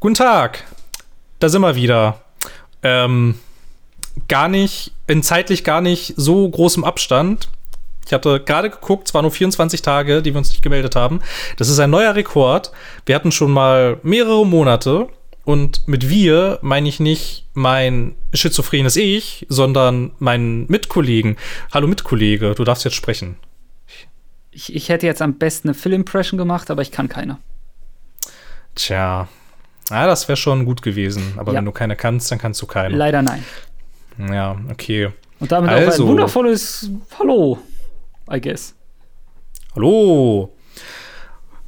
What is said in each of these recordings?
Guten Tag, da sind wir wieder. Ähm, gar nicht, in zeitlich gar nicht so großem Abstand. Ich hatte gerade geguckt, es waren nur 24 Tage, die wir uns nicht gemeldet haben. Das ist ein neuer Rekord. Wir hatten schon mal mehrere Monate. Und mit wir meine ich nicht mein schizophrenes Ich, sondern meinen Mitkollegen. Hallo Mitkollege, du darfst jetzt sprechen. Ich, ich hätte jetzt am besten eine Fill-Impression gemacht, aber ich kann keine. Tja, ja, das wäre schon gut gewesen. Aber ja. wenn du keine kannst, dann kannst du keine. Leider nein. Ja, okay. Und damit also. auch ein also. wundervolles Hallo, I guess. Hallo.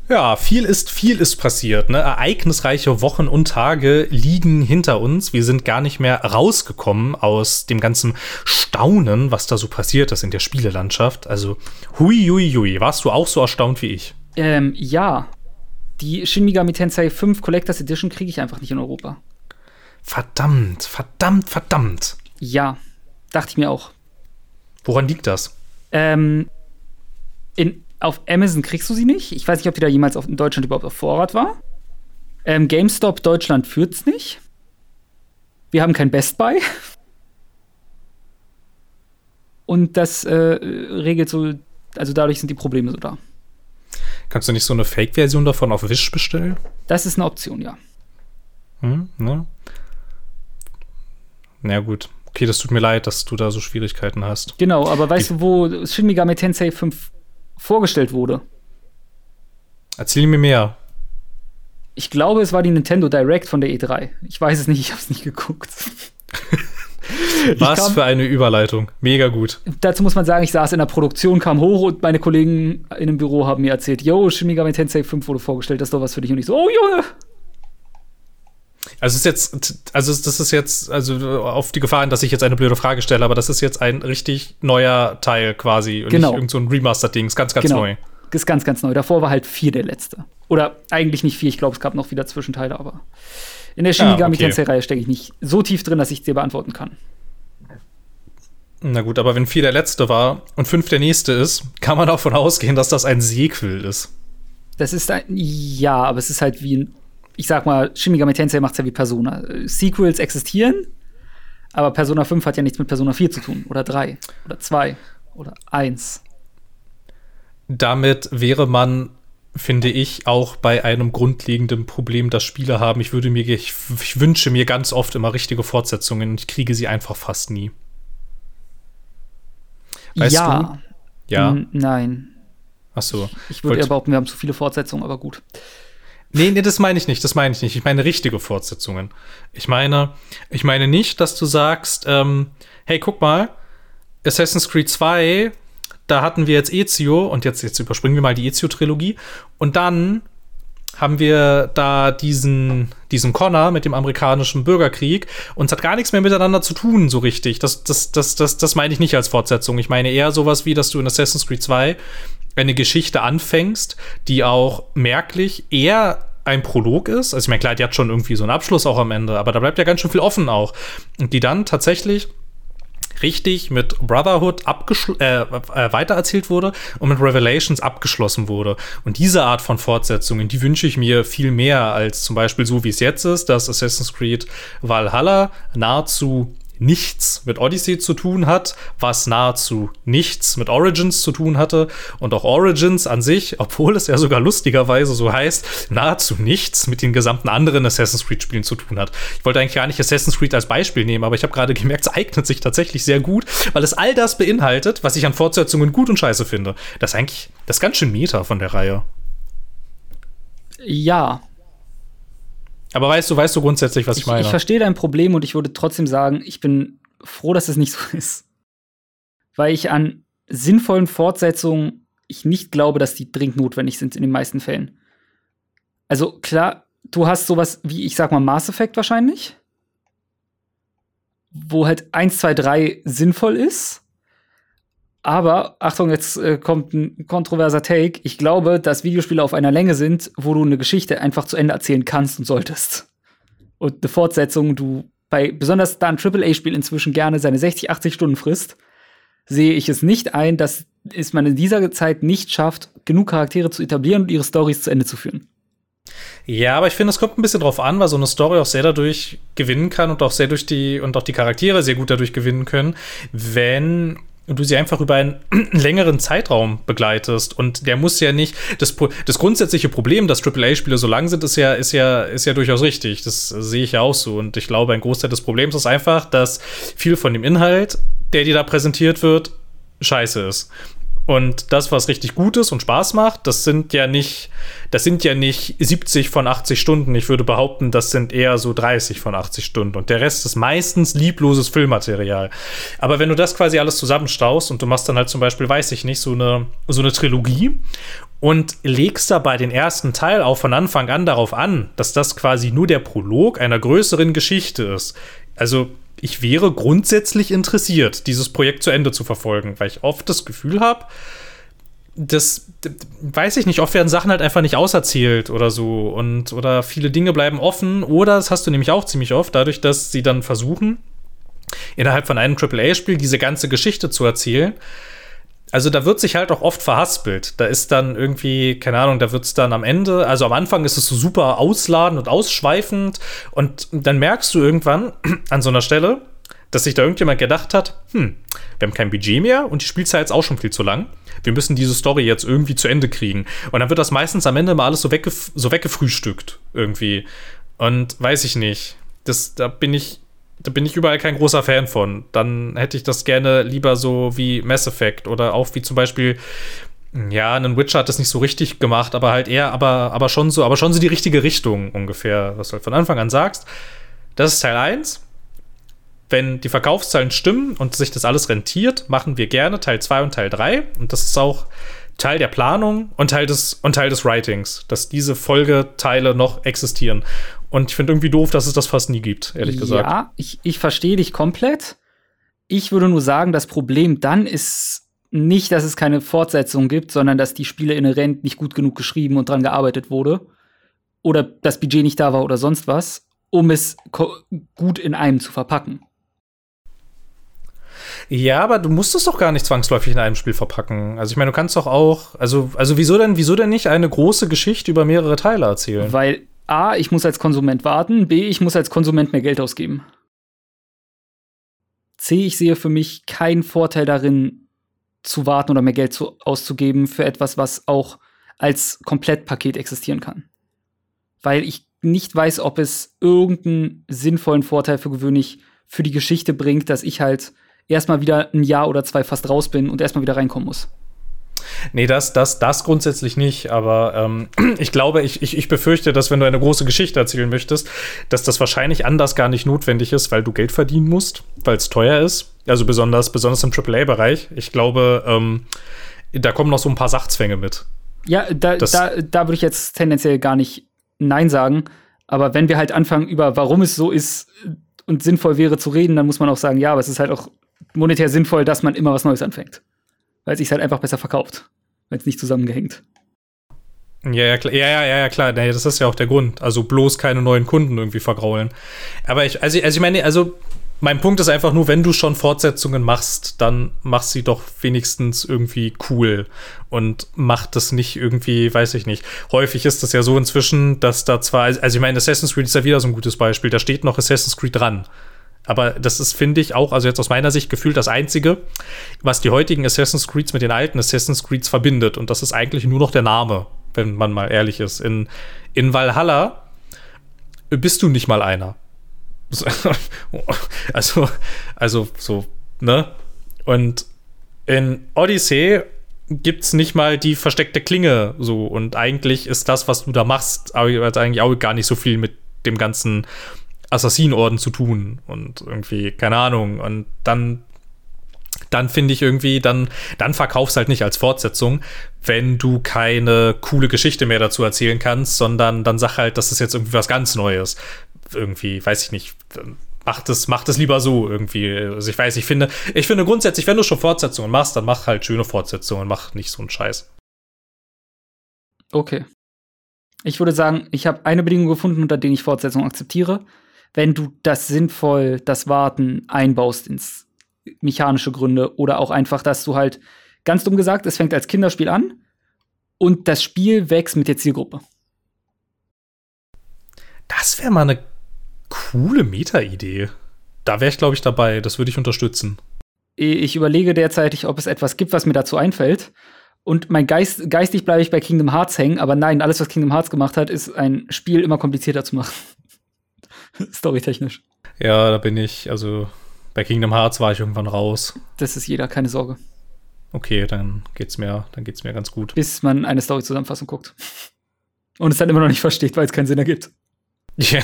Ja, viel ist, viel ist passiert. Ne? Ereignisreiche Wochen und Tage liegen hinter uns. Wir sind gar nicht mehr rausgekommen aus dem ganzen Staunen, was da so passiert ist in der Spielelandschaft. Also, hui, hui, hui. Warst du auch so erstaunt wie ich? Ähm, ja. Die Shin Megami Tensei 5 Collectors Edition kriege ich einfach nicht in Europa. Verdammt, verdammt, verdammt. Ja, dachte ich mir auch. Woran liegt das? Ähm, in auf Amazon kriegst du sie nicht. Ich weiß nicht, ob die da jemals auf, in Deutschland überhaupt auf Vorrat war. Ähm, GameStop Deutschland führt's nicht. Wir haben kein Best Buy. Und das äh, regelt so, also dadurch sind die Probleme so da. Kannst du nicht so eine Fake-Version davon auf Wish bestellen? Das ist eine Option, ja. Hm, ne? Na gut. Okay, das tut mir leid, dass du da so Schwierigkeiten hast. Genau, aber weißt die du, wo Shin Megami Tensei 5 vorgestellt wurde. Erzähl mir mehr. Ich glaube, es war die Nintendo Direct von der E3. Ich weiß es nicht, ich habe es nicht geguckt. Was für eine Überleitung. Mega gut. Dazu muss man sagen, ich saß in der Produktion, kam hoch und meine Kollegen in dem Büro haben mir erzählt, yo, Shin Megami Tensei 5 wurde vorgestellt, das ist doch was für dich. Und ich so, oh Junge, also ist jetzt, also das ist jetzt, also auf die Gefahr, dass ich jetzt eine blöde Frage stelle, aber das ist jetzt ein richtig neuer Teil quasi und genau. nicht irgend so ein Remaster-Ding, ist ganz, ganz genau. neu. Ist ganz, ganz neu. Davor war halt vier der letzte. Oder eigentlich nicht vier, ich glaube, es gab noch wieder Zwischenteile, aber in der Shin Megami ja, okay. Tensei-Reihe stecke ich nicht so tief drin, dass ich es dir beantworten kann. Na gut, aber wenn vier der letzte war und fünf der nächste ist, kann man davon ausgehen, dass das ein Sequel ist. Das ist ein, ja, aber es ist halt wie ein ich sag mal, Shin Megami Tensei macht es ja wie Persona. Sequels existieren, aber Persona 5 hat ja nichts mit Persona 4 zu tun. Oder 3. Oder 2. Oder 1. Damit wäre man, finde ich, auch bei einem grundlegenden Problem, das Spiele haben. Ich würde mir, ich, ich wünsche mir ganz oft immer richtige Fortsetzungen und ich kriege sie einfach fast nie. Weißt ja. Du? Ja. N nein. Ach so. Ich, ich würde eher behaupten, wir haben zu viele Fortsetzungen, aber gut. Nee, nee, das meine ich nicht, das meine ich nicht. Ich meine richtige Fortsetzungen. Ich meine, ich meine nicht, dass du sagst, ähm, hey, guck mal, Assassin's Creed 2, da hatten wir jetzt Ezio und jetzt, jetzt überspringen wir mal die Ezio-Trilogie und dann haben wir da diesen, diesen Connor mit dem amerikanischen Bürgerkrieg und es hat gar nichts mehr miteinander zu tun, so richtig. Das, das, das, das, das meine ich nicht als Fortsetzung. Ich meine eher sowas wie, dass du in Assassin's Creed 2 eine Geschichte anfängst, die auch merklich eher ein Prolog ist. Also ich meine, klar, die hat schon irgendwie so einen Abschluss auch am Ende, aber da bleibt ja ganz schön viel offen auch. Und die dann tatsächlich richtig mit Brotherhood äh, äh, weitererzählt wurde und mit Revelations abgeschlossen wurde. Und diese Art von Fortsetzungen, die wünsche ich mir viel mehr als zum Beispiel so, wie es jetzt ist, dass Assassin's Creed Valhalla nahezu nichts mit Odyssey zu tun hat, was nahezu nichts mit Origins zu tun hatte und auch Origins an sich, obwohl es ja sogar lustigerweise so heißt, nahezu nichts mit den gesamten anderen Assassin's Creed Spielen zu tun hat. Ich wollte eigentlich gar nicht Assassin's Creed als Beispiel nehmen, aber ich habe gerade gemerkt, es eignet sich tatsächlich sehr gut, weil es all das beinhaltet, was ich an Fortsetzungen gut und scheiße finde. Das ist eigentlich, das ist ganz schön Meta von der Reihe. Ja, aber weißt du, weißt du grundsätzlich, was ich, ich meine? Ich verstehe dein Problem und ich würde trotzdem sagen, ich bin froh, dass es nicht so ist. Weil ich an sinnvollen Fortsetzungen, ich nicht glaube, dass die dringend notwendig sind in den meisten Fällen. Also klar, du hast sowas wie, ich sag mal, Mass Effect wahrscheinlich. Wo halt 1, 2, 3 sinnvoll ist. Aber, Achtung, jetzt äh, kommt ein kontroverser Take. Ich glaube, dass Videospiele auf einer Länge sind, wo du eine Geschichte einfach zu Ende erzählen kannst und solltest. Und eine Fortsetzung, du bei, besonders da ein AAA-Spiel inzwischen gerne seine 60, 80 Stunden frisst, sehe ich es nicht ein, dass es man in dieser Zeit nicht schafft, genug Charaktere zu etablieren und ihre Stories zu Ende zu führen. Ja, aber ich finde, es kommt ein bisschen drauf an, weil so eine Story auch sehr dadurch gewinnen kann und auch sehr durch die und auch die Charaktere sehr gut dadurch gewinnen können, wenn du sie einfach über einen längeren Zeitraum begleitest. Und der muss ja nicht. Das, das grundsätzliche Problem, dass AAA-Spiele so lang sind, ist ja, ist, ja, ist ja durchaus richtig. Das sehe ich ja auch so. Und ich glaube, ein Großteil des Problems ist einfach, dass viel von dem Inhalt, der dir da präsentiert wird, scheiße ist. Und das, was richtig gut ist und Spaß macht, das sind ja nicht, das sind ja nicht 70 von 80 Stunden. Ich würde behaupten, das sind eher so 30 von 80 Stunden. Und der Rest ist meistens liebloses Filmmaterial. Aber wenn du das quasi alles zusammenstaust und du machst dann halt zum Beispiel, weiß ich nicht, so eine, so eine Trilogie und legst dabei den ersten Teil auch von Anfang an darauf an, dass das quasi nur der Prolog einer größeren Geschichte ist. Also ich wäre grundsätzlich interessiert, dieses Projekt zu Ende zu verfolgen, weil ich oft das Gefühl habe, das weiß ich nicht, oft werden Sachen halt einfach nicht auserzählt oder so und oder viele Dinge bleiben offen oder das hast du nämlich auch ziemlich oft, dadurch, dass sie dann versuchen, innerhalb von einem AAA-Spiel diese ganze Geschichte zu erzählen, also da wird sich halt auch oft verhaspelt. Da ist dann irgendwie, keine Ahnung, da wird es dann am Ende, also am Anfang ist es so super ausladend und ausschweifend und dann merkst du irgendwann an so einer Stelle, dass sich da irgendjemand gedacht hat, hm, wir haben kein Budget mehr und die Spielzeit ist auch schon viel zu lang. Wir müssen diese Story jetzt irgendwie zu Ende kriegen. Und dann wird das meistens am Ende mal alles so, weggef so weggefrühstückt irgendwie. Und weiß ich nicht. Das, da bin ich da bin ich überall kein großer Fan von. Dann hätte ich das gerne lieber so wie Mass Effect oder auch wie zum Beispiel, ja, ein Witcher hat das nicht so richtig gemacht, aber halt eher, aber, aber schon so, aber schon so die richtige Richtung ungefähr, was du halt von Anfang an sagst. Das ist Teil 1. Wenn die Verkaufszahlen stimmen und sich das alles rentiert, machen wir gerne Teil 2 und Teil 3. Und das ist auch Teil der Planung und Teil des, und Teil des Writings, dass diese Folgeteile noch existieren. Und ich finde irgendwie doof, dass es das fast nie gibt, ehrlich gesagt. Ja, ich, ich verstehe dich komplett. Ich würde nur sagen, das Problem dann ist nicht, dass es keine Fortsetzung gibt, sondern dass die Spiele inhärent nicht gut genug geschrieben und dran gearbeitet wurde. Oder das Budget nicht da war oder sonst was, um es gut in einem zu verpacken. Ja, aber du musst es doch gar nicht zwangsläufig in einem Spiel verpacken. Also ich meine, du kannst doch auch, also, also wieso denn, wieso denn nicht eine große Geschichte über mehrere Teile erzählen? Weil A, ich muss als Konsument warten, B, ich muss als Konsument mehr Geld ausgeben. C, ich sehe für mich keinen Vorteil darin, zu warten oder mehr Geld zu, auszugeben für etwas, was auch als Komplettpaket existieren kann. Weil ich nicht weiß, ob es irgendeinen sinnvollen Vorteil für gewöhnlich für die Geschichte bringt, dass ich halt erstmal wieder ein Jahr oder zwei fast raus bin und erstmal wieder reinkommen muss. Nee, das, das, das grundsätzlich nicht. Aber ähm, ich glaube, ich, ich, ich befürchte, dass wenn du eine große Geschichte erzählen möchtest, dass das wahrscheinlich anders gar nicht notwendig ist, weil du Geld verdienen musst, weil es teuer ist. Also besonders, besonders im AAA-Bereich. Ich glaube, ähm, da kommen noch so ein paar Sachzwänge mit. Ja, da, da, da würde ich jetzt tendenziell gar nicht Nein sagen. Aber wenn wir halt anfangen, über warum es so ist und sinnvoll wäre zu reden, dann muss man auch sagen, ja, aber es ist halt auch monetär sinnvoll, dass man immer was Neues anfängt weil es sich halt einfach besser verkauft, wenn es nicht zusammengehängt. Ja, ja, klar, ja, ja, ja, klar. Nee, das ist ja auch der Grund. Also bloß keine neuen Kunden irgendwie vergraulen. Aber ich, also, also ich meine, also mein Punkt ist einfach nur, wenn du schon Fortsetzungen machst, dann mach sie doch wenigstens irgendwie cool und mach das nicht irgendwie, weiß ich nicht. Häufig ist das ja so inzwischen, dass da zwar, also ich meine, Assassin's Creed ist ja wieder so ein gutes Beispiel, da steht noch Assassin's Creed dran. Aber das ist, finde ich, auch, also jetzt aus meiner Sicht gefühlt das Einzige, was die heutigen Assassin's Creeds mit den alten Assassin's Creeds verbindet. Und das ist eigentlich nur noch der Name, wenn man mal ehrlich ist. In, in Valhalla bist du nicht mal einer. Also, also so, ne? Und in Odyssey gibt's nicht mal die versteckte Klinge so. Und eigentlich ist das, was du da machst, eigentlich auch gar nicht so viel mit dem ganzen Assassinenorden zu tun und irgendwie, keine Ahnung, und dann dann finde ich irgendwie, dann, dann verkaufst halt nicht als Fortsetzung, wenn du keine coole Geschichte mehr dazu erzählen kannst, sondern dann sag halt, das ist jetzt irgendwie was ganz Neues. Irgendwie, weiß ich nicht, macht es, macht es lieber so irgendwie. Also ich weiß, ich finde, ich finde grundsätzlich, wenn du schon Fortsetzungen machst, dann mach halt schöne Fortsetzungen, mach nicht so einen Scheiß. Okay. Ich würde sagen, ich habe eine Bedingung gefunden, unter der ich Fortsetzungen akzeptiere wenn du das sinnvoll, das Warten einbaust ins mechanische Gründe oder auch einfach, dass du halt, ganz dumm gesagt, es fängt als Kinderspiel an und das Spiel wächst mit der Zielgruppe. Das wäre mal eine coole Meta-Idee. Da wäre ich, glaube ich, dabei. Das würde ich unterstützen. Ich überlege derzeitig, ob es etwas gibt, was mir dazu einfällt. Und mein Geist, geistig bleibe ich bei Kingdom Hearts hängen, aber nein, alles, was Kingdom Hearts gemacht hat, ist ein Spiel immer komplizierter zu machen. Storytechnisch. Ja, da bin ich, also bei Kingdom Hearts war ich irgendwann raus. Das ist jeder, keine Sorge. Okay, dann geht's mir, dann geht's mir ganz gut. Bis man eine Story-Zusammenfassung guckt. Und es dann immer noch nicht versteht, weil es keinen Sinn ergibt. Ja.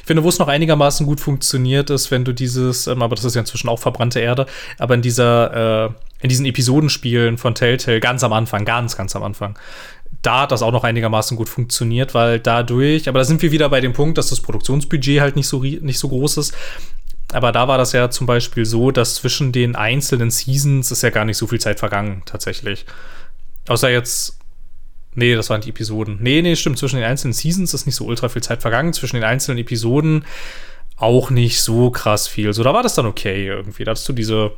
Ich finde, wo es noch einigermaßen gut funktioniert, ist, wenn du dieses, ähm, aber das ist ja inzwischen auch verbrannte Erde, aber in dieser, äh, in diesen Episodenspielen von Telltale, ganz am Anfang, ganz, ganz am Anfang, da hat das auch noch einigermaßen gut funktioniert, weil dadurch, aber da sind wir wieder bei dem Punkt, dass das Produktionsbudget halt nicht so, nicht so groß ist. Aber da war das ja zum Beispiel so, dass zwischen den einzelnen Seasons ist ja gar nicht so viel Zeit vergangen, tatsächlich. Außer jetzt Nee, das waren die Episoden. Nee, nee, stimmt. Zwischen den einzelnen Seasons ist nicht so ultra viel Zeit vergangen. Zwischen den einzelnen Episoden auch nicht so krass viel. So, da war das dann okay irgendwie. Da hattest du diese,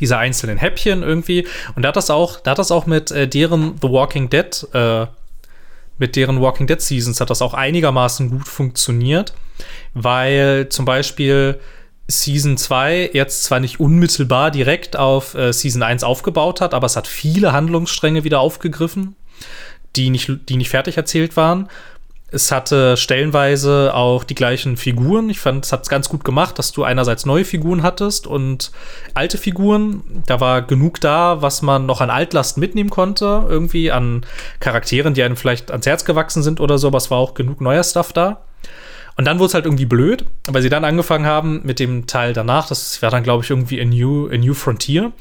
diese einzelnen Häppchen irgendwie. Und da hat das auch, da hat das auch mit äh, deren The Walking Dead, äh, mit deren Walking Dead Seasons hat das auch einigermaßen gut funktioniert. Weil zum Beispiel Season 2 jetzt zwar nicht unmittelbar direkt auf äh, Season 1 aufgebaut hat, aber es hat viele Handlungsstränge wieder aufgegriffen die nicht, die nicht fertig erzählt waren. Es hatte stellenweise auch die gleichen Figuren. Ich fand, es hat es ganz gut gemacht, dass du einerseits neue Figuren hattest und alte Figuren. Da war genug da, was man noch an Altlast mitnehmen konnte, irgendwie an Charakteren, die einem vielleicht ans Herz gewachsen sind oder so, aber es war auch genug neuer Stuff da. Und dann wurde es halt irgendwie blöd, weil sie dann angefangen haben mit dem Teil danach, das war dann, glaube ich, irgendwie A New, A New Frontier.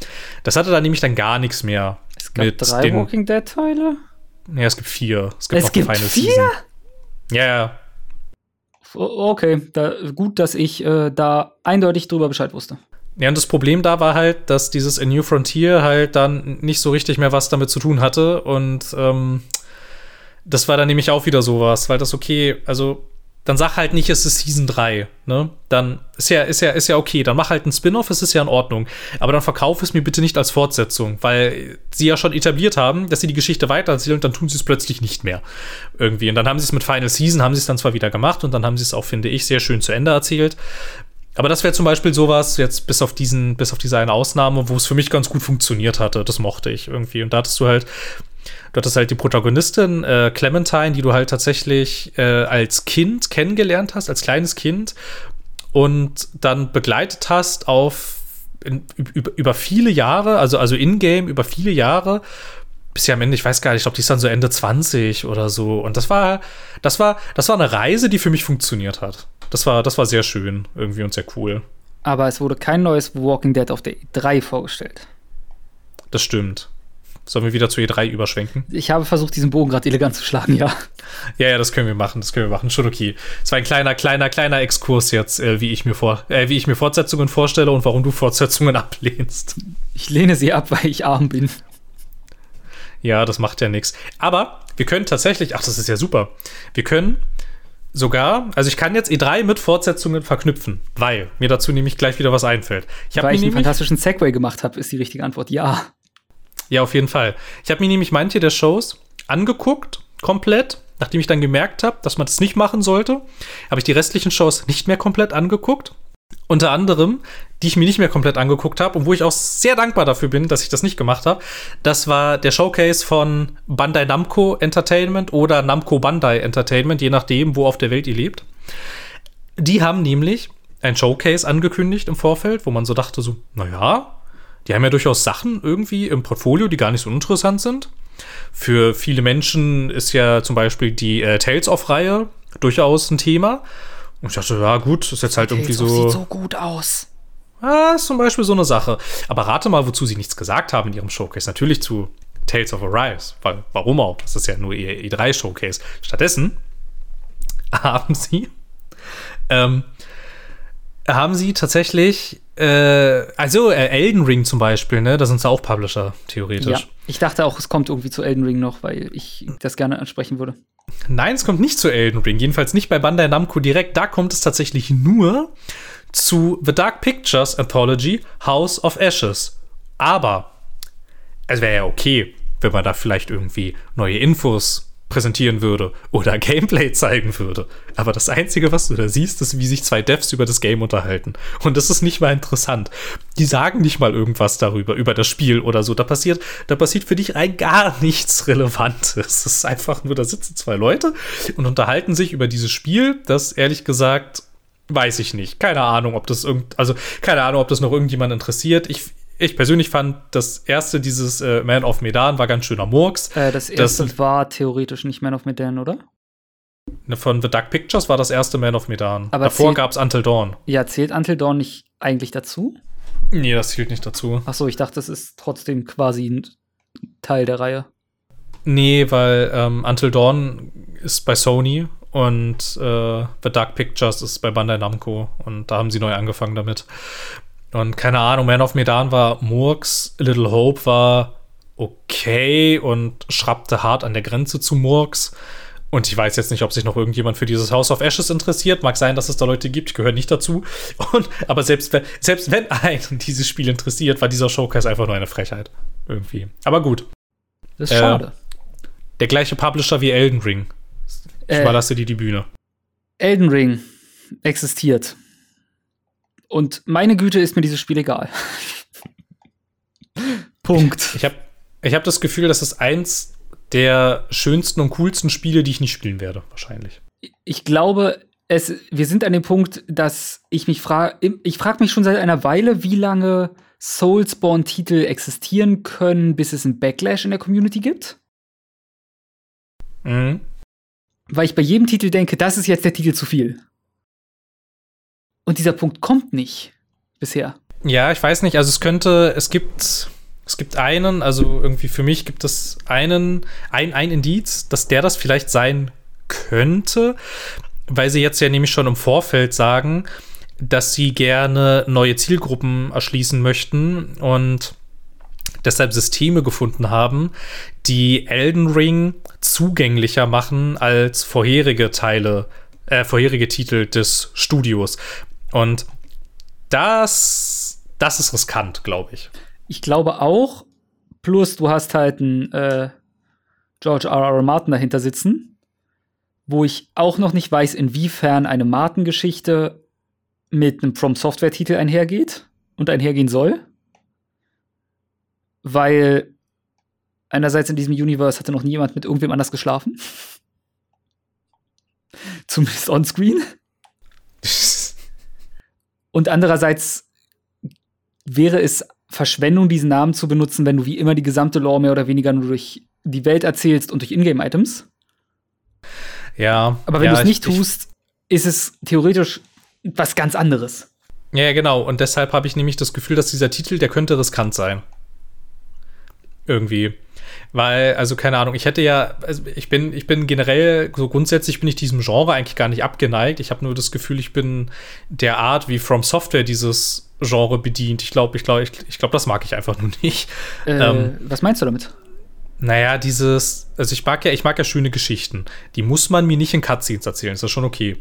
Das hatte dann nämlich dann gar nichts mehr. Es gab drei Walking Dead-Teile? Ja, es gibt vier. Es gibt, es gibt vier? Season. Ja, ja. Okay, da, gut, dass ich äh, da eindeutig drüber Bescheid wusste. Ja, und das Problem da war halt, dass dieses A New Frontier halt dann nicht so richtig mehr was damit zu tun hatte. Und ähm, das war dann nämlich auch wieder sowas, weil das okay, also dann sag halt nicht, es ist Season 3, ne? Dann ist ja, ist ja, ist ja okay. Dann mach halt einen Spin-off, es ist ja in Ordnung. Aber dann verkauf es mir bitte nicht als Fortsetzung, weil sie ja schon etabliert haben, dass sie die Geschichte weitererzählen und dann tun sie es plötzlich nicht mehr. Irgendwie. Und dann haben sie es mit Final Season, haben sie es dann zwar wieder gemacht und dann haben sie es auch, finde ich, sehr schön zu Ende erzählt. Aber das wäre zum Beispiel sowas, jetzt bis auf diesen, bis auf diese eine Ausnahme, wo es für mich ganz gut funktioniert hatte. Das mochte ich irgendwie. Und da hattest du halt Du hattest halt die Protagonistin äh, Clementine, die du halt tatsächlich äh, als Kind kennengelernt hast, als kleines Kind und dann begleitet hast auf in, über, über viele Jahre, also, also in-game über viele Jahre, bis ja am Ende, ich weiß gar nicht, ich glaube, die ist dann so Ende 20 oder so. Und das war, das war, das war eine Reise, die für mich funktioniert hat. Das war, das war sehr schön irgendwie und sehr cool. Aber es wurde kein neues Walking Dead auf der E3 vorgestellt. Das stimmt. Sollen wir wieder zu E3 überschwenken? Ich habe versucht, diesen Bogen gerade elegant zu schlagen, ja. Ja, ja, das können wir machen, das können wir machen. Schon okay. Es war ein kleiner, kleiner, kleiner Exkurs jetzt, äh, wie ich mir vor, äh, wie ich mir Fortsetzungen vorstelle und warum du Fortsetzungen ablehnst. Ich lehne sie ab, weil ich arm bin. Ja, das macht ja nichts. Aber wir können tatsächlich, ach, das ist ja super. Wir können sogar, also ich kann jetzt E3 mit Fortsetzungen verknüpfen, weil mir dazu nämlich gleich wieder was einfällt. Ich weil ich einen fantastischen Segway gemacht habe, ist die richtige Antwort ja. Ja, auf jeden Fall. Ich habe mir nämlich manche der Shows angeguckt, komplett. Nachdem ich dann gemerkt habe, dass man das nicht machen sollte, habe ich die restlichen Shows nicht mehr komplett angeguckt. Unter anderem, die ich mir nicht mehr komplett angeguckt habe und wo ich auch sehr dankbar dafür bin, dass ich das nicht gemacht habe. Das war der Showcase von Bandai Namco Entertainment oder Namco Bandai Entertainment, je nachdem, wo auf der Welt ihr lebt. Die haben nämlich ein Showcase angekündigt im Vorfeld, wo man so dachte, so, naja, die haben ja durchaus Sachen irgendwie im Portfolio, die gar nicht so interessant sind. Für viele Menschen ist ja zum Beispiel die äh, Tales of-Reihe durchaus ein Thema. Und ich dachte, ja, gut, ist jetzt halt Tales irgendwie so. Sieht so gut aus. Ah, ist zum Beispiel so eine Sache. Aber rate mal, wozu sie nichts gesagt haben in ihrem Showcase. Natürlich zu Tales of Arise. Weil, warum auch? Das ist ja nur ihr E3-Showcase. Stattdessen haben sie ähm, haben sie tatsächlich, äh, also äh, Elden Ring zum Beispiel, ne? Da sind sie auch Publisher, theoretisch. Ja, ich dachte auch, es kommt irgendwie zu Elden Ring noch, weil ich das gerne ansprechen würde. Nein, es kommt nicht zu Elden Ring, jedenfalls nicht bei Bandai Namco direkt. Da kommt es tatsächlich nur zu The Dark Pictures Anthology House of Ashes. Aber es wäre ja okay, wenn man da vielleicht irgendwie neue Infos präsentieren würde oder Gameplay zeigen würde. Aber das Einzige, was du da siehst, ist, wie sich zwei Devs über das Game unterhalten. Und das ist nicht mal interessant. Die sagen nicht mal irgendwas darüber, über das Spiel oder so. Da passiert, da passiert für dich rein gar nichts Relevantes. Es ist einfach nur, da sitzen zwei Leute und unterhalten sich über dieses Spiel, das ehrlich gesagt Weiß ich nicht. Keine Ahnung, ob das irgend, also keine Ahnung, ob das noch irgendjemand interessiert. Ich, ich persönlich fand das erste, dieses äh, Man of Medan, war ganz schöner Murks. Äh, das erste das, war theoretisch nicht Man of Medan, oder? Ne, von The Dark Pictures war das erste Man of Medan. Aber Davor gab es Until Dawn. Ja, zählt Until Dawn nicht eigentlich dazu? Nee, das zählt nicht dazu. Ach so, ich dachte, das ist trotzdem quasi ein Teil der Reihe. Nee, weil ähm, Until Dawn ist bei Sony und äh, The Dark Pictures ist bei Bandai Namco und da haben sie neu angefangen damit. Und keine Ahnung, Man of Medan war Murks, Little Hope war okay und schrappte hart an der Grenze zu Murks. Und ich weiß jetzt nicht, ob sich noch irgendjemand für dieses House of Ashes interessiert. Mag sein, dass es da Leute gibt, ich gehöre nicht dazu. Und, aber selbst wenn, selbst wenn einen dieses Spiel interessiert, war dieser Showcase einfach nur eine Frechheit. Irgendwie. Aber gut. Das ist äh, schade. Der gleiche Publisher wie Elden Ring. Ich äh, überlasse dir die Bühne. Elden Ring existiert. Und meine Güte ist mir dieses Spiel egal. Punkt. Ich habe ich hab das Gefühl, das ist eins der schönsten und coolsten Spiele, die ich nicht spielen werde, wahrscheinlich. Ich glaube, es, wir sind an dem Punkt, dass ich mich frage, ich frage mich schon seit einer Weile, wie lange Soulspawn-Titel existieren können, bis es einen Backlash in der Community gibt. Mhm. Weil ich bei jedem Titel denke, das ist jetzt der Titel zu viel. Und dieser Punkt kommt nicht bisher. Ja, ich weiß nicht. Also es könnte, es gibt, es gibt einen, also irgendwie für mich gibt es einen, ein, ein Indiz, dass der das vielleicht sein könnte, weil sie jetzt ja nämlich schon im Vorfeld sagen, dass sie gerne neue Zielgruppen erschließen möchten und deshalb Systeme gefunden haben, die Elden Ring zugänglicher machen als vorherige Teile, äh, vorherige Titel des Studios. Und das, das ist riskant, glaube ich. Ich glaube auch. Plus, du hast halt einen äh, George R. R. Martin dahinter sitzen, wo ich auch noch nicht weiß, inwiefern eine Martin-Geschichte mit einem From Software-Titel einhergeht und einhergehen soll. Weil einerseits in diesem Universe hatte noch nie jemand mit irgendwem anders geschlafen. Zumindest onscreen. Und andererseits wäre es Verschwendung, diesen Namen zu benutzen, wenn du wie immer die gesamte Lore mehr oder weniger nur durch die Welt erzählst und durch Ingame-Items. Ja. Aber wenn ja, du es nicht ich, tust, ist es theoretisch was ganz anderes. Ja, genau. Und deshalb habe ich nämlich das Gefühl, dass dieser Titel, der könnte riskant sein. Irgendwie. Weil, also keine Ahnung, ich hätte ja, also ich bin, ich bin generell, so grundsätzlich bin ich diesem Genre eigentlich gar nicht abgeneigt. Ich habe nur das Gefühl, ich bin der Art, wie From Software dieses Genre bedient. Ich glaube, ich glaube, ich, ich glaube, das mag ich einfach nur nicht. Äh, ähm, was meinst du damit? Naja, dieses, also ich mag ja, ich mag ja schöne Geschichten. Die muss man mir nicht in Cutscenes erzählen, ist das schon okay.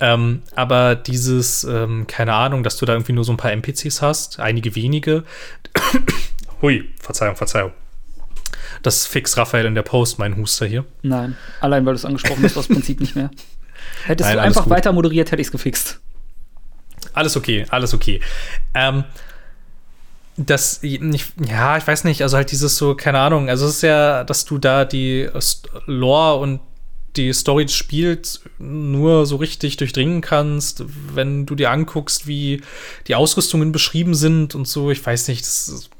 Ähm, aber dieses, ähm, keine Ahnung, dass du da irgendwie nur so ein paar NPCs hast, einige wenige. Hui, Verzeihung, Verzeihung. Das fix Raphael in der Post, mein Huster hier. Nein, allein weil du es angesprochen hast, aus Prinzip nicht mehr. Hättest Nein, du einfach gut. weiter moderiert, hätte ich es gefixt. Alles okay, alles okay. Ähm, das, ich, ja, ich weiß nicht, also halt dieses so, keine Ahnung, also es ist ja, dass du da die Lore und die Story des Spiels nur so richtig durchdringen kannst, wenn du dir anguckst, wie die Ausrüstungen beschrieben sind und so. Ich weiß nicht, das ist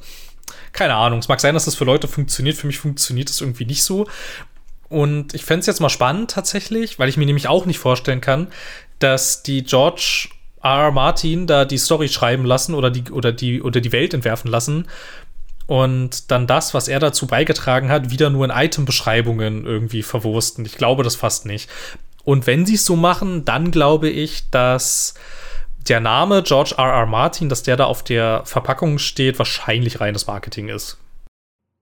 keine Ahnung. Es mag sein, dass das für Leute funktioniert. Für mich funktioniert es irgendwie nicht so. Und ich fände es jetzt mal spannend tatsächlich, weil ich mir nämlich auch nicht vorstellen kann, dass die George R. R. Martin da die Story schreiben lassen oder die, oder die, oder die Welt entwerfen lassen und dann das, was er dazu beigetragen hat, wieder nur in Item-Beschreibungen irgendwie verwursten. Ich glaube das fast nicht. Und wenn sie es so machen, dann glaube ich, dass der Name George R. R. Martin, dass der da auf der Verpackung steht, wahrscheinlich reines Marketing ist.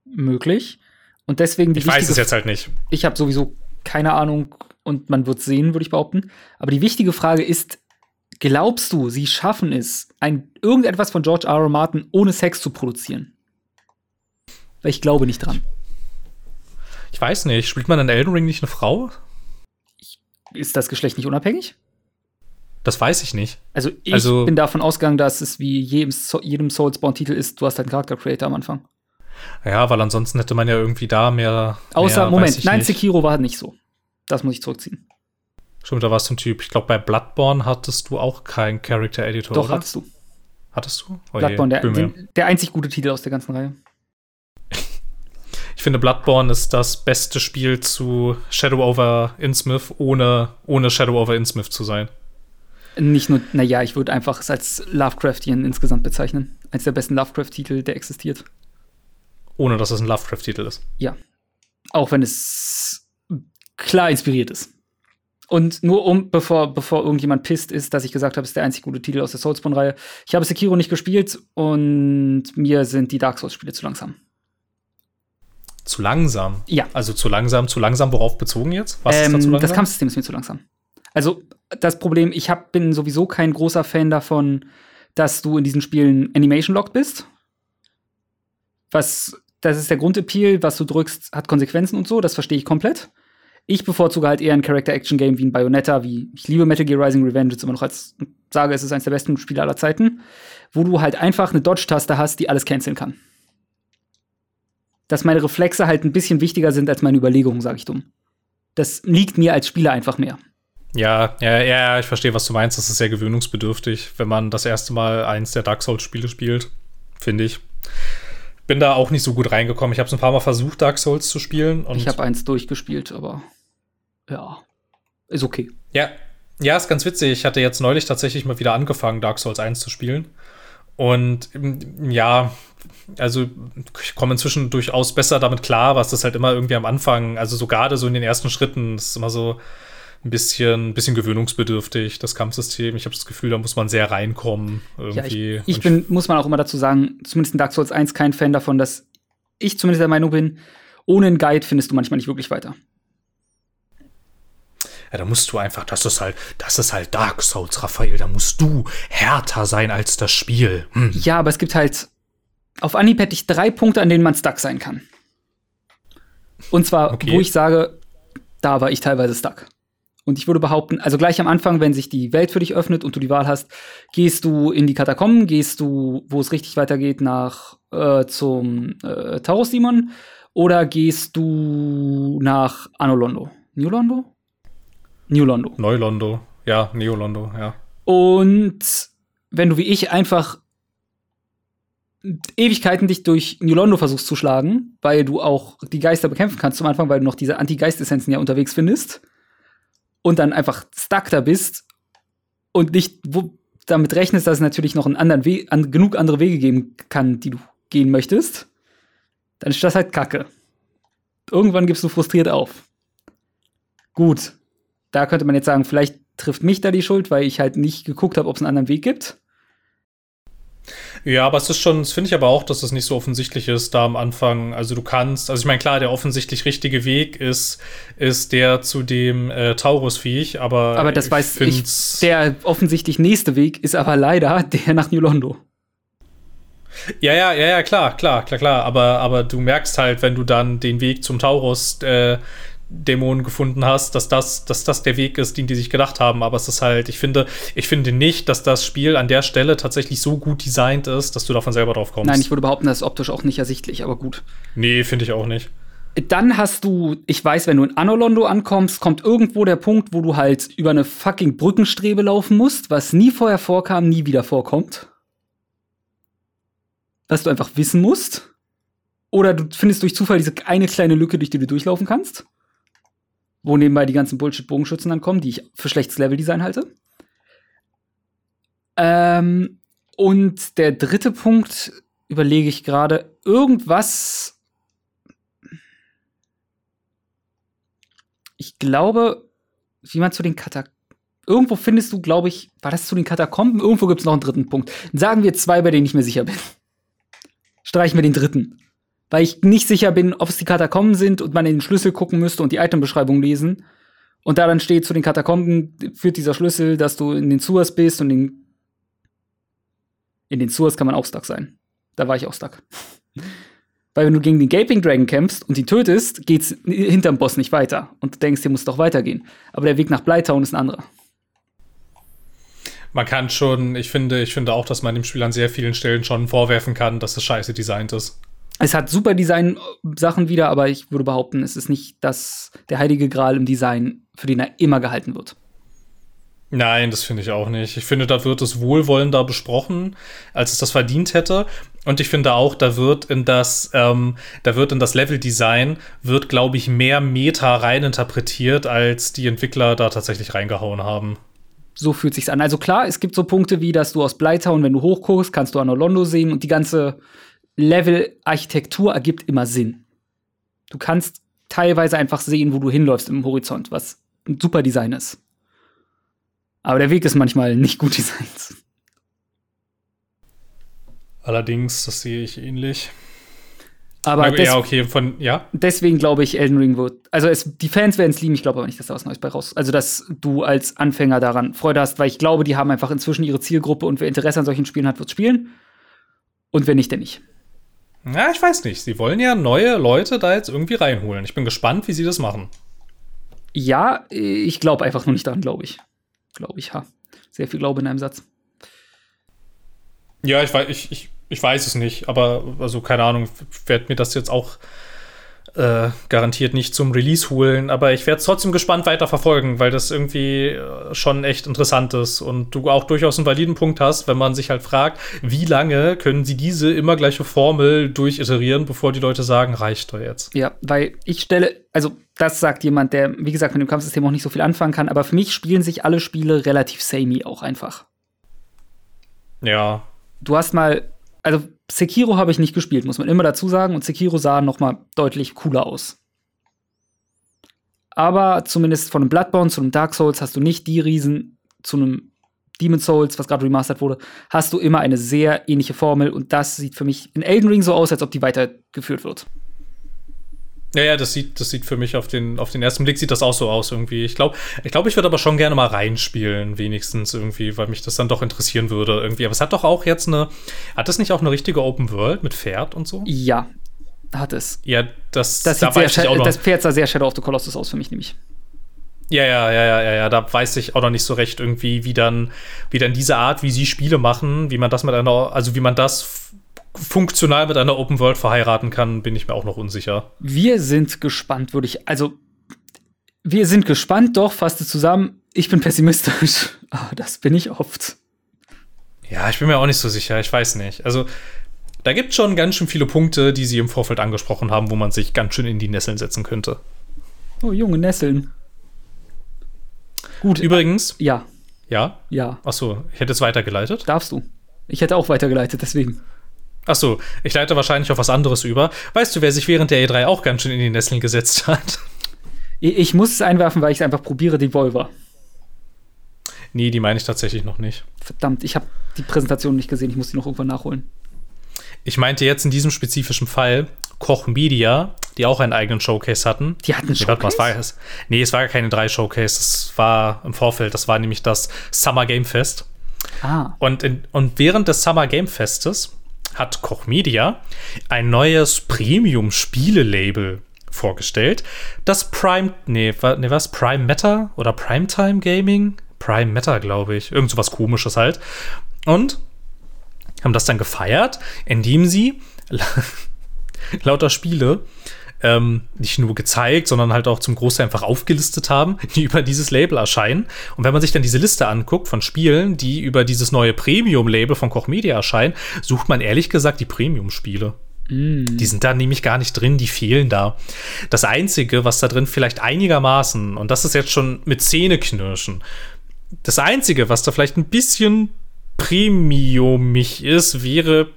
Möglich. Und deswegen die Ich weiß es jetzt halt nicht. Ich habe sowieso keine Ahnung und man wird sehen, würde ich behaupten. Aber die wichtige Frage ist, glaubst du, sie schaffen es, ein, irgendetwas von George R. R. Martin ohne Sex zu produzieren? Weil ich glaube nicht dran. Ich weiß nicht, spielt man in Elden Ring nicht eine Frau? Ist das Geschlecht nicht unabhängig? Das weiß ich nicht. Also ich Also- bin davon ausgegangen, dass es wie jedem, jedem Soulspawn-Titel ist, du hast halt einen Charakter-Creator am Anfang. Ja, weil ansonsten hätte man ja irgendwie da mehr. Außer, mehr, Moment, nein, nicht. Sekiro war halt nicht so. Das muss ich zurückziehen. Stimmt, da warst du ein Typ. Ich glaube, bei Bloodborne hattest du auch keinen Character Editor. Doch, oder? hattest du. Hattest du? Oh je, Bloodborne, der, den, der einzig gute Titel aus der ganzen Reihe. Ich finde, Bloodborne ist das beste Spiel zu Shadow over Innsmouth, ohne, ohne Shadow over Innsmouth zu sein. Nicht nur, naja, ich würde einfach es als Lovecraftian insgesamt bezeichnen. Eines der besten Lovecraft-Titel, der existiert. Ohne dass es ein Lovecraft-Titel ist. Ja. Auch wenn es klar inspiriert ist. Und nur um, bevor, bevor irgendjemand pisst ist, dass ich gesagt habe, es ist der einzig gute Titel aus der Soulspawn-Reihe. Ich habe Sekiro nicht gespielt und mir sind die Dark Souls-Spiele zu langsam. Zu langsam. Ja. Also zu langsam, zu langsam, worauf bezogen jetzt? Was ist da zu Ähm, langsam? das Kampfsystem ist mir zu langsam. Also, das Problem, ich hab, bin sowieso kein großer Fan davon, dass du in diesen Spielen Animation-locked bist. Was, das ist der Grundappeal, was du drückst, hat Konsequenzen und so, das verstehe ich komplett. Ich bevorzuge halt eher ein Character-Action-Game wie ein Bayonetta, wie ich liebe Metal Gear Rising Revenge jetzt immer noch als sage, es ist eines der besten Spiele aller Zeiten, wo du halt einfach eine Dodge-Taste hast, die alles canceln kann. Dass meine Reflexe halt ein bisschen wichtiger sind als meine Überlegungen, sage ich dumm. Das liegt mir als Spieler einfach mehr. Ja, ja, ja, ich verstehe, was du meinst. Das ist sehr gewöhnungsbedürftig, wenn man das erste Mal eins der Dark Souls-Spiele spielt, finde ich. Bin da auch nicht so gut reingekommen. Ich habe es ein paar Mal versucht, Dark Souls zu spielen. Und ich habe eins durchgespielt, aber ja, ist okay. Ja, ja, ist ganz witzig. Ich hatte jetzt neulich tatsächlich mal wieder angefangen, Dark Souls 1 zu spielen. Und ähm, ja, also ich komme inzwischen durchaus besser damit klar, was das halt immer irgendwie am Anfang, also so gerade so in den ersten Schritten, das ist immer so ein bisschen, bisschen gewöhnungsbedürftig, das Kampfsystem. Ich habe das Gefühl, da muss man sehr reinkommen Ja, irgendwie. ich, ich Und bin, muss man auch immer dazu sagen, zumindest in Dark Souls 1 kein Fan davon, dass ich zumindest der Meinung bin, ohne einen Guide findest du manchmal nicht wirklich weiter. Ja, da musst du einfach, das ist halt, das ist halt Dark Souls, Raphael. Da musst du härter sein als das Spiel. Hm. Ja, aber es gibt halt auf Anhieb hätte ich drei Punkte, an denen man stuck sein kann. Und zwar, Okay. wo ich sage, da war ich teilweise stuck. Und ich würde behaupten, also gleich am Anfang, wenn sich die Welt für dich öffnet und du die Wahl hast, gehst du in die Katakomben, gehst du, wo es richtig weitergeht, nach äh, zum äh, Taurus-Demon oder gehst du nach Anolondo? New Londo? New Londo. Neulondo, ja, Neolondo, ja. Und wenn du wie ich einfach Ewigkeiten dich durch New Londo versuchst zu schlagen, weil du auch die Geister bekämpfen kannst zum Anfang, weil du noch diese Anti-Geist-Essenzen ja unterwegs findest und dann einfach stuck da bist und nicht damit rechnest, dass es natürlich noch einen anderen Weg, an, genug andere Wege geben kann, die du gehen möchtest, dann ist das halt Kacke. Irgendwann gibst du frustriert auf. Gut, da könnte man jetzt sagen, vielleicht trifft mich da die Schuld, weil ich halt nicht geguckt habe, ob es einen anderen Weg gibt. Ja, aber es ist schon, das finde ich aber auch, dass es nicht so offensichtlich ist, da am Anfang. Also du kannst, also ich meine, klar, der offensichtlich richtige Weg ist, ist der zu dem äh, Taurus-Viech, aber. Aber das weiß ich. Der offensichtlich nächste Weg ist aber leider der nach New Londo. Ja, ja, ja, ja, klar, klar, klar, klar. Aber, aber du merkst halt, wenn du dann den Weg zum Taurus äh, Dämon gefunden hast, dass das, dass das der Weg ist, den die sich gedacht haben. Aber es ist halt, ich finde, ich finde nicht, dass das Spiel an der Stelle tatsächlich so gut designt ist, dass du davon selber drauf kommst. Nein, ich würde behaupten, das ist optisch auch nicht ersichtlich, aber gut. nee, finde ich auch nicht. Dann hast du, ich weiß, wenn du in Anolondo ankommst, kommt irgendwo der Punkt, wo du halt über eine fucking Brückenstrebe laufen musst, was nie vorher vorkam, nie wieder vorkommt. Was du einfach wissen musst. Oder du findest durch Zufall diese eine kleine Lücke, durch die du durchlaufen kannst. Wo nebenbei die ganzen Bullshit-Bogenschützen dann kommen, die ich für schlechtes Leveldesign halte. Ähm, und der dritte Punkt überlege ich gerade, irgendwas ich glaube, wie man zu den Katakomben. Irgendwo findest du, glaube ich, war das zu den Katakomben? Irgendwo gibt es noch einen dritten Punkt. Sagen wir zwei, bei denen ich mir sicher bin. Streichen wir den dritten. Weil ich nicht sicher bin, ob es die Katakomben sind und man in den Schlüssel gucken müsste und die Itembeschreibung lesen. Und da dann steht, zu den Katakomben führt dieser Schlüssel, dass du in den Sewers bist und in, in den Sewers kann man auch stuck sein. Da war ich auch stuck. Weil wenn du gegen den Gaping Dragon kämpfst und ihn tötest, geht's hinterm Boss nicht weiter. Und du denkst, hier muss doch weitergehen. Aber der Weg nach Blytown ist ein anderer. Man kann schon, ich finde, ich finde auch, dass man dem Spiel an sehr vielen Stellen schon vorwerfen kann, dass es scheiße designt ist. Es hat super Design-Sachen wieder, aber ich würde behaupten, es ist nicht das, der heilige Gral im Design, für den er immer gehalten wird. Nein, das finde ich auch nicht. Ich finde, da wird es wohlwollender besprochen, als es das verdient hätte. Und ich finde auch, da wird in das, ähm, da wird in das Level-Design, wird, glaube ich, mehr Meta reininterpretiert, als die Entwickler da tatsächlich reingehauen haben. So fühlt sich's an. Also klar, es gibt so Punkte wie, dass du aus Blytown, wenn du hochguckst, kannst du Anolondo sehen und die ganze Level-Architektur ergibt immer Sinn. Du kannst teilweise einfach sehen, wo du hinläufst im Horizont, was ein super Design ist. Aber der Weg ist manchmal nicht gut designt. Allerdings, das sehe ich ähnlich. Aber ja, okay, von, ja. Deswegen glaube ich, Elden Ring wird. Also, es, die Fans werden es lieben, ich glaube aber nicht, dass da was Neues bei raus. Also, dass du als Anfänger daran Freude hast, weil ich glaube, die haben einfach inzwischen ihre Zielgruppe und wer Interesse an solchen Spielen hat, wird spielen. Und wer nicht, der nicht. Ja, ich weiß nicht. Sie wollen ja neue Leute da jetzt irgendwie reinholen. Ich bin gespannt, wie sie das machen. Ja, ich glaube einfach nur nicht daran, glaube ich glaube ich. Ha. Sehr viel Glaube in einem Satz. Ja, ich weiß, ich, ich, ich weiß es nicht, aber also keine Ahnung, werde mir das jetzt auch äh, garantiert nicht zum Release holen, aber ich werde es trotzdem gespannt weiter verfolgen, weil das irgendwie äh, schon echt interessant ist und du auch durchaus einen validen Punkt hast, wenn man sich halt fragt, wie lange können sie diese immer gleiche Formel durchiterieren, bevor die Leute sagen, reicht doch jetzt. Ja, weil ich stelle, also das sagt jemand, der, wie gesagt, mit dem Kampfsystem auch nicht so viel anfangen kann, aber für mich spielen sich alle Spiele relativ samey auch einfach. Ja. Du hast mal, also Sekiro habe ich nicht gespielt, muss man immer dazu sagen. Und Sekiro sah noch mal deutlich cooler aus. Aber zumindest von einem Bloodborne zu einem Dark Souls hast du nicht die Riesen zu einem Demon Souls, was gerade remastered wurde, hast du immer eine sehr ähnliche Formel. Und das sieht für mich in Elden Ring so aus, als ob die weitergeführt wird. Ja, ja, das sieht, das sieht für mich auf den, auf den ersten Blick sieht das auch so aus irgendwie. Ich glaube, ich, glaub, ich würde aber schon gerne mal reinspielen, wenigstens irgendwie, weil mich das dann doch interessieren würde irgendwie. Aber es hat doch auch jetzt eine, hat es nicht auch eine richtige Open World mit Pferd und so? Ja, hat es. Ja, das, das da sieht sehr, das Pferd sah sehr Shadow of the Colossus aus für mich nämlich. Ja, ja, ja, ja, ja, ja, da weiß ich auch noch nicht so recht irgendwie, wie dann, wie dann diese Art, wie sie Spiele machen, wie man das mit einer, also wie man das funktional mit einer Open World verheiraten kann, bin ich mir auch noch unsicher. Wir sind gespannt, würde ich. Also, wir sind gespannt, doch, fasst es zusammen. Ich bin pessimistisch. Aber das bin ich oft. Ja, ich bin mir auch nicht so sicher. Ich weiß nicht. Also, da gibt es schon ganz schön viele Punkte, die Sie im Vorfeld angesprochen haben, wo man sich ganz schön in die Nesseln setzen könnte. Oh, junge Nesseln. Gut. Übrigens. Ja. Ja? Ja. Achso, ich hätte es weitergeleitet. Darfst du. Ich hätte auch weitergeleitet, deswegen. Achso, ich leite wahrscheinlich auf was anderes über. Weißt du, wer sich während der E3 auch ganz schön in die Nesseln gesetzt hat? Ich muss es einwerfen, weil ich es einfach probiere, die Volver. Nee, die meine ich tatsächlich noch nicht. Verdammt, ich habe die Präsentation nicht gesehen, ich muss die noch irgendwann nachholen. Ich meinte jetzt in diesem spezifischen Fall Koch Media, die auch einen eigenen Showcase hatten. Die hatten Showcase? Nee, was war es? Nee, es war gar keine drei Showcase, das war im Vorfeld, das war nämlich das Summer Game Fest. Ah. Und, in, und während des Summer Game Festes hat Koch Media ein neues Premium-Spiele-Label vorgestellt. Das Prime, nee, was? Prime Meta oder Primetime Gaming? Prime Meta, glaube ich. Irgend was komisches halt. Und haben das dann gefeiert, indem sie lauter Spiele ähm, nicht nur gezeigt, sondern halt auch zum Großteil einfach aufgelistet haben, die über dieses Label erscheinen. Und wenn man sich dann diese Liste anguckt von Spielen, die über dieses neue Premium-Label von Koch Media erscheinen, sucht man ehrlich gesagt die Premium-Spiele. Mm. Die sind da nämlich gar nicht drin, die fehlen da. Das Einzige, was da drin vielleicht einigermaßen, und das ist jetzt schon mit Zähneknirschen, das Einzige, was da vielleicht ein bisschen premiumig ist, wäre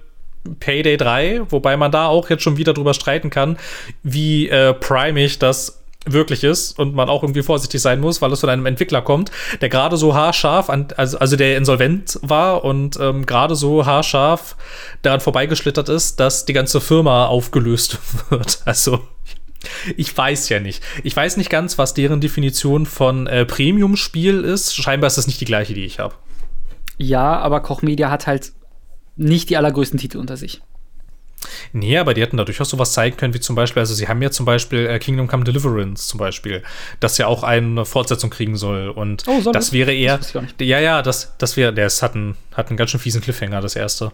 Payday 3, wobei man da auch jetzt schon wieder drüber streiten kann, wie äh, primig das wirklich ist und man auch irgendwie vorsichtig sein muss, weil es von einem Entwickler kommt, der gerade so haarscharf, an, also, also der insolvent war und ähm, gerade so haarscharf daran vorbeigeschlittert ist, dass die ganze Firma aufgelöst wird. Also ich weiß ja nicht. Ich weiß nicht ganz, was deren Definition von äh, Premium-Spiel ist. Scheinbar ist das nicht die gleiche, die ich habe. Ja, aber Koch Media hat halt nicht die allergrößten Titel unter sich. Nee, aber die hätten da durchaus sowas zeigen können, wie zum Beispiel, also sie haben ja zum Beispiel äh, Kingdom Come Deliverance zum Beispiel, das ja auch eine Fortsetzung kriegen soll. Und Oh, soll das das? wäre eher. Das. Ja, ja, das, das wäre, das hat einen, hat einen ganz schön fiesen Cliffhanger, das erste.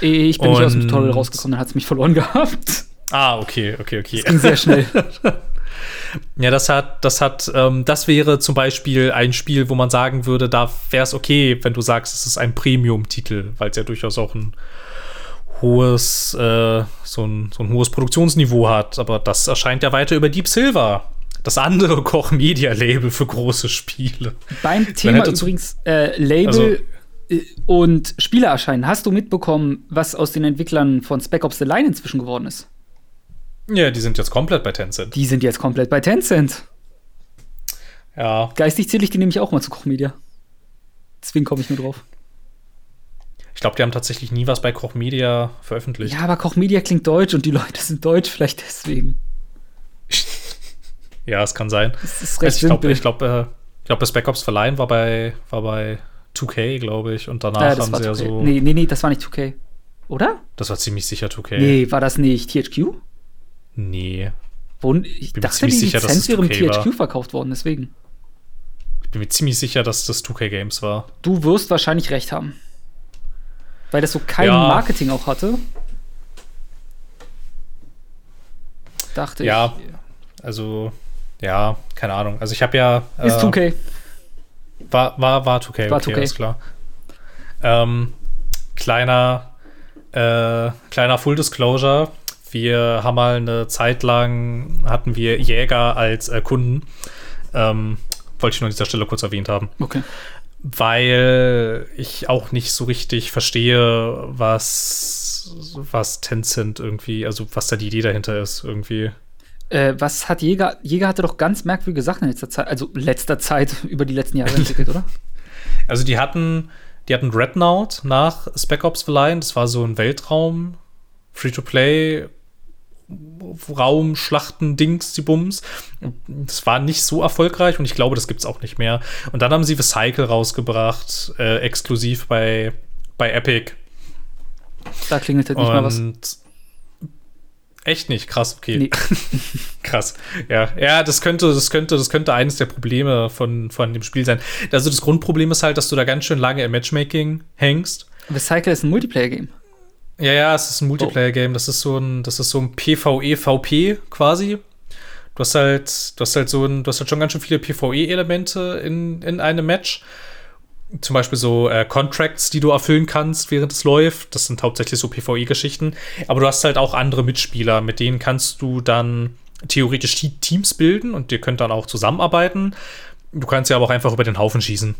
Ich bin nicht aus dem Und- Tutorial rausgekommen, dann hat es mich verloren gehabt. Ah, okay, okay, okay. Das ging sehr schnell. Ja, das hat, das hat, ähm, das wäre zum Beispiel ein Spiel, wo man sagen würde, da wäre es okay, wenn du sagst, es ist ein Premium-Titel, weil es ja durchaus auch ein hohes, äh, so, ein, so ein hohes Produktionsniveau hat. Aber das erscheint ja weiter über Deep Silver. Das andere Koch Media Label für große Spiele. Beim Thema übrigens äh, Label Also- äh, und Spiele erscheinen. Hast du mitbekommen, was aus den Entwicklern von Spec Ops The Line inzwischen geworden ist? Ja, die sind jetzt komplett bei Tencent. Die sind jetzt komplett bei Tencent. Ja, Geistig zähle ich die nämlich auch mal zu Koch Media. Deswegen komme ich nur drauf. ich glaube, die haben tatsächlich nie was bei Koch Media veröffentlicht. Ja, aber Koch Media klingt deutsch und die Leute sind deutsch, vielleicht deswegen. Ja, es kann sein. Das ist recht Ich glaube, ich glaube, äh, ich glaube, das Ops Verleihen war bei, war bei 2K, glaube ich. Und danach Ja, haben sie ja 2K. so. Nee, nee, nee, das war nicht 2K. Oder? Das war ziemlich sicher 2K. Nee, war das nicht THQ? Nee. Wo, ich Bin mir dachte, die ziemlich sicher, dass Lizenz wäre im 2K war. THQ verkauft worden, deswegen. Ich bin mir ziemlich sicher, dass das 2K Games war. Du wirst wahrscheinlich recht haben. Weil das so kein Ja. Marketing auch hatte. Dachte Ja, ich. Also, ja, keine Ahnung. Also ich habe ja. Ist äh, 2K. War, war, war 2K, War okay, 2K. alles klar. Ähm, kleiner, äh, kleiner Full Disclosure. Wir haben mal eine Zeit lang, hatten wir Jäger als äh, Kunden. Ähm, wollte ich nur an dieser Stelle kurz erwähnt haben. Okay. Weil ich auch nicht so richtig verstehe, was, was Tencent irgendwie, also was da die Idee dahinter ist, irgendwie. Äh, was hat Jäger? Jäger hatte doch ganz merkwürdige Sachen in letzter Zeit, also letzter Zeit über die letzten Jahre entwickelt, oder? Also die hatten, die hatten Dreadnought nach Spec Ops The Line. Das war so ein Weltraum, Free-to-Play, Raum, Schlachten, Dings, die Bums. Das war nicht so erfolgreich und ich glaube, das gibt's auch nicht mehr. Und dann haben sie The Cycle rausgebracht, äh, exklusiv bei, bei Epic. Da klingelt halt nicht mal was. Und echt nicht, krass, okay. Nee. Krass. Ja, ja, das könnte, das könnte, das könnte eines der Probleme von, von dem Spiel sein. Also das Grundproblem ist halt, dass du da ganz schön lange im Matchmaking hängst. The Cycle ist ein Multiplayer-Game. Ja, ja, es ist ein Multiplayer-Game. Das ist so ein, das ist so ein PvE-VP quasi. Du hast halt, du hast halt so ein, du hast halt schon ganz schön viele PvE-Elemente in, in einem Match. Zum Beispiel so äh, Contracts, die du erfüllen kannst, während es läuft. Das sind hauptsächlich so PvE-Geschichten. Aber du hast halt auch andere Mitspieler, mit denen kannst du dann theoretisch Te- Teams bilden und ihr könnt dann auch zusammenarbeiten. Du kannst ja aber auch einfach über den Haufen schießen.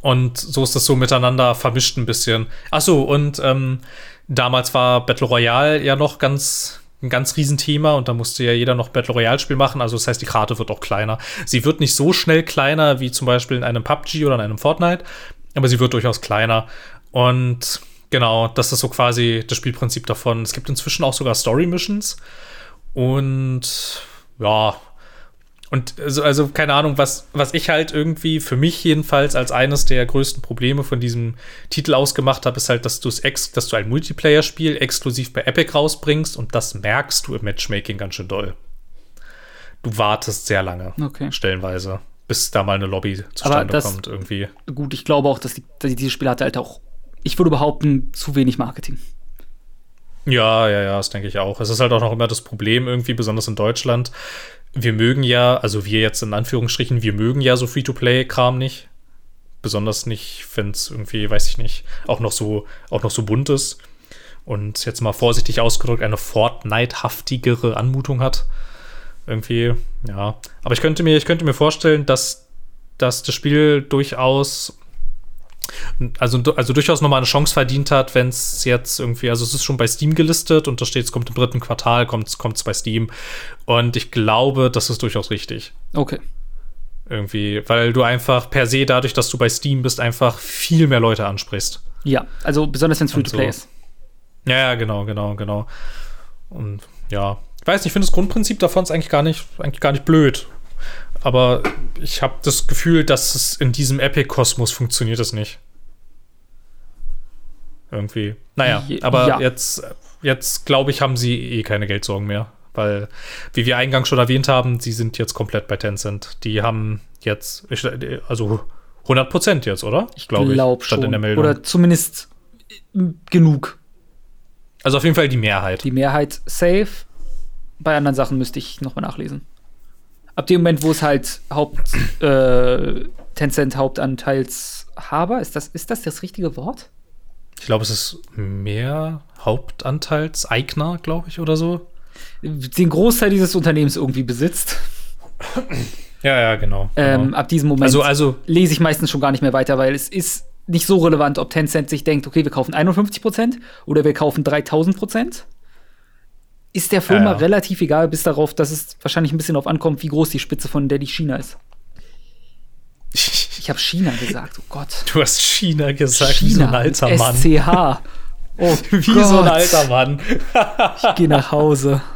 Und so ist das so miteinander vermischt ein bisschen. Ach so, und ähm, damals war Battle Royale ja noch ganz ein ganz Riesenthema und da musste ja jeder noch Battle Royale Spiel machen. Also das heißt, die Karte wird auch kleiner. Sie wird nicht so schnell kleiner wie zum Beispiel in einem PUBG oder in einem Fortnite, aber sie wird durchaus kleiner. Und genau, das ist so quasi das Spielprinzip davon. Es gibt inzwischen auch sogar Story Missions und ja, und also, also keine Ahnung, was, was ich halt irgendwie für mich jedenfalls als eines der größten Probleme von diesem Titel ausgemacht habe, ist halt, dass du es ex, dass du ein Multiplayer-Spiel exklusiv bei Epic rausbringst und das merkst du im Matchmaking ganz schön doll. Du wartest sehr lange, Okay. stellenweise, bis da mal eine Lobby zustande das- kommt irgendwie. Gut, ich glaube auch, dass, die, dass dieses Spiel hatte halt auch, ich würde behaupten, zu wenig Marketing. Ja, ja, ja, das denke ich auch. Es ist halt auch noch immer das Problem irgendwie, besonders in Deutschland. Wir mögen ja, also wir jetzt in Anführungsstrichen, wir mögen ja so Free-to-Play-Kram nicht. Besonders nicht, wenn es irgendwie, weiß ich nicht, auch noch so, auch noch so bunt ist. Und jetzt mal vorsichtig ausgedrückt, eine Fortnite-haftigere Anmutung hat. Irgendwie, ja. Aber ich könnte mir, ich könnte mir vorstellen, dass, dass das Spiel durchaus also, also durchaus nochmal eine Chance verdient hat, wenn es jetzt irgendwie, also es ist schon bei Steam gelistet und da steht, es kommt im dritten Quartal, kommt es bei Steam. Und ich glaube, das ist durchaus richtig. Okay. Irgendwie, weil du einfach per se dadurch, dass du bei Steam bist, einfach viel mehr Leute ansprichst. Ja, also besonders wenn es Free-to-Play so. ist. Ja, ja, genau, genau, genau. Und ja, ich weiß nicht, ich finde das Grundprinzip davon ist eigentlich gar nicht, eigentlich gar nicht blöd. Aber ich habe das Gefühl, dass es in diesem Epic-Kosmos funktioniert es nicht. Irgendwie. Naja, Je- aber ja. jetzt, jetzt, glaube ich, haben sie eh keine Geldsorgen mehr. Weil, wie wir eingangs schon erwähnt haben, sie sind jetzt komplett bei Tencent. Die haben jetzt, also 100 Prozent jetzt, oder? Ich glaube, glaub ich, stand in der Meldung. Oder zumindest genug. Also auf jeden Fall die Mehrheit. Die Mehrheit safe. Bei anderen Sachen müsste ich nochmal nachlesen. Ab dem Moment, wo es halt Haupt, äh, Tencent Hauptanteilshaber, ist das, ist das das richtige Wort? Ich glaube, es ist mehr Hauptanteilseigner, glaube ich, oder so. Den Großteil dieses Unternehmens irgendwie besitzt. Ja, ja, genau. Ähm, genau. Ab diesem Moment also, also, lese ich meistens schon gar nicht mehr weiter, weil es ist nicht so relevant, ob Tencent sich denkt, okay, wir kaufen 51 Prozent oder wir kaufen 3000 Prozent. Ist der Firma ja, ja. relativ egal, bis darauf, dass es wahrscheinlich ein bisschen darauf ankommt, wie groß die Spitze von Daddy China ist. Ich habe China gesagt, oh Gott. Du hast China gesagt, China, wie so ein alter Mann. SCH. Oh wie Gott. so ein alter Mann. ich gehe nach Hause.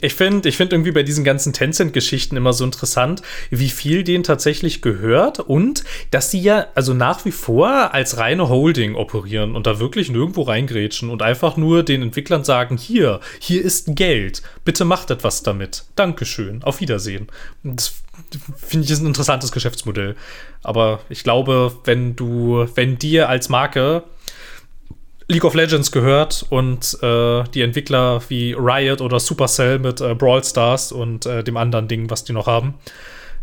Ich finde ich find irgendwie bei diesen ganzen Tencent-Geschichten immer so interessant, wie viel denen tatsächlich gehört und dass sie ja also nach wie vor als reine Holding operieren und da wirklich nirgendwo reingrätschen und einfach nur den Entwicklern sagen, hier, hier ist Geld, bitte macht etwas damit. Dankeschön, auf Wiedersehen. Das finde ich ist ein interessantes Geschäftsmodell. Aber ich glaube, wenn du, wenn dir als Marke League of Legends gehört und äh, die Entwickler wie Riot oder Supercell mit äh, Brawl Stars und äh, dem anderen Ding, was die noch haben,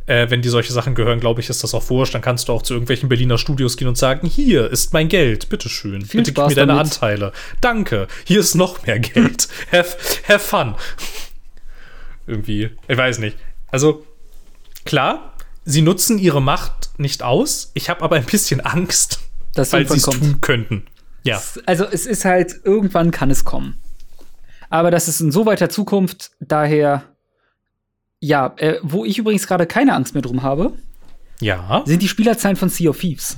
äh, wenn die solche Sachen gehören, glaube ich, ist das auch wurscht. Dann kannst du auch zu irgendwelchen Berliner Studios gehen und sagen: Hier ist mein Geld, bitteschön. Viel Bitte Spaß gib mir deine damit. Anteile. Danke, hier ist noch mehr Geld. have, have fun. Irgendwie, ich weiß nicht. Also, klar, sie nutzen ihre Macht nicht aus. Ich habe aber ein bisschen Angst, Das weil sie es tun könnten. Ja. Also es ist halt, irgendwann kann es kommen. Aber das ist in so weiter Zukunft, daher, ja, äh, wo ich übrigens gerade keine Angst mehr drum habe, Ja. sind die Spielerzahlen von Sea of Thieves.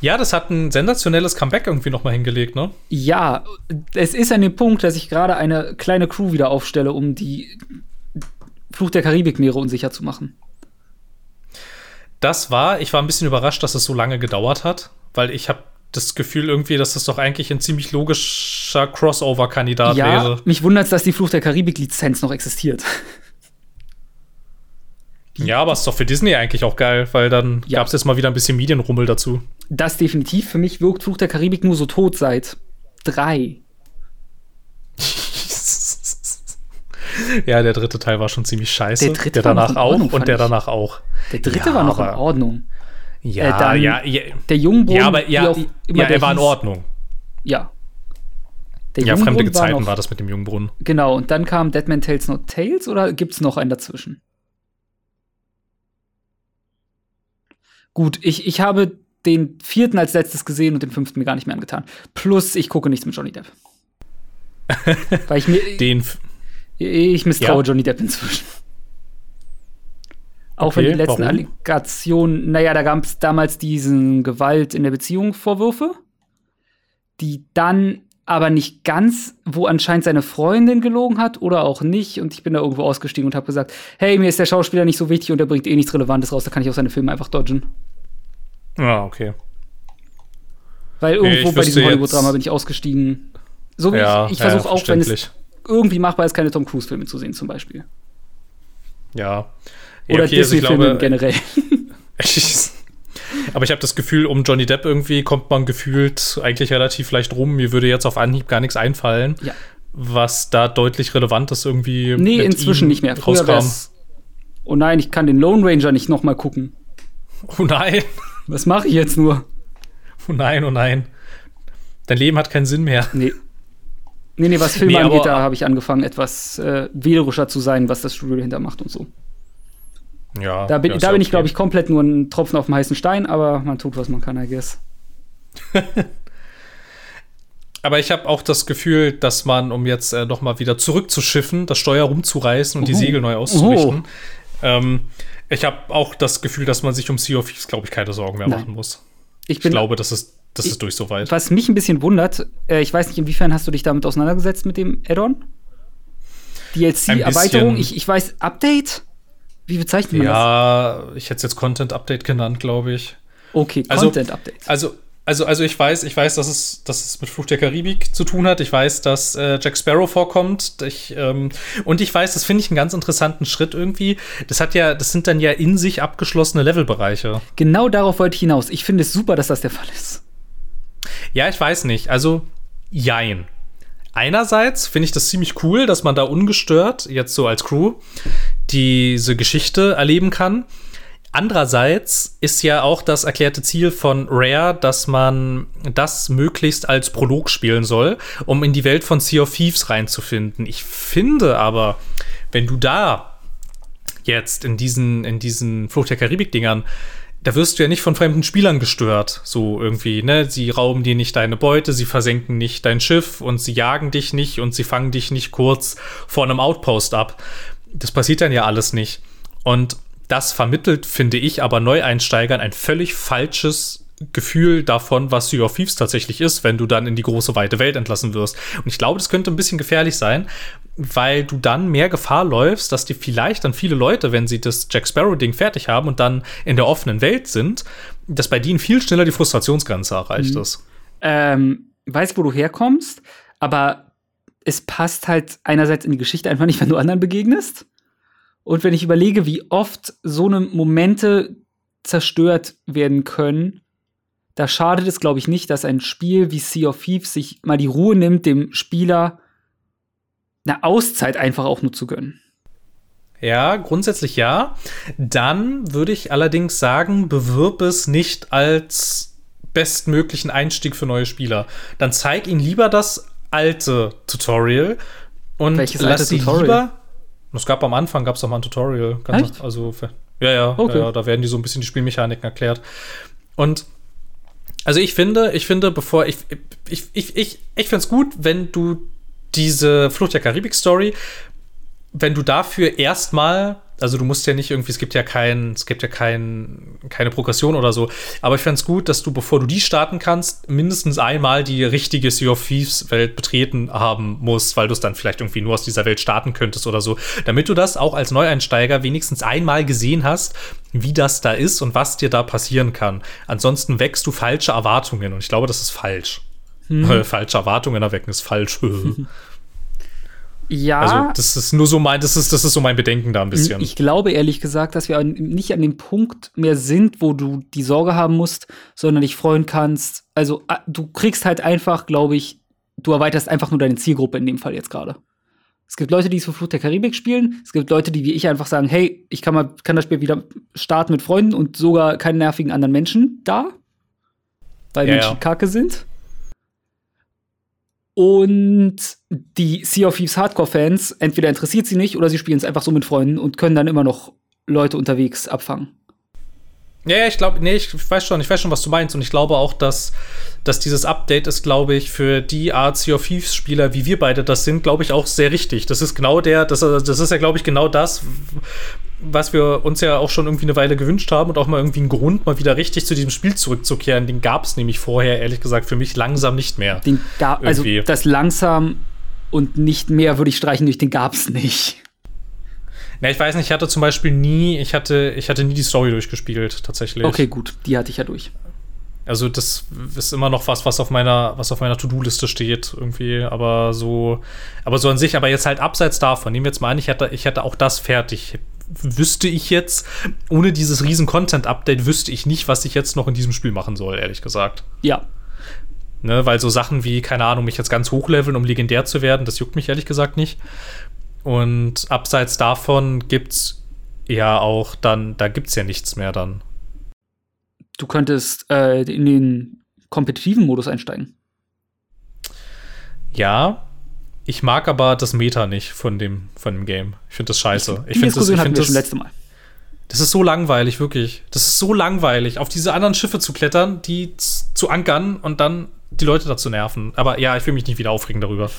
Ja, das hat ein sensationelles Comeback irgendwie noch mal hingelegt, ne? Ja, es ist an dem Punkt, dass ich gerade eine kleine Crew wieder aufstelle, um die Fluch der Karibikmeere unsicher zu machen. Das war, ich war ein bisschen überrascht, dass es so lange gedauert hat, weil ich habe das Gefühl irgendwie, dass das doch eigentlich ein ziemlich logischer Crossover-Kandidat ja, wäre. mich wundert es, dass die Fluch der Karibik-Lizenz noch existiert. Ja, aber ist doch für Disney eigentlich auch geil, weil dann Ja. gab es jetzt mal wieder ein bisschen Medienrummel dazu. Das definitiv. Für mich wirkt Fluch der Karibik nur so tot seit drei. ja, der dritte Teil war schon ziemlich scheiße. Der dritte der war noch danach auch und der danach auch. Der dritte Ja, war noch in Ordnung. Ja, Äh, dann ja, ja, Der Jungbrunnen, ja, aber ja, auch ja, er war in. Ordnung. Ja. Der Ja, fremde war Gezeiten noch, war das mit dem Jungbrunnen. Genau, und dann kam Deadman Tales Not Tales oder gibt's noch einen dazwischen? Gut, ich, ich habe den vierten als letztes gesehen und den fünften mir gar nicht mehr angetan. Plus, ich gucke nichts mit Johnny Depp. Weil ich mir. Den, f- ich misstraue Ja. Johnny Depp inzwischen. Auch Okay, wenn die letzten warum? Allegationen, naja, da gab es damals diesen Gewalt in der Beziehung Vorwürfe, die dann aber nicht ganz, wo anscheinend seine Freundin gelogen hat oder auch nicht. Und ich bin da irgendwo ausgestiegen und habe gesagt, hey, mir ist der Schauspieler nicht so wichtig und er bringt eh nichts Relevantes raus, da kann ich auch seine Filme einfach dodgen. ah, okay. Weil Nee, irgendwo ich bei diesem Hollywood-Drama bin ich ausgestiegen. So wie Ja, ich, ich ja, versuche auch, wenn es irgendwie machbar ist, keine Tom Cruise-Filme zu sehen, zum Beispiel. Ja. Oder okay, also ich Disney-Filme glaube, generell. Aber ich habe das Gefühl, um Johnny Depp irgendwie kommt man gefühlt eigentlich relativ leicht rum. Mir würde jetzt auf Anhieb gar nichts einfallen, Ja. was da deutlich Relevantes irgendwie. Nee, inzwischen nicht mehr. Früher rauskam. Oh nein, ich kann den Lone Ranger nicht noch mal gucken. Oh nein, Was mache ich jetzt nur? oh nein, oh nein. Dein Leben hat keinen Sinn mehr. Nee. Nee, nee, was Filme Nee, angeht, da habe ich angefangen, etwas äh, wählerischer zu sein, was das Studio dahinter macht und so. Ja, Da bin, ja, da bin ich, okay. glaube ich, komplett nur ein Tropfen auf dem heißen Stein, aber man tut, was man kann, I guess. Aber ich habe auch das Gefühl, dass man, um jetzt äh, noch mal wieder zurückzuschiffen, das Steuer rumzureißen und die Uhu. Segel neu auszurichten, ähm, ich habe auch das Gefühl, dass man sich um Sea of Thieves, glaube ich, keine Sorgen mehr Nein. machen muss. Ich Ich glaube, das ist, das Ich- ist durch soweit. was mich ein bisschen wundert, äh, ich weiß nicht, inwiefern hast du dich damit auseinandergesetzt mit dem Add-on? DLC-Erweiterung? Ich, ich weiß, Update? Wie bezeichnet man das? Ja, ich hätte es jetzt Content Update genannt, glaube ich. Okay, Also- Content-Update. Also, also, also ich weiß, ich weiß, dass es, dass es mit Fluch der Karibik zu tun hat. Ich weiß, dass äh, Jack Sparrow vorkommt. Ich, ähm, und ich weiß, das finde ich einen ganz interessanten Schritt irgendwie. Das hat ja, das sind dann ja in sich abgeschlossene Levelbereiche. Genau darauf wollte ich hinaus. Ich finde es super, dass das der Fall ist. Ja, ich weiß nicht. Also, jein. Einerseits finde ich das ziemlich cool, dass man da ungestört, jetzt so als Crew, diese Geschichte erleben kann. Andererseits ist ja auch das erklärte Ziel von Rare, dass man das möglichst als Prolog spielen soll, um in die Welt von Sea of Thieves reinzufinden. Ich finde aber, wenn du da jetzt in diesen, in diesen Flucht der Karibik-Dingern da wirst du ja nicht von fremden Spielern gestört, so irgendwie, ne? Sie rauben dir nicht deine Beute, sie versenken nicht dein Schiff und sie jagen dich nicht und sie fangen dich nicht kurz vor einem Outpost ab. Das passiert dann ja alles nicht. Und das vermittelt, finde ich, aber Neueinsteigern ein völlig falsches Gefühl davon, was Sea of Thieves tatsächlich ist, wenn du dann in die große weite Welt entlassen wirst. Und ich glaube, das könnte ein bisschen gefährlich sein, weil du dann mehr Gefahr läufst, dass die vielleicht dann viele Leute, wenn sie das Jack Sparrow-Ding fertig haben und dann in der offenen Welt sind, dass bei denen viel schneller die Frustrationsgrenze erreicht mhm. ist. Ähm, weiß, wo du herkommst, aber es passt halt einerseits in die Geschichte einfach nicht, wenn du anderen begegnest. Und wenn ich überlege, wie oft so eine Momente zerstört werden können, da schadet es, glaube ich, nicht, dass ein Spiel wie Sea of Thieves sich mal die Ruhe nimmt, dem Spieler eine Auszeit einfach auch nur zu gönnen. Ja, grundsätzlich ja. Dann würde ich allerdings sagen, bewirb es nicht als bestmöglichen Einstieg für neue Spieler. Dann zeig ihnen lieber das alte Tutorial und Welches lass sie Tutorial? lieber es gab am Anfang gab es auch mal ein Tutorial. Echt? Also, ja, ja, okay. ja, da werden die so ein bisschen die Spielmechaniken erklärt. Und also ich finde, ich finde, bevor ich, ich, ich, ich, ich finde es gut, wenn du diese Flucht der Karibik-Story, wenn du dafür erstmal also du musst ja nicht irgendwie, es gibt ja kein, es gibt ja kein, keine Progression oder so. Aber ich fände es gut, dass du, bevor du die starten kannst, mindestens einmal die richtige Sea of Thieves Welt betreten haben musst, weil du es dann vielleicht irgendwie nur aus dieser Welt starten könntest oder so. Damit du das auch als Neueinsteiger wenigstens einmal gesehen hast, wie das da ist und was dir da passieren kann. Ansonsten wächst du falsche Erwartungen und ich glaube, das ist falsch. Hm. falsche Erwartungen erwecken ist falsch. Ja. Also, das ist nur so mein, das ist, das ist so mein Bedenken da ein bisschen. Ich glaube ehrlich gesagt, dass wir nicht an dem Punkt mehr sind, wo du die Sorge haben musst, sondern dich freuen kannst. Also, du kriegst halt einfach, glaube ich, du erweiterst einfach nur deine Zielgruppe in dem Fall jetzt gerade. Es gibt Leute, die es für Flucht der Karibik spielen. Es gibt Leute, die wie ich einfach sagen, hey, ich kann mal, kann das Spiel wieder starten mit Freunden und sogar keine nervigen anderen Menschen da. Weil ja, Menschen ja. kacke sind. Und die Sea of Thieves Hardcore-Fans, entweder interessiert sie nicht oder sie spielen es einfach so mit Freunden und können dann immer noch Leute unterwegs abfangen. Ja, ich glaube, nee, ich weiß schon, ich weiß schon, was du meinst. Und ich glaube auch, dass, dass dieses Update ist, glaube ich, für die Art Sea of Thieves-Spieler, wie wir beide das sind, glaube ich, auch sehr richtig. Das ist genau der, das, das ist ja, glaube ich, genau das, was wir uns ja auch schon irgendwie eine Weile gewünscht haben und auch mal irgendwie einen Grund, mal wieder richtig zu diesem Spiel zurückzukehren. Den gab es nämlich vorher, ehrlich gesagt, für mich langsam nicht mehr. Den gab, also das langsam und nicht mehr würde ich streichen durch, den gab es nicht. Na, ich weiß nicht, ich hatte zum Beispiel nie, ich hatte, ich hatte nie die Story durchgespielt, tatsächlich. Okay, gut, die hatte ich ja durch. Also das ist immer noch was, was auf meiner, was auf meiner To-Do-Liste steht irgendwie, aber so, aber so an sich, aber jetzt halt abseits davon, nehmen wir jetzt mal an, ich hätte, ich hätte auch das fertig wüsste ich jetzt, ohne dieses riesen Content-Update, wüsste ich nicht, was ich jetzt noch in diesem Spiel machen soll, ehrlich gesagt. Ja. Ne, weil so Sachen wie, keine Ahnung, mich jetzt ganz hochleveln, um legendär zu werden, das juckt mich ehrlich gesagt nicht. Und abseits davon gibt's ja auch dann, da gibt's ja nichts mehr dann. Du könntest äh, in den kompetitiven Modus einsteigen. Ja, ich mag aber das Meta nicht von dem, von dem Game. Ich finde das scheiße. Ich, ich finde das, ich find das schon letzte Mal. Das ist so langweilig, wirklich. Das ist so langweilig, auf diese anderen Schiffe zu klettern, die zu ankern und dann die Leute dazu nerven. Aber ja, ich will mich nicht wieder aufregen darüber.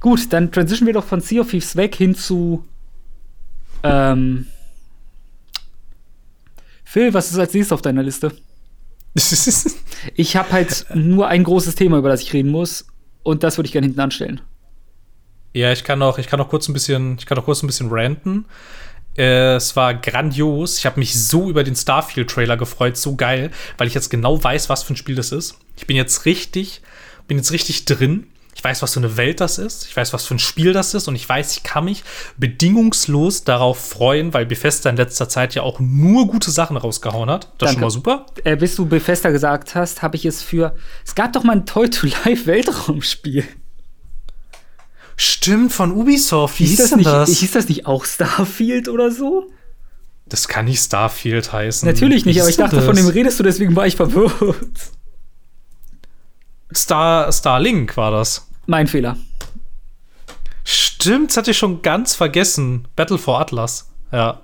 Gut, dann transition wir doch von Sea of Thieves weg hin zu ähm, Phil, was ist als nächstes auf deiner Liste? ich habe halt nur ein großes Thema, über das ich reden muss, und das würde ich gerne hinten anstellen. Ja, ich kann auch, ich kann auch kurz ein bisschen, ich kann auch kurz ein bisschen ranten. Äh, es war grandios. Ich habe mich so über den Starfield-Trailer gefreut, so geil, weil ich jetzt genau weiß, was für ein Spiel das ist. Ich bin jetzt richtig, bin jetzt richtig drin. Ich weiß, was für eine Welt das ist. Ich weiß, was für ein Spiel das ist. Und ich weiß, ich kann mich bedingungslos darauf freuen, weil Bethesda in letzter Zeit ja auch nur gute Sachen rausgehauen hat. Das ist schon mal super. Äh, bis du Bethesda gesagt hast, habe ich es für. Es gab doch mal ein Toy-to-Life-Weltraumspiel. Stimmt, von Ubisoft. Wie hieß, hieß das nicht? Das? Hieß das nicht auch Starfield oder so? Das kann nicht Starfield heißen. Natürlich nicht, aber ich dachte, das? von dem redest du, deswegen war ich verwirrt. Star, Starlink war das. Mein Fehler. Stimmt, das hatte ich schon ganz vergessen. Battle for Atlas. Ja.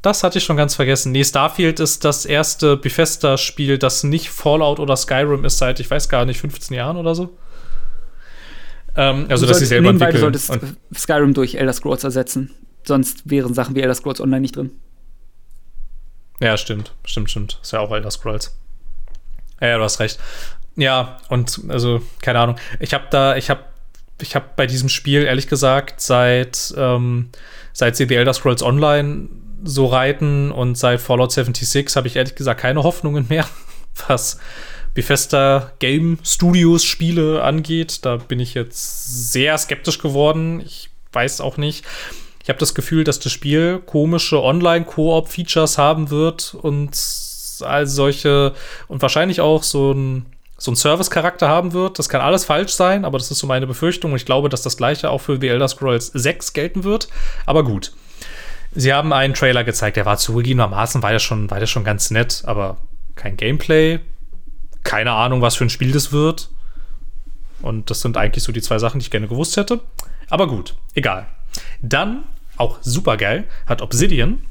Das hatte ich schon ganz vergessen. Nee, Starfield ist das erste Bethesda-Spiel, das nicht Fallout oder Skyrim ist seit, ich weiß gar nicht, 15 Jahren oder so. Ähm, also, dass sie selber entwickeln. Du solltest Skyrim durch Elder Scrolls ersetzen. Sonst wären Sachen wie Elder Scrolls Online nicht drin. Ja, stimmt. Stimmt, stimmt. Ist ja auch Elder Scrolls. Ja, du hast recht. Ja, und also, keine Ahnung. Ich habe da, ich habe ich habe bei diesem Spiel ehrlich gesagt seit ähm, seit sie The Elder Scrolls Online so reiten und seit Fallout 76 habe ich ehrlich gesagt keine Hoffnungen mehr, was Bethesda Game Studios Spiele angeht. Da bin ich jetzt sehr skeptisch geworden. Ich weiß auch nicht. Ich habe das Gefühl, dass das Spiel komische Online-Koop-Features haben wird und all solche und wahrscheinlich auch so ein so einen Service-Charakter haben wird. Das kann alles falsch sein, aber das ist so meine Befürchtung. Und ich glaube, dass das gleiche auch für The Elder Scrolls 6 gelten wird. Aber gut. Sie haben einen Trailer gezeigt, der war zugegebenermaßen, war ja schon, war ja schon ganz nett, aber kein Gameplay, keine Ahnung, was für ein Spiel das wird. Und das sind eigentlich so die zwei Sachen, die ich gerne gewusst hätte. Aber gut, egal. Dann, auch super geil, hat Obsidian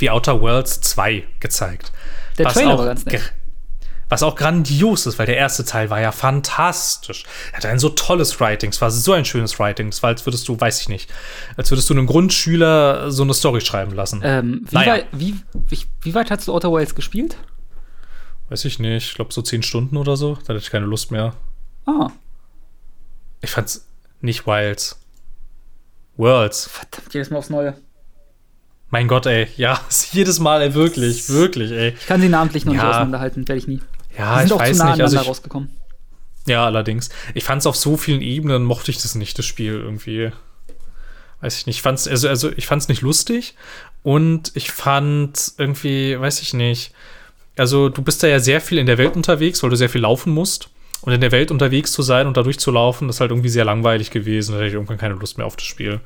The Outer Worlds 2 gezeigt. Der Trailer war ganz nett. Was auch grandios ist, weil der erste Teil war ja fantastisch. Er hatte ein so tolles Writing, es war so ein schönes Writing. Es war, als würdest du, weiß ich nicht, als würdest du einem Grundschüler so eine Story schreiben lassen. Ähm, wie, naja. weit, wie, wie, wie, weit hast du Outer Worlds gespielt? Weiß ich nicht. Ich glaube so zehn Stunden oder so. Da hatte ich keine Lust mehr. Ah. Ich fand's nicht Wilds. Worlds. Verdammt, jedes Mal aufs Neue. Mein Gott, ey. Ja, jedes Mal, ey, wirklich, wirklich, ey. Ich kann sie namentlich noch ja. nicht auseinanderhalten, werde ich nie. Ja, ich weiß nah nicht. Also ich, rausgekommen. Ja, allerdings. Ich fand's auf so vielen Ebenen, mochte ich das nicht, das Spiel irgendwie. Weiß ich nicht. Ich fand's, also, also ich fand's nicht lustig und ich fand irgendwie, weiß ich nicht also du bist da ja sehr viel in der Welt unterwegs, weil du sehr viel laufen musst. Und in der Welt unterwegs zu sein und da durchzulaufen, ist halt irgendwie sehr langweilig gewesen. Da hätte ich irgendwann keine Lust mehr auf das Spiel.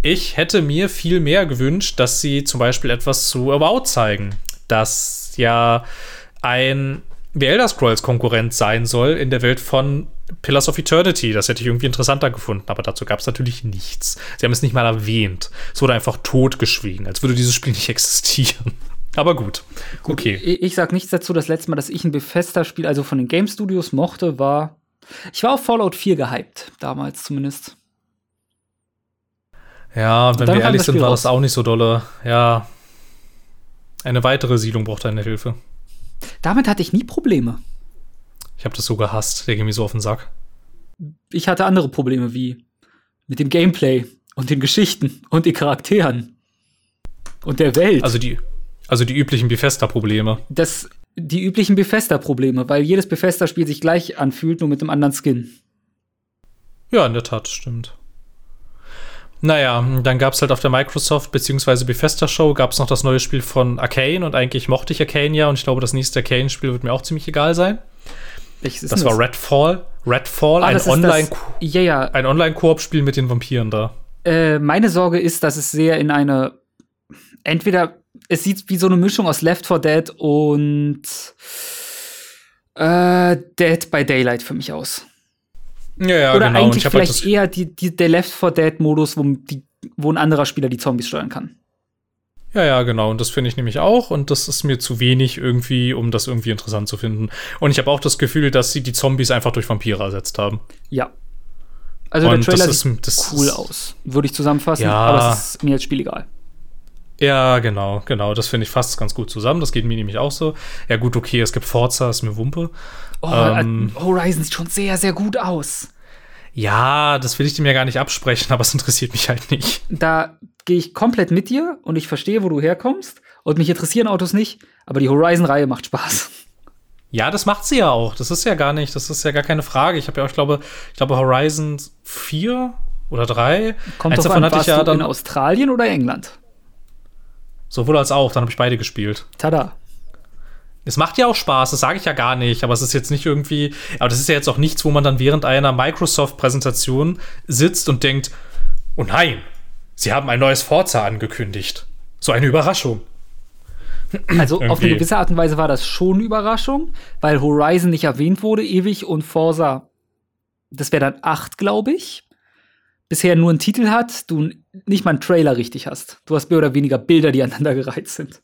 Ich hätte mir viel mehr gewünscht, dass sie zum Beispiel etwas zu About zeigen. Das ja ein The Elder Scrolls Konkurrent sein soll in der Welt von Pillars of Eternity. Das hätte ich irgendwie interessanter gefunden, aber dazu gab es natürlich nichts. Sie haben es nicht mal erwähnt. Es wurde einfach totgeschwiegen, als würde dieses Spiel nicht existieren. Aber gut. Okay. Ich, ich sag nichts dazu. Das letzte Mal, dass ich ein Bethesda-Spiel, also von den Game Studios, mochte, war. Ich war auf Fallout 4 gehypt, damals zumindest. Ja, wenn wir ehrlich sind, war raus. das auch nicht so dolle. Ja. Eine weitere Siedlung braucht eine Hilfe. Damit hatte ich nie Probleme. Ich habe das so gehasst. Der ging mir so auf den Sack. Ich hatte andere Probleme wie mit dem Gameplay und den Geschichten und den Charakteren und der Welt. Also die, also die üblichen Bethesda-Probleme. Das, die üblichen Bethesda-Probleme, weil jedes Bethesda-Spiel sich gleich anfühlt, nur mit einem anderen Skin. Ja, in der Tat, stimmt. Naja, dann gab es halt auf der Microsoft- bzw. Bethesda-Show gab es noch das neue Spiel von Arcane und eigentlich mochte ich Arcane ja und ich glaube, das nächste Arcane-Spiel wird mir auch ziemlich egal sein. Welches das war Redfall. Redfall, ah, ein Online- ja, ja. ein Online-Koop-Spiel mit den Vampiren da. Äh, meine Sorge ist, dass es sehr in eine entweder es sieht wie so eine Mischung aus Left 4 Dead und äh, Dead by Daylight für mich aus. Ja, ja, Oder genau. eigentlich halt vielleicht halt eher die, die, der Left 4 Dead-Modus, wo, wo ein anderer Spieler die Zombies steuern kann. Ja, ja, genau. Und das finde ich nämlich auch. Und das ist mir zu wenig irgendwie, um das irgendwie interessant zu finden. Und ich habe auch das Gefühl, dass sie die Zombies einfach durch Vampire ersetzt haben. Ja. Also und der Trailer sieht ist, cool aus, würde ich zusammenfassen. Ja. Aber es ist mir als Spiel egal. Ja, genau, genau. Das finde ich fast ganz gut zusammen. Das geht mir nämlich auch so. Ja, gut, okay, es gibt Forza, ist mir Wumpe. Oh, ähm, Horizon sieht schon sehr, sehr gut aus. Ja, das will ich dem ja gar nicht absprechen, aber es interessiert mich halt nicht. Da gehe ich komplett mit dir und ich verstehe, wo du herkommst. Und mich interessieren Autos nicht, aber die Horizon-Reihe macht Spaß. Ja, das macht sie ja auch. Das ist ja gar nicht, das ist ja gar keine Frage. Ich habe ja auch, ich glaube, ich glaube Horizon 4 oder 3. Kommt Eins davon an, hatte ich ja dann in Australien oder England. Sowohl als auch, dann habe ich beide gespielt. Tada. Es macht ja auch Spaß, das sage ich ja gar nicht, aber es ist jetzt nicht irgendwie, aber das ist ja jetzt auch nichts, wo man dann während einer Microsoft-Präsentation sitzt und denkt, oh nein, sie haben ein neues Forza angekündigt. So eine Überraschung. Also auf eine gewisse Art und Weise war das schon eine Überraschung, weil Horizon nicht erwähnt wurde ewig und Forza, das wäre dann 8, glaube ich, bisher nur einen Titel hat, du nicht mal einen Trailer richtig hast. Du hast mehr oder weniger Bilder, die aneinander gereiht sind.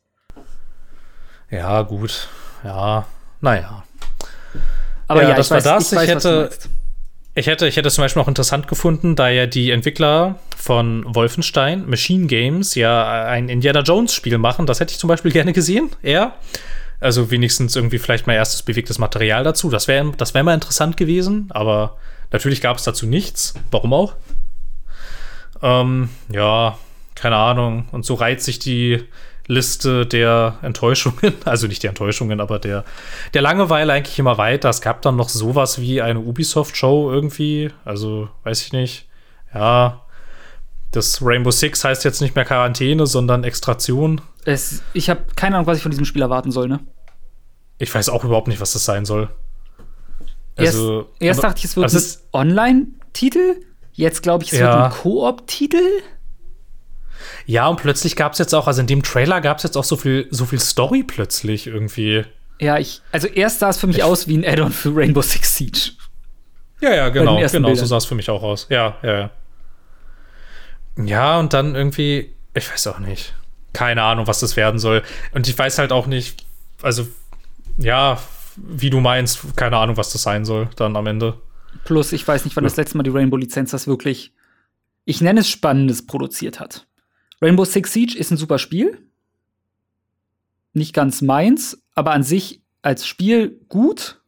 Ja, gut. Ja, naja. Aber ja, ja das war weiß, das. Ich, weiß, ich hätte, ich hätte, ich hätte zum Beispiel auch interessant gefunden, da ja die Entwickler von Wolfenstein, Machine Games, ja ein Indiana Jones Spiel machen. Das hätte ich zum Beispiel gerne gesehen, eher. Also wenigstens irgendwie vielleicht mal erstes bewegtes Material dazu. Das wäre das wär mal interessant gewesen, aber natürlich gab es dazu nichts. Warum auch? Ähm, ja, keine Ahnung. Und so reiht sich die Liste der Enttäuschungen, also nicht der Enttäuschungen, aber der, der Langeweile eigentlich immer weiter. Es gab dann noch sowas wie eine Ubisoft-Show irgendwie, also weiß ich nicht. Ja, das Rainbow Six heißt jetzt nicht mehr Quarantäne, sondern Extraktion. Es, ich habe keine Ahnung, was ich von diesem Spiel erwarten soll, ne? Ich weiß auch überhaupt nicht, was das sein soll. Also, erst, erst dachte ich, es wird also ein Online-Titel. Jetzt glaube ich, es ja. wird ein Koop-Titel. Ja, und plötzlich gab es jetzt auch, also in dem Trailer gab es jetzt auch so viel, so viel Story plötzlich irgendwie. Ja, ich, also erst sah es für mich ich, aus wie ein Add-on für Rainbow Six Siege. Ja, ja, genau, genau, so sah es für mich auch aus. Ja, ja, ja. Ja, und dann irgendwie, ich weiß auch nicht. Keine Ahnung, was das werden soll. Und ich weiß halt auch nicht, also, ja, wie du meinst, keine Ahnung, was das sein soll, dann am Ende. Plus, ich weiß nicht, wann ja. das letzte Mal die Rainbow-Lizenz das wirklich, ich nenne es Spannendes, produziert hat. Rainbow Six Siege ist ein super Spiel. Nicht ganz meins, aber an sich als Spiel gut.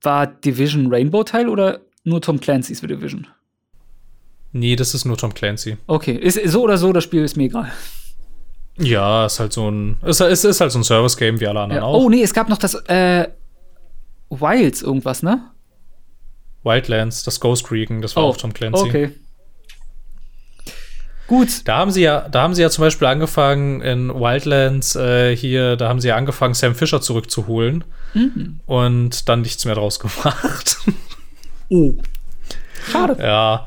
War Division Rainbow Teil oder nur Tom Clancy's für Division? Nee, das ist nur Tom Clancy. Okay, ist so oder so, das Spiel ist mir egal. Ja, ist halt so ein. Ist, ist, ist halt so ein Service-Game wie alle anderen ja. auch. Oh, nee, es gab noch das äh, Wilds irgendwas, ne? Wildlands, das Ghost Recon, das war oh, auch Tom Clancy. Okay. Gut. Da haben sie ja, da haben sie ja zum Beispiel angefangen in Wildlands äh, hier, da haben sie ja angefangen, Sam Fisher zurückzuholen mhm. und dann nichts mehr draus gemacht. Oh. Schade. Ja.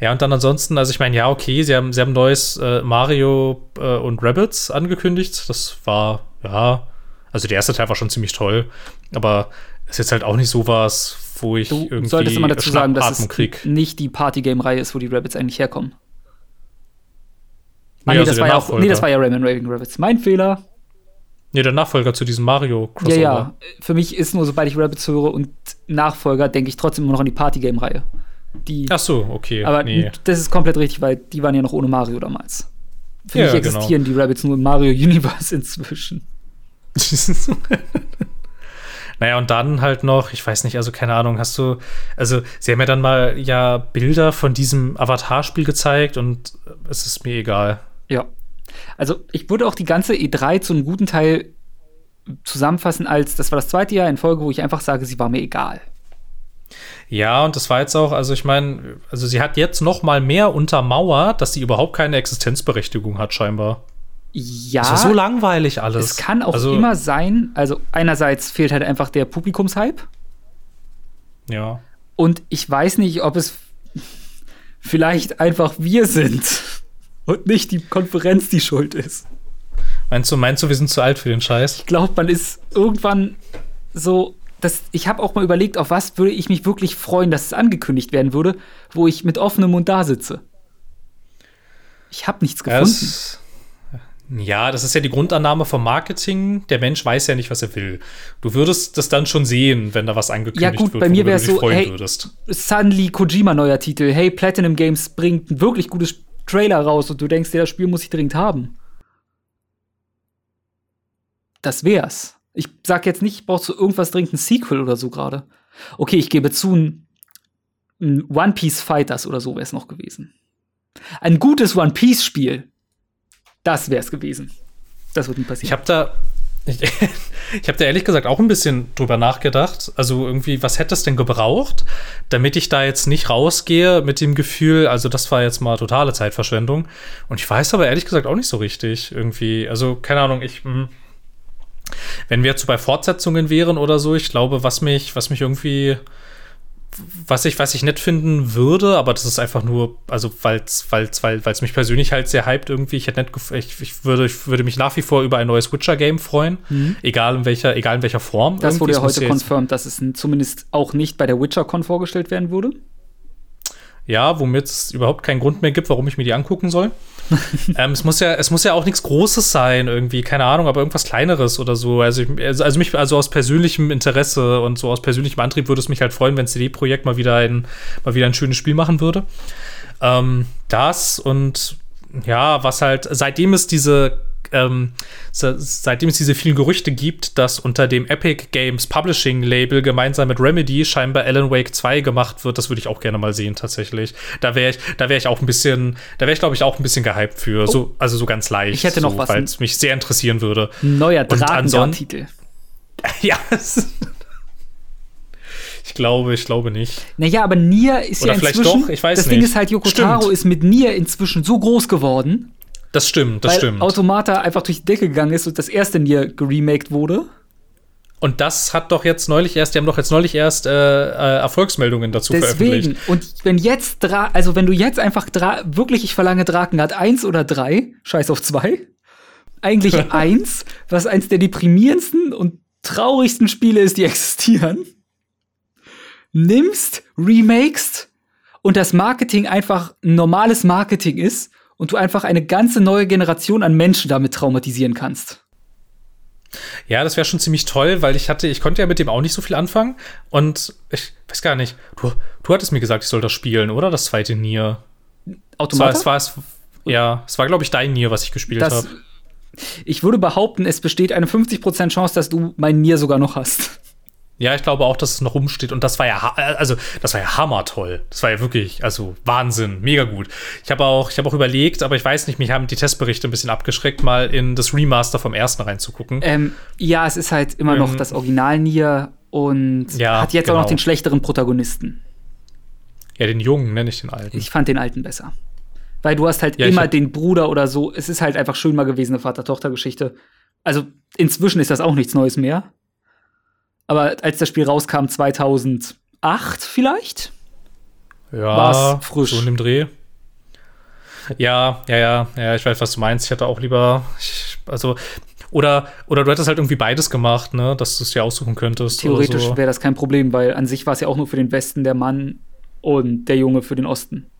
Ja, und dann ansonsten, also ich meine, ja, okay, sie haben, sie haben neues äh, Mario äh, und Rabbits angekündigt. Das war, ja, also der erste Teil war schon ziemlich toll, aber ist jetzt halt auch nicht so was, wo ich du irgendwie solltest immer dazu sagen, dass es krieg. nicht die Partygame-Reihe ist, wo die Rabbits eigentlich herkommen. Ah, nee, also das war ja auch, nee, das war ja Rayman Raving Rabbits. Mein Fehler. Nee, der Nachfolger zu diesem Mario Crossover. Ja, ja. Für mich ist nur, sobald ich Rabbits höre und Nachfolger, denke ich trotzdem immer noch an die Partygame-Reihe. Die, Ach so, okay. Aber nee. das ist komplett richtig, weil die waren ja noch ohne Mario damals. Für ja, mich genau. existieren genau. die Rabbits nur im Mario Universe inzwischen. Naja, und dann halt noch, ich weiß nicht, also keine Ahnung, hast du, also sie haben ja dann mal ja Bilder von diesem Avatar-Spiel gezeigt und es ist mir egal. Ja. Also ich würde auch die ganze E3 zu einem guten Teil zusammenfassen als, das war das zweite Jahr in Folge, wo ich einfach sage, sie war mir egal. Ja, und das war jetzt auch, also ich meine, also sie hat jetzt noch mal mehr untermauert, dass sie überhaupt keine Existenzberechtigung hat, scheinbar. Ja. Das ist so langweilig alles. Es kann auch also, immer sein, also einerseits fehlt halt einfach der Publikumshype. Ja. Und ich weiß nicht, ob es vielleicht einfach wir sind und nicht die Konferenz die schuld ist. Meinst du, meinst du, wir sind zu alt für den Scheiß? Ich glaube, man ist irgendwann so. Das, ich habe auch mal überlegt, auf was würde ich mich wirklich freuen, dass es angekündigt werden würde, wo ich mit offenem Mund da sitze. Ich habe nichts gefunden. Ja, ja, das ist ja die Grundannahme vom Marketing. Der Mensch weiß ja nicht, was er will. Du würdest das dann schon sehen, wenn da was angekündigt wird. Ja gut, wird, bei mir wäre es so, hey, würdest. Suddenly Kojima neuer Titel. Hey, Platinum Games bringt ein wirklich gutes Trailer raus und du denkst dir, das Spiel muss ich dringend haben. Das wär's. Ich sag jetzt nicht, brauchst du irgendwas dringend ein Sequel oder so gerade. Okay, ich gebe zu, ein, ein One Piece Fighters oder so wäre es noch gewesen. Ein gutes One Piece Spiel, das wäre es gewesen. Das wird nicht passieren. Ich habe da, ich, ich habe da ehrlich gesagt auch ein bisschen drüber nachgedacht. Also irgendwie, was hätte es denn gebraucht, damit ich da jetzt nicht rausgehe mit dem Gefühl, also das war jetzt mal totale Zeitverschwendung. Und ich weiß aber ehrlich gesagt auch nicht so richtig irgendwie. Also keine Ahnung, ich. Mh, hm, wenn wir jetzt so bei Fortsetzungen wären oder so, ich glaube, was mich, was mich irgendwie was ich, was ich nett finden würde, aber das ist einfach nur, also weil's, weil's, weil es mich persönlich halt sehr hypt irgendwie. Ich hätte nett, ich, ich, würde, ich würde mich nach wie vor über ein neues Witcher-Game freuen, mhm. egal in welcher, egal in welcher Form. Das wurde ja heute confirmed, dass es zumindest auch nicht bei der WitcherCon vorgestellt werden würde. Ja, womit es überhaupt keinen Grund mehr gibt, warum ich mir die angucken soll. ähm, es muss ja, es muss ja auch nichts Großes sein, irgendwie, keine Ahnung, aber irgendwas Kleineres oder so. Also, ich, also, also mich, also aus persönlichem Interesse und so aus persönlichem Antrieb würde es mich halt freuen, wenn CD-Projekt mal wieder ein, mal wieder ein schönes Spiel machen würde. Ähm, das und ja, was halt, seitdem es diese ähm, seitdem es diese vielen Gerüchte gibt, dass unter dem Epic Games Publishing Label gemeinsam mit Remedy scheinbar Alan Wake 2 gemacht wird, das würde ich auch gerne mal sehen, tatsächlich. Da wäre ich, da wäre ich auch ein bisschen, da wäre ich, glaube ich, auch ein bisschen gehypt für. Oh. So, also so ganz leicht. Ich hätte noch so, was. Weil es mich sehr interessieren würde. Neuer Drakengard-Titel. ja, Ich glaube, ich glaube nicht. Naja, aber Nier ist Oder ja inzwischen. Vielleicht doch, ich weiß das nicht. Ding ist halt, Yoko Taro ist mit Nier inzwischen so groß geworden, das stimmt, das weil stimmt. Automata einfach durch die Decke gegangen ist und das erste Nier geremaked wurde. Und das hat doch jetzt neulich erst, die haben doch jetzt neulich erst äh, äh, Erfolgsmeldungen dazu Deswegen. veröffentlicht. Und wenn jetzt, Dra also wenn du jetzt einfach Dra wirklich, ich verlange Drakengard 1 oder 3, scheiß auf 2, eigentlich 1, was eins der deprimierendsten und traurigsten Spiele ist, die existieren, nimmst, remakest und das Marketing einfach normales Marketing ist und du einfach eine ganze neue Generation an Menschen damit traumatisieren kannst. Ja, das wäre schon ziemlich toll, weil ich hatte, ich konnte ja mit dem auch nicht so viel anfangen und ich weiß gar nicht, du, du hattest mir gesagt, ich soll das spielen, oder? Das zweite Nier. Automata? Es war, es war, es, ja, es war, glaube ich, dein Nier, was ich gespielt habe. Ich würde behaupten, es besteht eine 50% Chance, dass du mein Nier sogar noch hast. Ja, ich glaube auch, dass es noch rumsteht. Und das war ja, also, das war ja hammertoll. Das war ja wirklich, also Wahnsinn, mega gut. Ich habe auch, ich habe auch überlegt, aber ich weiß nicht, mich haben die Testberichte ein bisschen abgeschreckt, mal in das Remaster vom ersten reinzugucken. Ähm, ja, es ist halt immer ähm, noch das Original Nier und ja, hat jetzt genau. auch noch den schlechteren Protagonisten. Ja, den Jungen nenne ich den alten. Ich fand den alten besser. Weil du hast halt ja, immer den Bruder oder so. Es ist halt einfach schön mal gewesen, eine Vater-Tochter-Geschichte. Also inzwischen ist das auch nichts Neues mehr. Aber als das Spiel rauskam, 2008 vielleicht? Ja, war's frisch. So in dem Dreh. Ja, ja, ja, ja, ich weiß, was du meinst. Ich hätte auch lieber, ich, also, oder, oder du hättest halt irgendwie beides gemacht, ne, dass du es dir aussuchen könntest. Theoretisch so. wäre das kein Problem, weil an sich war es ja auch nur für den Westen der Mann und der Junge für den Osten.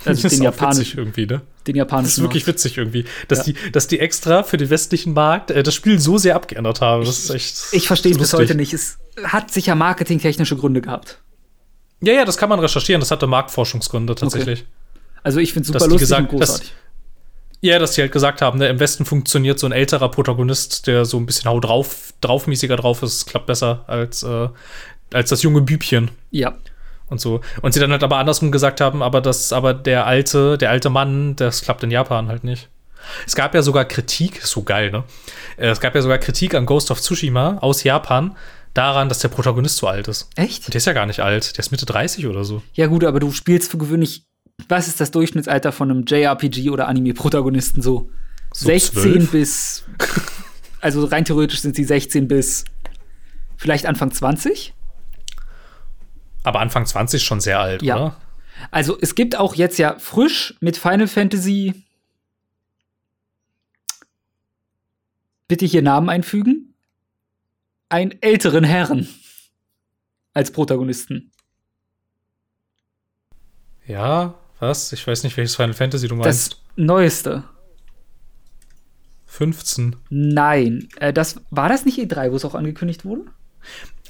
Also das ist den witzig irgendwie, ne? Den japanischen. Das ist wirklich Markt. witzig irgendwie, dass ja. die, dass die extra für den westlichen Markt äh, das Spiel so sehr abgeändert haben. Das ist echt. Ich verstehe es bis heute nicht. Es hat sicher marketingtechnische Gründe gehabt. Ja, ja, das kann man recherchieren. Das hatte Marktforschungsgründe tatsächlich. Okay. Also ich finde es super lustig gesagt, und großartig. Dass, ja, dass die halt gesagt haben, ne, im Westen funktioniert so ein älterer Protagonist, der so ein bisschen hau drauf, draufmäßiger drauf ist, klappt besser als, äh, als das junge Bübchen. Ja und so. Und sie dann halt aber andersrum gesagt haben, aber das, aber der alte, der alte Mann, das klappt in Japan halt nicht. Es gab ja sogar Kritik, so geil, ne? Äh, es gab ja sogar Kritik an Ghost of Tsushima aus Japan daran, dass der Protagonist zu alt ist. Echt? Und der ist ja gar nicht alt, der ist Mitte 30 oder so. Ja, gut, aber du spielst für gewöhnlich, was ist das Durchschnittsalter von einem JRPG oder Anime-Protagonisten so? so? 16 12? bis. Also rein theoretisch sind sie 16 bis vielleicht Anfang 20? Aber Anfang 20 schon sehr alt, ja. oder? Also es gibt auch jetzt ja frisch mit Final Fantasy. Bitte hier Namen einfügen. Einen älteren Herren als Protagonisten. Ja, was? Ich weiß nicht, welches Final Fantasy du meinst. Das neueste. 15. Nein, äh, das war das nicht E3, wo es auch angekündigt wurde?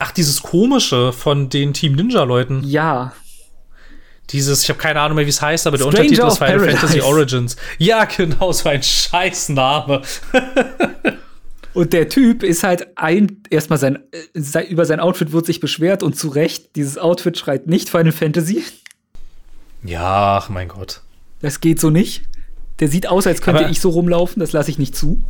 Ach, dieses komische von den Team Ninja-Leuten. Ja. Dieses, ich habe keine Ahnung mehr, wie es heißt, aber Stranger der Untertitel ist Final Fantasy Origins. Ja, genau, so ein Scheißname. Und der Typ ist halt ein, erstmal sein, über sein Outfit wird sich beschwert und zu Recht, dieses Outfit schreit nicht Final Fantasy. Ja, ach mein Gott. Das geht so nicht. Der sieht aus, als könnte Aber ich so rumlaufen, das lasse ich nicht zu.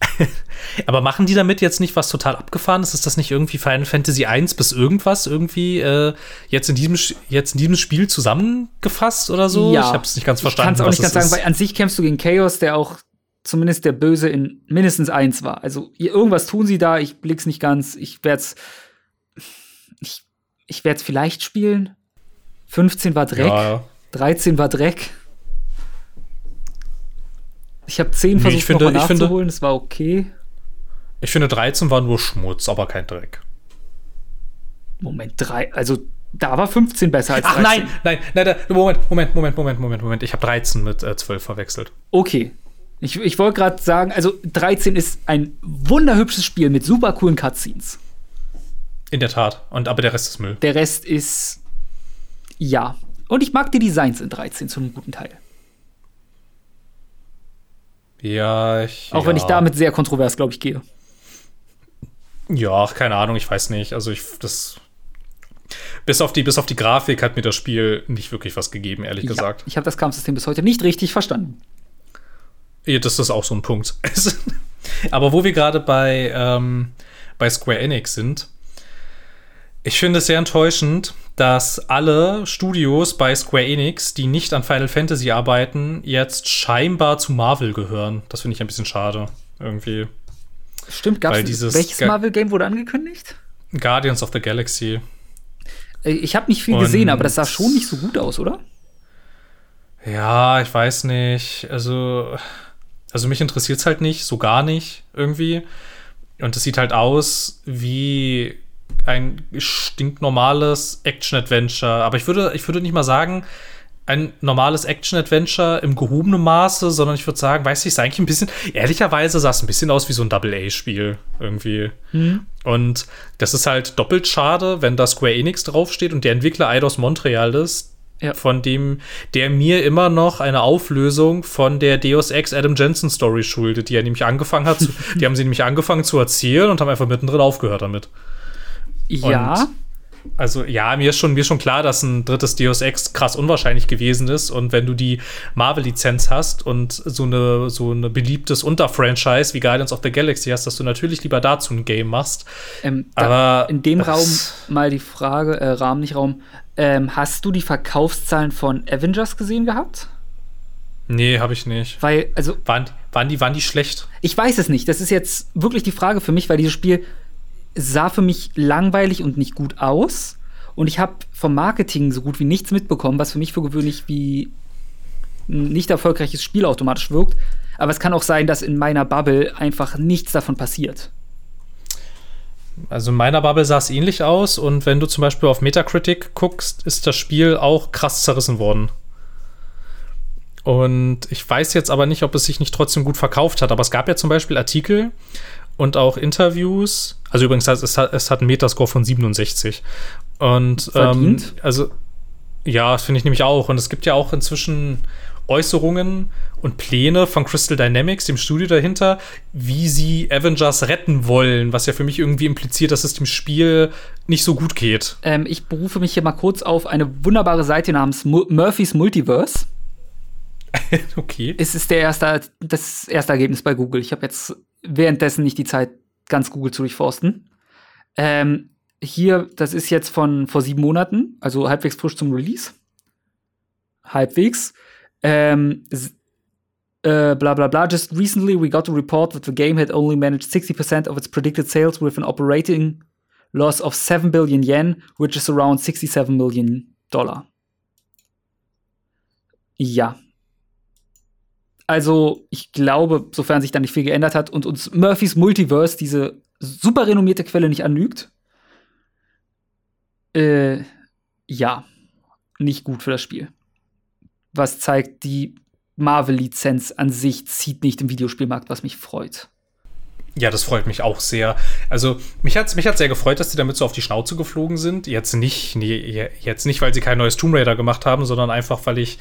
Aber machen die damit jetzt nicht was total abgefahrenes? Ist das nicht irgendwie Final Fantasy 1 bis irgendwas irgendwie äh, jetzt, in diesem, jetzt in diesem Spiel zusammengefasst oder so? Ja. Ich habe es nicht ganz verstanden. Ich kann es auch nicht ganz sagen, weil an sich kämpfst du gegen Chaos, der auch zumindest der Böse in mindestens eins war. Also irgendwas tun sie da, ich blick's nicht ganz. Ich werde es ich, ich werde es vielleicht spielen. 15 war Dreck, ja. 13 war Dreck. Ich habe 10 versucht, nee, finde, mal nachzuholen, das war okay. Ich finde, 13 war nur Schmutz, aber kein Dreck. Moment, 3, also da war 15 besser als 13. Ach nein, nein, nein, Moment, Moment, Moment, Moment, Moment, Moment. Ich habe 13 mit äh, 12 verwechselt. Okay. Ich, ich wollte gerade sagen, also 13 ist ein wunderhübsches Spiel mit super coolen Cutscenes. In der Tat. Und aber der Rest ist Müll. Der Rest ist ja. Und ich mag die Designs in 13 zu einem guten Teil. Ja, ich. Auch ja. wenn ich damit sehr kontrovers, glaube ich, gehe. Ja, keine Ahnung, ich weiß nicht. Also ich das bis auf die bis auf die Grafik hat mir das Spiel nicht wirklich was gegeben, ehrlich ja, gesagt. Ich habe das Kampfsystem bis heute nicht richtig verstanden. Ja, das ist auch so ein Punkt. Aber wo wir gerade bei ähm, bei Square Enix sind, ich finde es sehr enttäuschend, dass alle Studios bei Square Enix, die nicht an Final Fantasy arbeiten, jetzt scheinbar zu Marvel gehören. Das finde ich ein bisschen schade. Irgendwie. Stimmt, gab es welches Marvel-Game wurde angekündigt? Guardians of the Galaxy. Äh, ich habe nicht viel Und gesehen, aber das sah schon nicht so gut aus, oder? Ja, ich weiß nicht. Also, also mich interessiert es halt nicht, so gar nicht irgendwie. Und es sieht halt aus wie ein stinknormales Action-Adventure. Aber ich würde, ich würde nicht mal sagen, ein normales Action-Adventure im gehobenen Maße, sondern ich würde sagen, weiß ich, ist eigentlich ein bisschen, ehrlicherweise sah es ein bisschen aus wie so ein Double-A-Spiel irgendwie. Mhm. Und das ist halt doppelt schade, wenn da Square Enix draufsteht und der Entwickler Eidos Montreal ist, ja. von dem, der mir immer noch eine Auflösung von der Deus Ex Adam Jensen Story schuldet, die er nämlich angefangen hat, zu, die haben sie nämlich angefangen zu erzählen und haben einfach mittendrin aufgehört damit. Ja. Und also ja, mir ist schon mir ist schon klar, dass ein drittes Deus Ex krass unwahrscheinlich gewesen ist und wenn du die Marvel Lizenz hast und so eine so ein beliebtes Unterfranchise wie Guardians of the Galaxy hast, dass du natürlich lieber dazu ein Game machst. Ähm, Aber in dem Raum mal die Frage, äh, Rahmen nicht Raum, ähm, hast du die Verkaufszahlen von Avengers gesehen gehabt? Nee, habe ich nicht. Weil also waren, waren die waren die schlecht? Ich weiß es nicht. Das ist jetzt wirklich die Frage für mich, weil dieses Spiel sah für mich langweilig und nicht gut aus. Und ich habe vom Marketing so gut wie nichts mitbekommen, was für mich für gewöhnlich wie ein nicht erfolgreiches Spiel automatisch wirkt. Aber es kann auch sein, dass in meiner Bubble einfach nichts davon passiert. Also in meiner Bubble sah es ähnlich aus und wenn du zum Beispiel auf Metacritic guckst, ist das Spiel auch krass zerrissen worden. Und ich weiß jetzt aber nicht, ob es sich nicht trotzdem gut verkauft hat. Aber es gab ja zum Beispiel Artikel, und auch Interviews. Also übrigens, es hat, es hat einen Metascore von 67. Und ähm, also ja, das finde ich nämlich auch. Und es gibt ja auch inzwischen Äußerungen und Pläne von Crystal Dynamics, dem Studio dahinter, wie sie Avengers retten wollen, was ja für mich irgendwie impliziert, dass es dem Spiel nicht so gut geht. Ähm, ich berufe mich hier mal kurz auf eine wunderbare Seite namens Mu Murphys Multiverse. okay. Es ist der erste, das erste Ergebnis bei Google. Ich habe jetzt währenddessen nicht die Zeit, ganz Google zu durchforsten. Ähm, hier, das ist jetzt von vor sieben Monaten, also halbwegs frisch zum Release. Halbwegs. Ähm, äh, bla bla bla. Just recently we got a report that the game had only managed 60% of its predicted sales with an operating loss of 7 billion yen, which is around 67 million Dollar. Ja, also, ich glaube, sofern sich da nicht viel geändert hat und uns Murphys Multiverse, diese super renommierte Quelle, nicht anlügt, äh, ja, nicht gut für das Spiel. Was zeigt, die Marvel-Lizenz an sich zieht nicht im Videospielmarkt, was mich freut. Ja, das freut mich auch sehr. Also, mich hat mich hat's sehr gefreut, dass sie damit so auf die Schnauze geflogen sind. Jetzt nicht, nee, jetzt nicht, weil sie kein neues Tomb Raider gemacht haben, sondern einfach, weil ich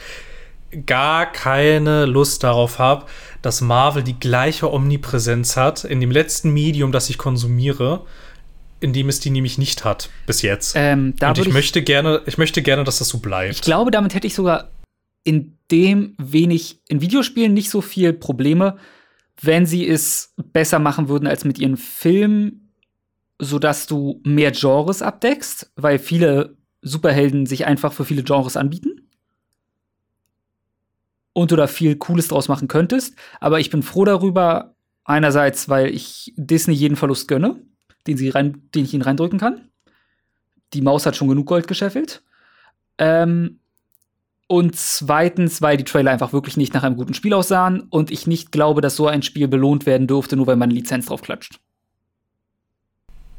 gar keine Lust darauf habe, dass Marvel die gleiche Omnipräsenz hat in dem letzten Medium, das ich konsumiere, in dem es die nämlich nicht hat bis jetzt. Ähm, Und ich, würd möchte gerne, ich möchte gerne, dass das so Ich bleibt. glaube, damit hätte ich sogar in dem wenig, in Videospielen nicht so viel Probleme, wenn sie es besser machen würden als mit ihren Filmen, sodass du mehr Genres abdeckst, weil viele Superhelden sich einfach für viele Genres anbieten. Und da viel Cooles draus machen könntest. Aber ich bin froh darüber, einerseits, weil ich Disney jeden Verlust gönne, den, sie rein, den ich ihnen reindrücken kann. Die Maus hat schon genug Gold gescheffelt. Ähm, und zweitens, weil die Trailer einfach wirklich nicht nach einem guten Spiel aussahen und ich nicht glaube, dass so ein Spiel belohnt werden dürfte, nur weil man eine Lizenz drauf klatscht.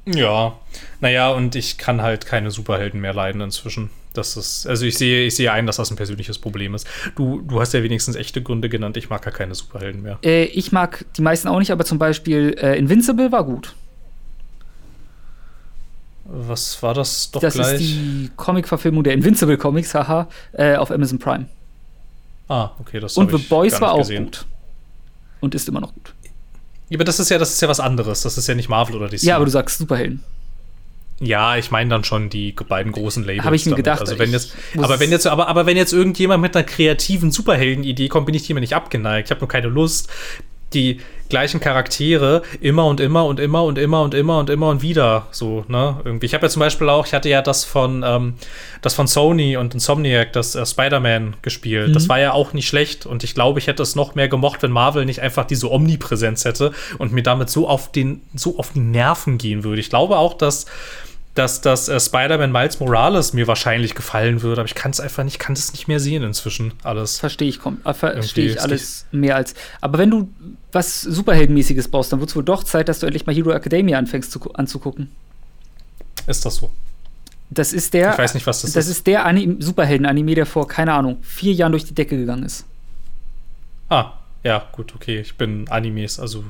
Ja, naja, und ich kann halt keine Superhelden mehr leiden inzwischen. Das ist, also ich sehe, ich sehe ein, dass das ein persönliches Problem ist. Du, du hast ja wenigstens echte Gründe genannt. Ich mag ja keine Superhelden mehr. Äh, ich mag die meisten auch nicht, aber zum Beispiel äh, Invincible war gut. Was war das doch das gleich? ist die Comic-Verfilmung der Invincible Comics, haha, äh, auf Amazon Prime. ah, okay, das Und hab The Boys war auch gesehen. gut. Und ist immer noch gut. Ja, aber das ist ja, das ist ja was anderes. Das ist ja nicht Marvel oder DC. Ja, aber du sagst Superhelden. Ja, ich meine dann schon die beiden großen Labels. Hab ich mir damit. gedacht, Also wenn jetzt, aber wenn jetzt, aber, aber wenn jetzt irgendjemand mit einer kreativen Superhelden-Idee kommt, bin ich dem nicht abgeneigt. Ich habe nur keine Lust, die gleichen Charaktere immer und immer und immer und immer und immer und immer und wieder so, ne? Irgendwie. Ich habe ja zum Beispiel auch, ich hatte ja das von, ähm, das von Sony und Insomniac, das äh, Spider-Man gespielt. Mhm. Das war ja auch nicht schlecht und ich glaube, ich hätte es noch mehr gemocht, wenn Marvel nicht einfach diese Omnipräsenz hätte und mir damit so auf den, so auf die Nerven gehen würde. Ich glaube auch, dass dass das äh, Spider-Man Miles Morales mir wahrscheinlich gefallen würde, aber ich kann es einfach nicht, kann es nicht mehr sehen inzwischen alles. Verstehe ich, kom- äh, verstehe ich alles mehr als. Aber wenn du was Superheldenmäßiges brauchst, dann wird es wohl doch Zeit, dass du endlich mal Hero Academia anfängst zu, gu- anzugucken. Ist das so? Das ist der. Ich weiß nicht, was das das ist. ist der Anim Superhelden-Anime, der vor, keine Ahnung, vier Jahren durch die Decke gegangen ist. Ah, ja, gut, okay. Ich bin Animes, also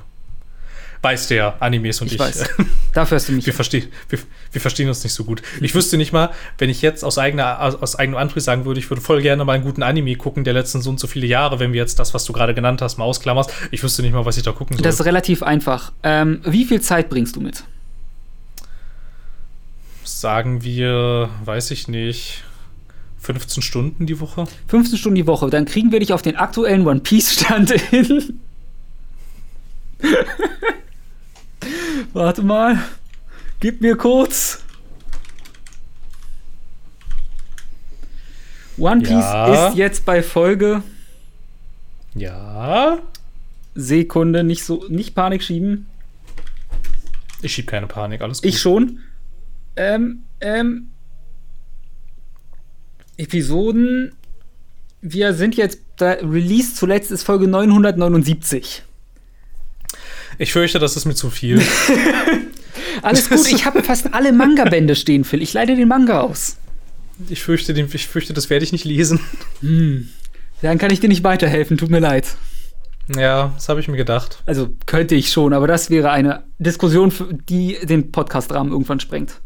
weiß der Animes und ich. Ich weiß. Dafür hast du mich. wir, verstehen, wir, wir verstehen uns nicht so gut. Ich wüsste nicht mal, wenn ich jetzt aus, eigener, aus, aus eigenem Antrieb sagen würde, ich würde voll gerne mal einen guten Anime gucken, der letzten so und so viele Jahre, wenn wir jetzt das, was du gerade genannt hast, mal ausklammerst. Ich wüsste nicht mal, was ich da gucken soll. Das ist relativ einfach. Ähm, wie viel Zeit bringst du mit? sagen wir, weiß ich nicht, 15 Stunden die Woche. 15 Stunden die Woche. Dann kriegen wir dich auf den aktuellen One Piece-Stand hin. Warte mal. Gib mir kurz. One Piece Ja. ist jetzt bei Folge Ja. Sekunde, nicht so, nicht Panik schieben. Ich schieb keine Panik, alles gut. Ich schon. Ähm, ähm. Episoden. Wir sind jetzt. Da, Release zuletzt ist Folge 979. Ich fürchte, das ist mir zu viel. Alles gut, ich habe fast alle Manga-Bände stehen, Phil. Ich leite den Manga aus. ich, fürchte, den, ich fürchte, das werde ich nicht lesen. Dann kann ich dir nicht weiterhelfen, tut mir leid. Ja, das habe ich mir gedacht. Also könnte ich schon, aber das wäre eine Diskussion, die den Podcast-Rahmen irgendwann sprengt.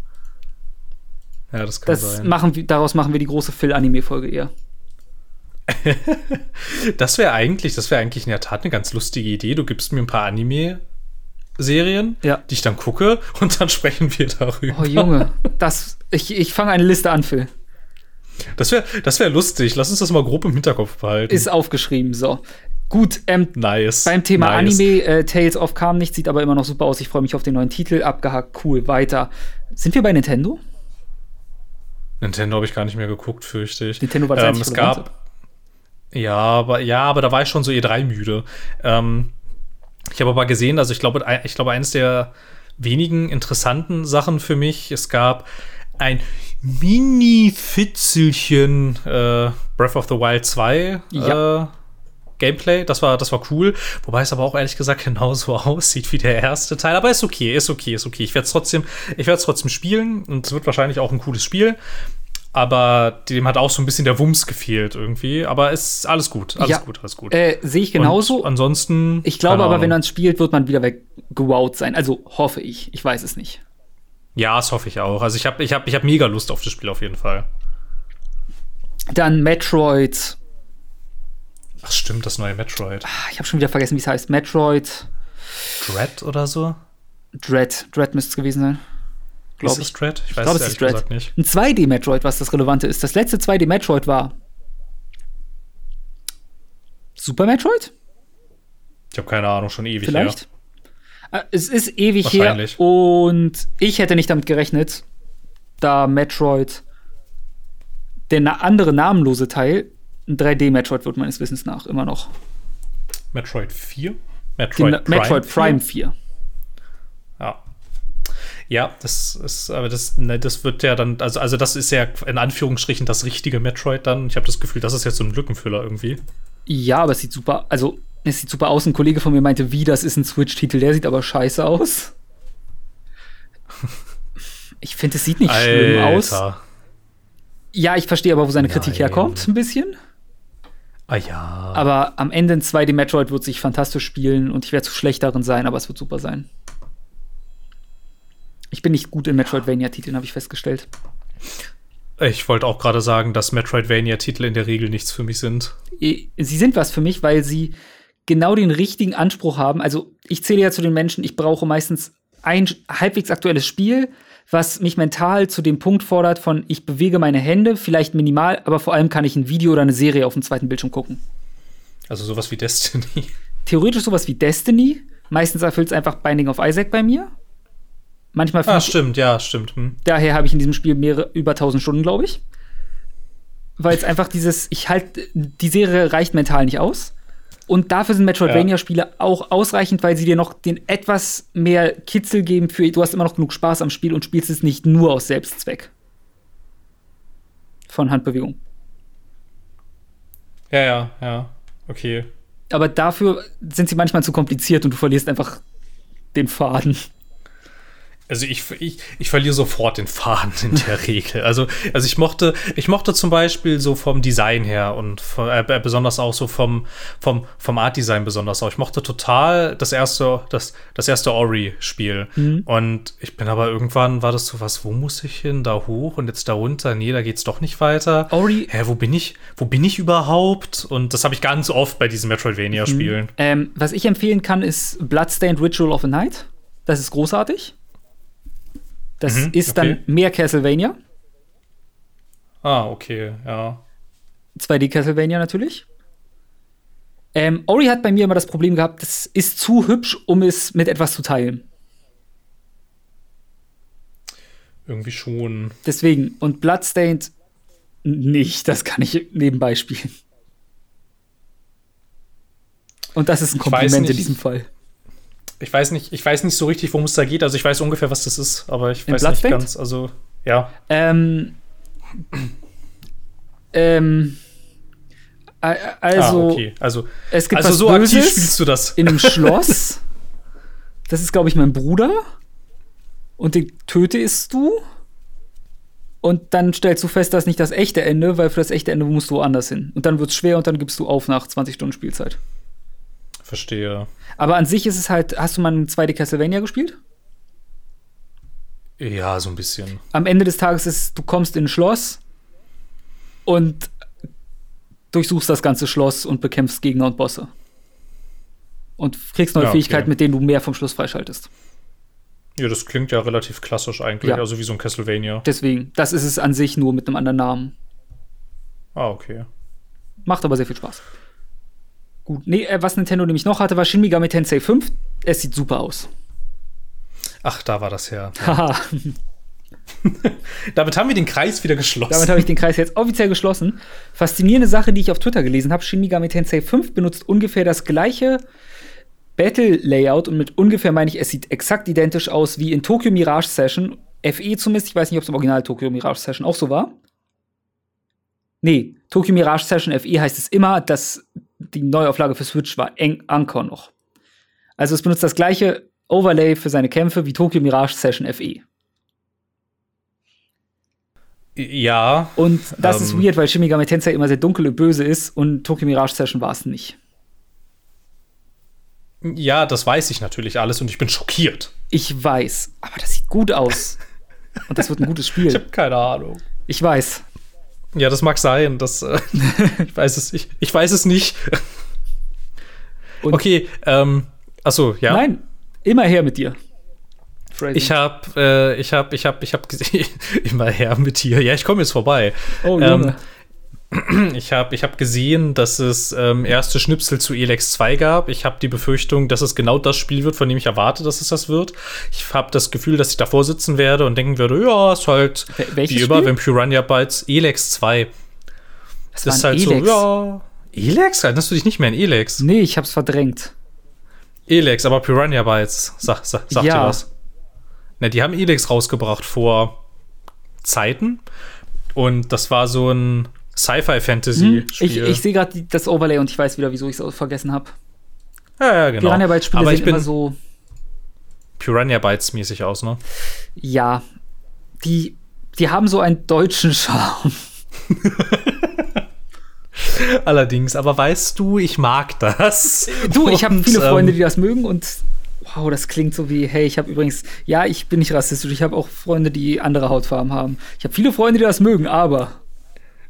Ja, das kann Das sein. machen wir, daraus machen wir die große Phil-Anime-Folge eher. Das wäre eigentlich, das wäre eigentlich in der Tat eine ganz lustige Idee. Du gibst mir ein paar Anime-Serien, Ja. die ich dann gucke und dann sprechen wir darüber. Oh Junge, das, ich, ich fange eine Liste an, Phil. Das wäre das wär lustig. Lass uns das mal grob im Hinterkopf behalten. Ist aufgeschrieben, so. Gut, ähm, nice. beim Thema nice. Anime, äh, Tales of kam nicht, sieht aber immer noch super aus. Ich freue mich auf den neuen Titel. Abgehakt, cool, weiter. Sind wir bei Nintendo? Nintendo habe ich gar nicht mehr geguckt, fürchte ich. Nintendo war das ähm, es gab Ja, aber ja, aber da war ich schon so E3 müde. Ähm, ich habe aber gesehen, also ich glaube, ich glaube, eines der wenigen interessanten Sachen für mich, es gab ein Mini-Fitzelchen äh, Breath of the Wild 2 Ja. äh, Gameplay. Das war, das war cool. Wobei es aber auch ehrlich gesagt genauso aussieht wie der erste Teil. Aber ist okay, ist okay, ist okay. Ich werde es trotzdem, ich werde es trotzdem spielen und es wird wahrscheinlich auch ein cooles Spiel. Aber dem hat auch so ein bisschen der Wumms gefehlt irgendwie. Aber ist alles gut, alles Ja. gut, alles gut. Äh, Sehe ich genauso. Und ansonsten. ich glaube aber, Ahnung. wenn man es spielt, wird man wieder weggewowt sein. Also hoffe ich. Ich weiß es nicht. Ja, das hoffe ich auch. Also ich habe ich hab, ich hab mega Lust auf das Spiel auf jeden Fall. Dann Metroid Ach stimmt, das neue Metroid. Ah, Ich habe schon wieder vergessen, wie es heißt. Metroid Dread oder so? Dread. Dread müsste es gewesen sein. Glaub ist ich. es Dread? Ich Ich weiß glaube, es ist gesagt nicht. Ein 2D-Metroid, was das Relevante ist. Das letzte 2D-Metroid war Super Metroid? Ich habe keine Ahnung, schon ewig Vielleicht? Äh, Es ist ewig her und ich hätte nicht damit gerechnet, da Metroid der na andere namenlose Teil ein 3D-Metroid wird meines Wissens nach immer noch. her. Metroid 4? Gen- Metroid Prime, Metroid 4? Prime 4. Ja. Ja, das ist, aber das, ne, das wird ja dann, also, also das ist ja in Anführungsstrichen das richtige Metroid dann. Ich habe das Gefühl, das ist jetzt so ein Lückenfüller irgendwie. Ja, aber es sieht super, also es sieht super aus. Ein Kollege von mir meinte, wie, das ist ein Switch-Titel, der sieht aber scheiße aus. Ich finde, es sieht nicht schlimm aus. Alter. Ja, ich verstehe aber, wo seine Kritik Nein. herkommt, ein bisschen. Ah ja. Aber am Ende ein 2D-Metroid wird sich fantastisch spielen und ich werde zu schlecht darin sein, aber es wird super sein. Ich bin nicht gut in Metroidvania-Titeln, habe ich festgestellt. Ich wollte auch gerade sagen, dass Metroidvania-Titel in der Regel nichts für mich sind. Sie sind was für mich, weil sie genau den richtigen Anspruch haben. Also, ich zähle ja zu den Menschen, ich brauche meistens ein halbwegs aktuelles Spiel, was mich mental zu dem Punkt fordert von, ich bewege meine Hände, vielleicht minimal, aber vor allem kann ich ein Video oder eine Serie auf dem zweiten Bildschirm gucken. Also sowas wie Destiny. Theoretisch sowas wie Destiny. Meistens erfüllt es einfach Binding of Isaac bei mir. Manchmal Ah, stimmt, ja, stimmt. Hm. daher habe ich in diesem Spiel mehrere über 1000 Stunden, glaube ich. Weil es einfach dieses, ich halt, die Serie reicht mental nicht aus. Und dafür sind Metroidvania-Spiele auch ausreichend, weil sie dir noch den etwas mehr Kitzel geben für, du hast immer noch genug Spaß am Spiel und spielst es nicht nur aus Selbstzweck. Von Handbewegung. Ja, ja, ja. Okay. Aber dafür sind sie manchmal zu kompliziert und du verlierst einfach den Faden. Also ich, ich, ich verliere sofort den Faden in der Regel. Also, also ich mochte, ich mochte zum Beispiel so vom Design her und von, äh, besonders auch so vom, vom, vom Art-Design besonders auch. Ich mochte total das erste, das, das erste Ori-Spiel. Und ich bin aber irgendwann, war das so was, wo muss ich hin? Da hoch und jetzt da runter? Nee, da geht's doch nicht weiter. Ori- Hä, wo bin ich? Wo bin ich überhaupt? Und das habe ich ganz oft bei diesen Metroidvania-Spielen. Ähm, was ich empfehlen kann, ist Bloodstained Ritual of the Night. Das ist großartig. Das Mhm, ist okay. dann mehr Castlevania. Ah, okay, ja. 2D Castlevania natürlich. Ähm, Ori hat bei mir immer das Problem gehabt, das ist zu hübsch, um es mit etwas zu teilen. Irgendwie schon. Deswegen, und Bloodstained nicht, das kann ich nebenbei spielen. Und das ist ein Kompliment in diesem Fall. Ich weiß nicht, ich weiß nicht so richtig, worum es da geht. Also ich weiß ungefähr, was das ist, aber ich In weiß nicht Bloodstained? ganz. Also ja, Ähm, ähm, also, ah, okay. Also, es gibt also was so Böses aktiv spielst du das. in einem Schloss. Das ist, glaube ich, mein Bruder. Und den tötest du. Und dann stellst du fest, das ist nicht das echte Ende, weil für das echte Ende musst du woanders hin. Und dann wird es schwer und dann gibst du auf nach 20 Stunden Spielzeit. Verstehe. Aber an sich ist es halt, hast du mal ein 2D Castlevania gespielt? Ja, so ein bisschen. Am Ende des Tages ist, du kommst in ein Schloss und durchsuchst das ganze Schloss und bekämpfst Gegner und Bosse. Und kriegst neue Ja, okay. Fähigkeiten, mit denen du mehr vom Schluss freischaltest. Ja, das klingt ja relativ klassisch eigentlich, Ja. also wie so ein Castlevania. Deswegen, das ist es an sich nur mit einem anderen Namen. Ah, okay. Macht aber sehr viel Spaß. Gut, nee, äh, was Nintendo nämlich noch hatte, war Shin Megami Tensei 5. Es sieht super aus. Ach, da war das her. Haha, Damit haben wir den Kreis wieder geschlossen. damit habe ich den Kreis jetzt offiziell geschlossen. Faszinierende Sache, die ich auf Twitter gelesen habe: Shin Megami Tensei 5 benutzt ungefähr das gleiche Battle-Layout und mit ungefähr meine ich, es sieht exakt identisch aus wie in Tokyo Mirage Session. FE zumindest, ich weiß nicht, ob es im Original Tokyo Mirage Session auch so war. Nee, Tokyo Mirage Session FE heißt es immer, dass die Neuauflage für Switch war eng Anchor noch. Also es benutzt das gleiche Overlay für seine Kämpfe wie Tokyo Mirage Session. FE. ja, Und das ist Ähm. weird, weil Shin Megami Tensei immer sehr dunkel und böse ist und Tokyo Mirage Session war es nicht. ja, das weiß ich natürlich alles und ich bin schockiert. Ich weiß, aber das sieht gut aus. Und das wird ein gutes Ich Spiel. habe keine Ahnung. Ich weiß. Ja, das mag sein. Das, äh, ich weiß es nicht. Ich weiß es nicht. Und Okay, ähm, achso, ja. Nein, immer her mit dir. Phrasing. Ich hab, äh, ich hab, ich hab, ich hab gesehen, immer her mit dir. Ja, ich komme jetzt vorbei. oh, ähm. Ich habe ich hab gesehen, dass es ähm, erste Schnipsel zu Elex 2 gab. Ich habe die Befürchtung, dass es genau das Spiel wird, von dem ich erwarte, dass es das wird. Ich habe das Gefühl, dass ich davor sitzen werde und denken würde, ja, ist halt Wel- welches wie immer, wenn Piranha Bytes Elex 2. das Das ist halt Elex. so, ja. Elex? Erinnerst du dich nicht mehr an Elex? Nee, ich hab's verdrängt. Elex, aber Piranha Bytes, sag, sag, sagt Ja. dir was? Na, die haben Elex rausgebracht vor Zeiten. Und das war so ein Sci-Fi-Fantasy-Spiel. Hm? Ich, ich sehe gerade das Overlay und ich weiß wieder, wieso ich es vergessen habe. ja, ja, genau. Piranha Bytes Spiele aber ich bin immer so, Piranha Bytes mäßig aus, ne? ja, die, die haben so einen deutschen Charme. Allerdings, aber weißt du, ich mag das. Du, ich habe viele Freunde, ähm, die das mögen und wow, das klingt so wie, hey, ich habe übrigens, ja, ich bin nicht rassistisch, ich habe auch Freunde, die andere Hautfarben haben. Ich habe viele Freunde, die das mögen, aber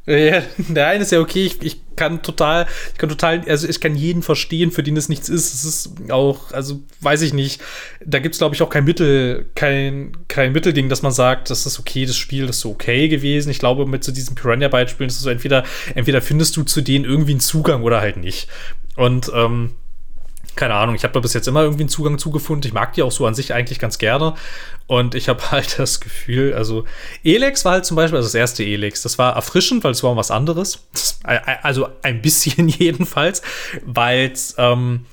Ja, eine ist ja okay, ich, ich kann total, ich kann total, also ich kann jeden verstehen, für den es nichts ist. Es ist auch, also weiß ich nicht, da gibt es glaube ich auch kein Mittel, kein, kein Mittelding, dass man sagt, das ist okay, das Spiel ist so okay gewesen. Ich glaube, mit so diesen Piranha-Beispielen ist es so entweder, entweder findest du zu denen irgendwie einen Zugang oder halt nicht. Und ähm, keine Ahnung, ich habe da bis jetzt immer irgendwie einen Zugang zugefunden. Ich mag die auch so an sich eigentlich ganz gerne. Und ich habe halt das Gefühl, also Elex war halt zum Beispiel, also das erste Elex, das war erfrischend, weil es war was anderes. Das, also ein bisschen jedenfalls, weil es ähm,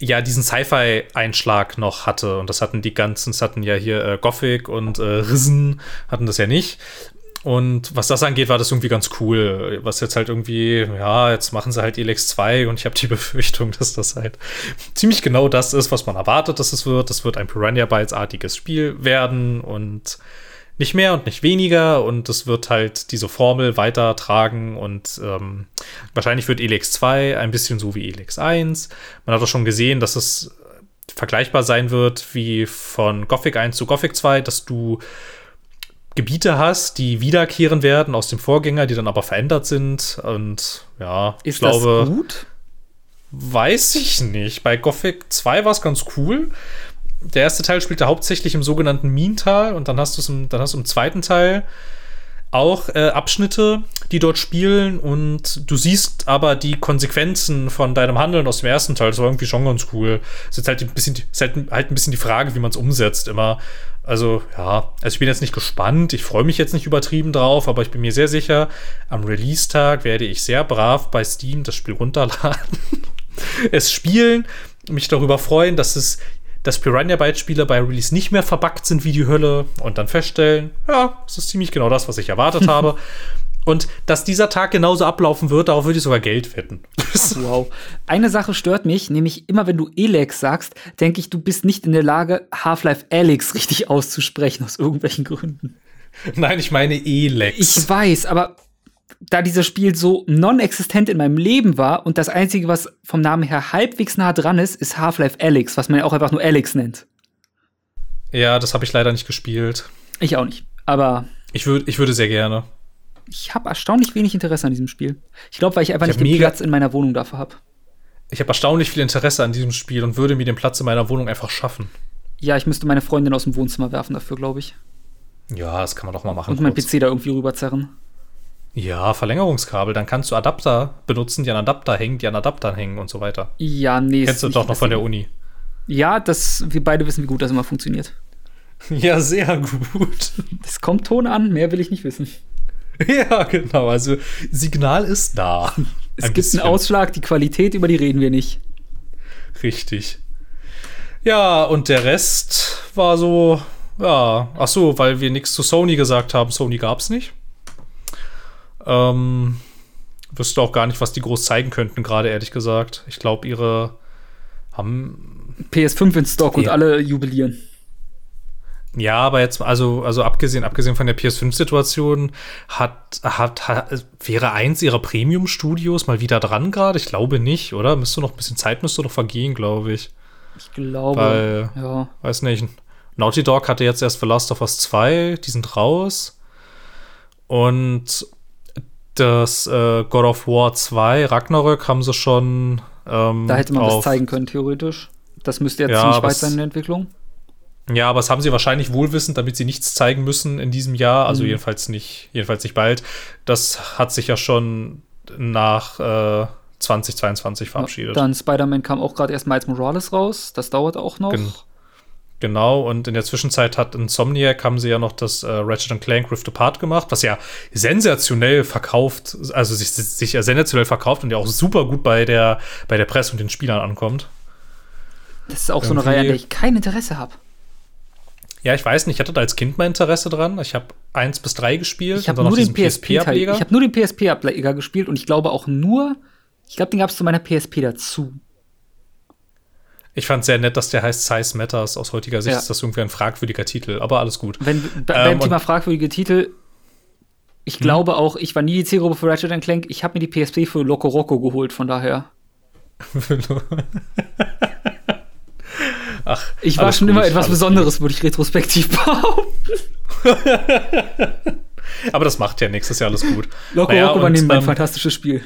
ja diesen Sci-Fi-Einschlag noch hatte. Und das hatten die ganzen, das hatten ja hier äh, Gothic und äh, Risen, hatten das ja nicht. Und was das angeht, war das irgendwie ganz cool. Was jetzt halt irgendwie, ja, jetzt machen sie halt Elex 2 und ich habe die Befürchtung, dass das halt ziemlich genau das ist, was man erwartet, dass es wird. Das wird ein Piranha Bytes-artiges Spiel werden und nicht mehr und nicht weniger. Und es wird halt diese Formel weitertragen und ähm, wahrscheinlich wird Elex 2 ein bisschen so wie Elex 1. Man hat auch schon gesehen, dass es vergleichbar sein wird wie von Gothic 1 zu Gothic 2, dass du Gebiete hast, die wiederkehren werden aus dem Vorgänger, die dann aber verändert sind. Und ja, ist ich glaube, das gut? weiß ich nicht. Bei Gothic 2 war es ganz cool. Der erste Teil spielte hauptsächlich im sogenannten Minental und dann hast du es im, dann hast du im zweiten Teil auch äh, Abschnitte, die dort spielen und du siehst aber die Konsequenzen von deinem Handeln aus dem ersten Teil. Das war irgendwie schon ganz cool. Es ist halt ein bisschen, die- ist halt, halt ein bisschen die Frage, wie man es umsetzt immer. Also ja, also ich bin jetzt nicht gespannt, ich freue mich jetzt nicht übertrieben drauf, aber ich bin mir sehr sicher, am Release-Tag werde ich sehr brav bei Steam das Spiel runterladen, es spielen, mich darüber freuen, dass es dass Piranha Bytes Spiele bei Release nicht mehr verbuggt sind wie die Hölle und dann feststellen, ja, es ist ziemlich genau das, was ich erwartet habe. Und dass dieser Tag genauso ablaufen wird, darauf würde ich sogar Geld wetten. Wow. Eine Sache stört mich, nämlich immer wenn du Elex sagst, denke ich, du bist nicht in der Lage, Half-Life Alyx richtig auszusprechen, aus irgendwelchen Gründen. Nein, ich meine Elex. Ich weiß, aber da dieses Spiel so non-existent in meinem Leben war und das Einzige, was vom Namen her halbwegs nah dran ist, ist Half-Life Alyx, was man ja auch einfach nur Alyx nennt. ja, das habe ich leider nicht gespielt. Ich auch nicht. Aber Ich, würd, ich würde sehr gerne. Ich habe erstaunlich wenig Interesse an diesem Spiel. Ich glaube, weil ich einfach Ich nicht den Platz in meiner Wohnung dafür habe. Ich habe erstaunlich viel Interesse an diesem Spiel und würde mir den Platz in meiner Wohnung einfach schaffen. Ja, ich müsste meine Freundin aus dem Wohnzimmer werfen dafür, glaube ich. Ja, das kann man doch mal machen. Und mein kurz. PC da irgendwie rüberzerren. Ja, Verlängerungskabel. Dann kannst du Adapter benutzen, die an Adapter hängen, die an Adaptern hängen und so weiter. Ja, nee. Kennst du doch noch von der Uni. Ja, das, wir beide wissen, wie gut das immer funktioniert. Ja, sehr gut. Es kommt Ton an, mehr will ich nicht wissen. ja, genau. Also Signal ist da. Es Ein gibt bisschen. einen Ausschlag, die Qualität, über die reden wir nicht. Richtig. Ja, und der Rest war so, ja, ach so, weil wir nichts zu Sony gesagt haben. Sony gab's nicht. Ähm, wüsste auch gar nicht, was die groß zeigen könnten, gerade ehrlich gesagt. Ich glaube, ihre haben PS5 in Stock und Ja. alle jubilieren. Ja, aber jetzt, also, also abgesehen, abgesehen von der PS5-Situation, hat, hat, hat, wäre eins ihrer Premium-Studios mal wieder dran gerade? Ich glaube nicht, oder? Müsste noch ein bisschen Zeit müsste noch vergehen, glaube ich. Ich glaube. Weil- ja. Weiß nicht. Naughty Dog hatte jetzt erst The Last of Us 2, die sind raus. Und das äh, God of War 2, Ragnarök, haben sie schon Ähm, Da hätte man was auf- zeigen können, theoretisch. Das müsste jetzt Ja, ziemlich weit sein in der Entwicklung. Ja, aber das haben sie wahrscheinlich wohlwissend, damit sie nichts zeigen müssen in diesem Jahr. Also Mhm. jedenfalls nicht, jedenfalls nicht bald. Das hat sich ja schon nach äh, 2022 verabschiedet. Dann Spider-Man kam auch gerade erst Miles Morales raus. Das dauert auch noch. Gen- Genau, und in der Zwischenzeit hat Insomniac, haben sie ja noch das äh, Ratchet Clank Rift Apart gemacht, was ja sensationell verkauft, also sich, sich ja sensationell verkauft und ja auch super gut bei der, bei der Presse und den Spielern ankommt. Das ist auch so eine Irgendwie- Reihe, an der ich kein Interesse habe. Ja, ich weiß nicht, ich hatte da als Kind mein Interesse dran. Ich habe 1 bis 3 gespielt. Ich habe nur den PSP-Teil. PSP-Ableger. Ich habe nur den PSP-Ableger gespielt und ich glaube auch nur, ich glaube, den gab es zu meiner PSP dazu. Ich fand sehr nett, dass der heißt Size Matters. Aus heutiger Sicht Ja. ist das irgendwie ein fragwürdiger Titel, aber alles gut. Wenn Ähm, beim Thema fragwürdige Titel, ich glaube auch, ich war nie die Zielgruppe für Ratchet Clank. Ich habe mir die PSP für Loco Roco geholt, von daher. Ach, Ich war schon gut, immer etwas Besonderes, würde ich retrospektiv behaupten. gut. Aber das macht ja nichts, ist ja alles gut. Loco Naja, Roco war nebenbei ein ähm, fantastisches Spiel.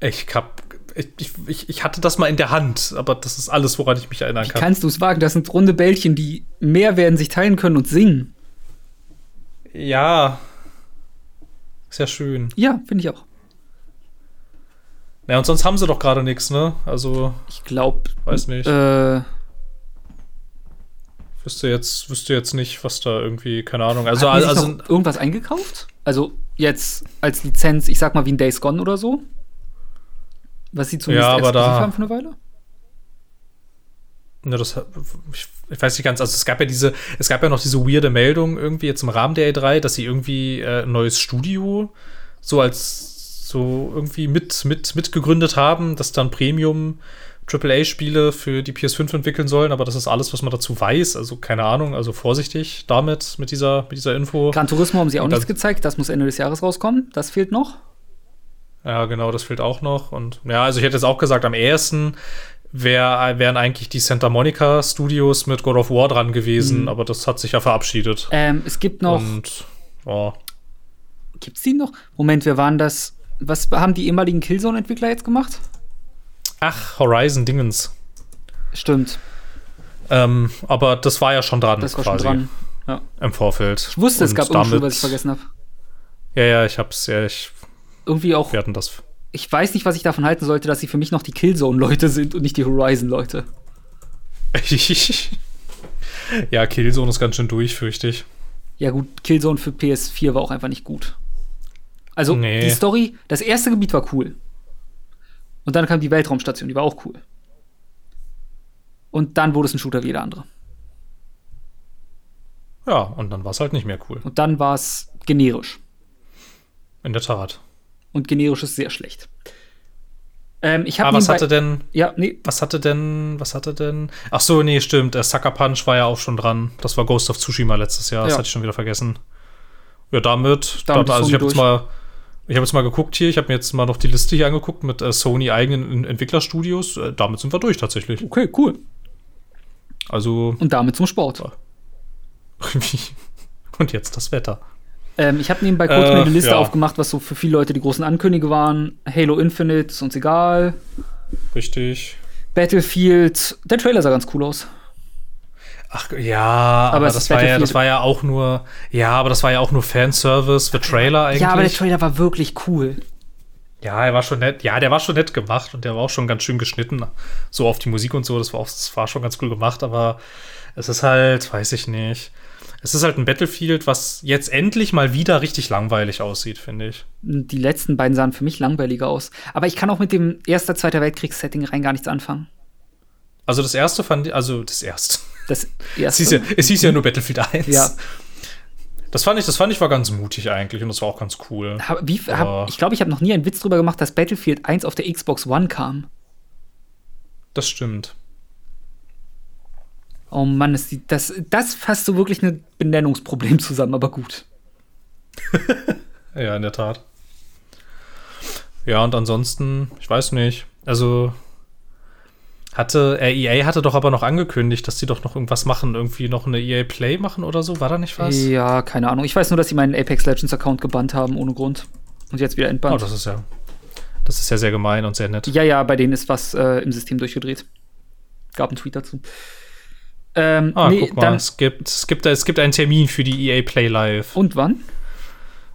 Ich hab. Ich, ich, ich hatte das mal in der Hand, aber das ist alles, woran ich mich erinnern Wie kann. kannst du es wagen? Das sind runde Bällchen, die mehr werden, sich teilen können und singen. Ja. Ist ja schön. Ja, finde ich auch. Ja, und sonst haben sie doch gerade nichts, ne? Also, Ich glaube, weiß nicht. äh, Wüsste jetzt, wüsste jetzt nicht, was da irgendwie, keine Ahnung. Also, Hat also noch irgendwas eingekauft? Also jetzt als Lizenz, ich sag mal wie ein Days Gone oder so? Was sie zumindest Ja, aber exklusiv da- haben für eine Weile? Ja, das, ich, ich weiß nicht ganz, also es gab ja diese, es gab ja noch diese weirde Meldung irgendwie jetzt im Rahmen der E3, dass sie irgendwie äh, ein neues Studio so als so irgendwie mit, mit, mitgegründet haben, dass dann Premium AAA-Spiele für die PS5 entwickeln sollen, aber das ist alles, was man dazu weiß, also keine Ahnung, also vorsichtig damit, mit dieser, mit dieser Info. Gran Turismo haben sie auch nichts gezeigt, das muss Ende des Jahres rauskommen. Das fehlt noch. Ja, genau, das fehlt auch noch. Und ja, also ich hätte jetzt auch gesagt, am ehesten wär, wären eigentlich die Santa Monica Studios mit God of War dran gewesen, Mhm. aber das hat sich ja verabschiedet. Ähm, es gibt noch, Und ja, gibt's die noch? Moment, wer waren das? Was haben die ehemaligen Killzone-Entwickler jetzt gemacht? ach, Horizon Dingens. Stimmt, Ähm, aber das war ja schon dran, das war schon dran. Ja. im Vorfeld. Ich wusste, es gab irgendwas, was ich vergessen habe. Ja, ja, ich hab's, ja, ich, Irgendwie auch, wir hatten das. ich weiß nicht, was ich davon halten sollte, dass sie für mich noch die Killzone-Leute sind und nicht die Horizon-Leute. ja, Killzone ist ganz schön durch, fürchte ich. Ja, gut, Killzone für PS4 war auch einfach nicht gut. Also, Nee. die Story, das erste Gebiet war cool. Und dann kam die Weltraumstation, die war auch cool. Und dann wurde es ein Shooter wie jeder andere. Ja, und dann war es halt nicht mehr cool. Und dann war es generisch. In der Tat. Und generisch ist sehr schlecht. Ähm, ich habe Aber was hatte denn, Ja, nee, was hatte denn, was hatte denn? Ach so, nee, stimmt. Der Sucker Punch war ja auch schon dran. Das war Ghost of Tsushima letztes Jahr. Das Ja. hatte ich schon wieder vergessen. Ja, damit, Damit dann, also ich habe jetzt mal, ich habe jetzt mal geguckt hier. Ich habe mir jetzt mal noch die Liste hier angeguckt mit äh, Sony eigenen En- Entwicklerstudios. Äh, damit sind wir durch tatsächlich. okay, cool. Also Und damit zum Sport. und jetzt das Wetter. Ähm, ich habe nebenbei kurz Äh, mir eine Liste ja. aufgemacht, was so für viele Leute die großen Ankündigungen waren. Halo Infinite ist uns egal. Richtig. Battlefield, der Trailer sah ganz cool aus. Ach ja, aber, es das war ja, das war ja auch nur, ja, aber das war ja auch nur Fanservice für Trailer eigentlich. Ja, aber der Trailer war wirklich cool. Ja, er war schon nett. Ja, der war schon nett gemacht und der war auch schon ganz schön geschnitten. So auf die Musik und so, das war, auch, das war schon ganz cool gemacht, aber es ist halt, weiß ich nicht. Es ist halt ein Battlefield, was jetzt endlich mal wieder richtig langweilig aussieht, finde ich. Die letzten beiden sahen für mich langweiliger aus. Aber ich kann auch mit dem Erster, Zweiter Weltkriegs-Setting rein gar nichts anfangen. Also das erste fand ich, also das erste. Das Es erste. hieß ja, es hieß ja nur Battlefield 1. Ja. Das fand ich, das fand ich war ganz mutig eigentlich und das war auch ganz cool. Hab, wie, hab, ich glaube, ich habe noch nie einen Witz drüber gemacht, dass Battlefield 1 auf der Xbox One kam. Das stimmt. Oh Mann, ist die, das, das fasst so wirklich ein Benennungsproblem zusammen, aber gut. Ja, in der Tat. Ja, und ansonsten, ich weiß nicht. Also hatte, äh, EA hatte doch aber noch angekündigt, dass die doch noch irgendwas machen, irgendwie noch eine EA Play machen oder so. War da nicht was? Ja, keine Ahnung. Ich weiß nur, dass sie meinen Apex Legends Account gebannt haben, ohne Grund. Und jetzt wieder Oh, entbannt. das ist ja. Das ist ja sehr gemein und sehr nett. Ja, ja, bei denen ist was äh, im System durchgedreht. Gab einen Tweet dazu. Ähm, ah, nee, guck mal, dann, es, gibt, es, gibt, es gibt einen Termin für die EA Play Live. Und wann?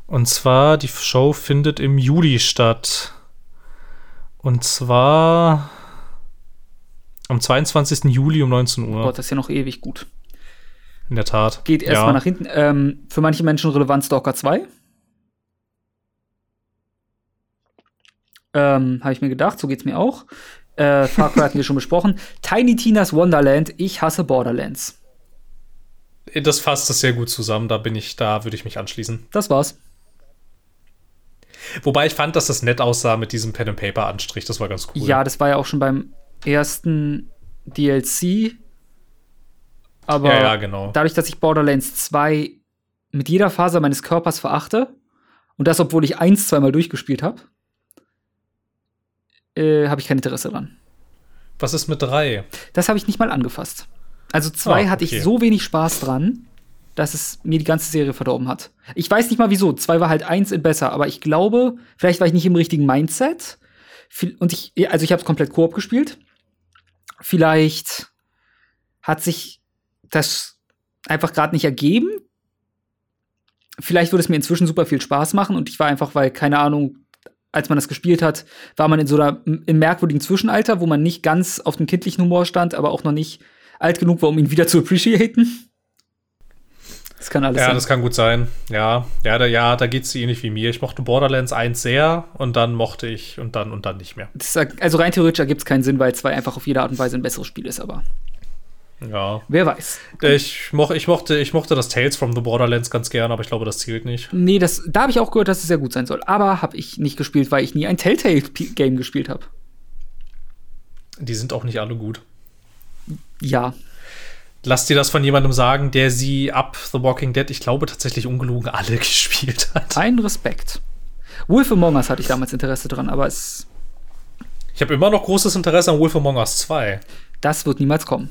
Und zwar, die Show findet im Juli statt. Und zwar am 22. Juli um 19 Uhr. Oh Gott, das ist ja noch ewig gut. In der Tat. Geht erstmal ja. nach hinten. Ähm, für manche Menschen relevant Stalker 2. Ähm, Habe ich mir gedacht, so geht's mir auch. Äh, Far Cry hatten wir schon besprochen. Tiny Tina's Wonderland, ich hasse Borderlands. Das fasst das sehr gut zusammen, da bin ich, da würde ich mich anschließen. Das war's. Wobei ich fand, dass das nett aussah mit diesem Pen and Paper Anstrich, das war ganz cool. Ja, das war ja auch schon beim ersten DLC. Aber ja, ja, genau. dadurch, dass ich Borderlands 2 mit jeder Faser meines Körpers verachte, und das, obwohl ich eins zweimal durchgespielt habe, äh, habe ich kein Interesse dran. Was ist mit drei? Das habe ich nicht mal angefasst. Also zwei oh, okay. hatte ich so wenig Spaß dran, dass es mir die ganze Serie verdorben hat. Ich weiß nicht mal wieso. Zwei war halt eins in besser, aber ich glaube, vielleicht war ich nicht im richtigen Mindset. Und ich, also ich habe es komplett Koop gespielt. Vielleicht hat sich das einfach gerade nicht ergeben. Vielleicht würde es mir inzwischen super viel Spaß machen und ich war einfach, weil, keine Ahnung, als man das gespielt hat, war man in so einer im merkwürdigen Zwischenalter, wo man nicht ganz auf dem kindlichen Humor stand, aber auch noch nicht alt genug war, um ihn wieder zu appreciaten. Das kann alles ja, sein. Ja, das kann gut sein. Ja, ja, da, ja, da geht's ähnlich wie mir. Ich mochte Borderlands 1 sehr und dann mochte ich und dann und dann nicht mehr. Das, also rein theoretisch ergibt es keinen Sinn, weil 2 einfach auf jede Art und Weise ein besseres Spiel ist, aber. Ja. Wer weiß. Ich, moch, ich, mochte, ich mochte das Tales from the Borderlands ganz gern, aber ich glaube, das zählt nicht. Nee, das, da habe ich auch gehört, dass es sehr gut sein soll. Aber habe ich nicht gespielt, weil ich nie ein Telltale-Game gespielt habe. Die sind auch nicht alle gut. Ja. Lass dir das von jemandem sagen, der sie ab The Walking Dead, ich glaube, tatsächlich ungelogen alle gespielt hat. Ein Respekt. Wolf Among Us hatte ich damals Interesse dran, aber es. Ich habe immer noch großes Interesse an Wolf Among Us 2. Das wird niemals kommen.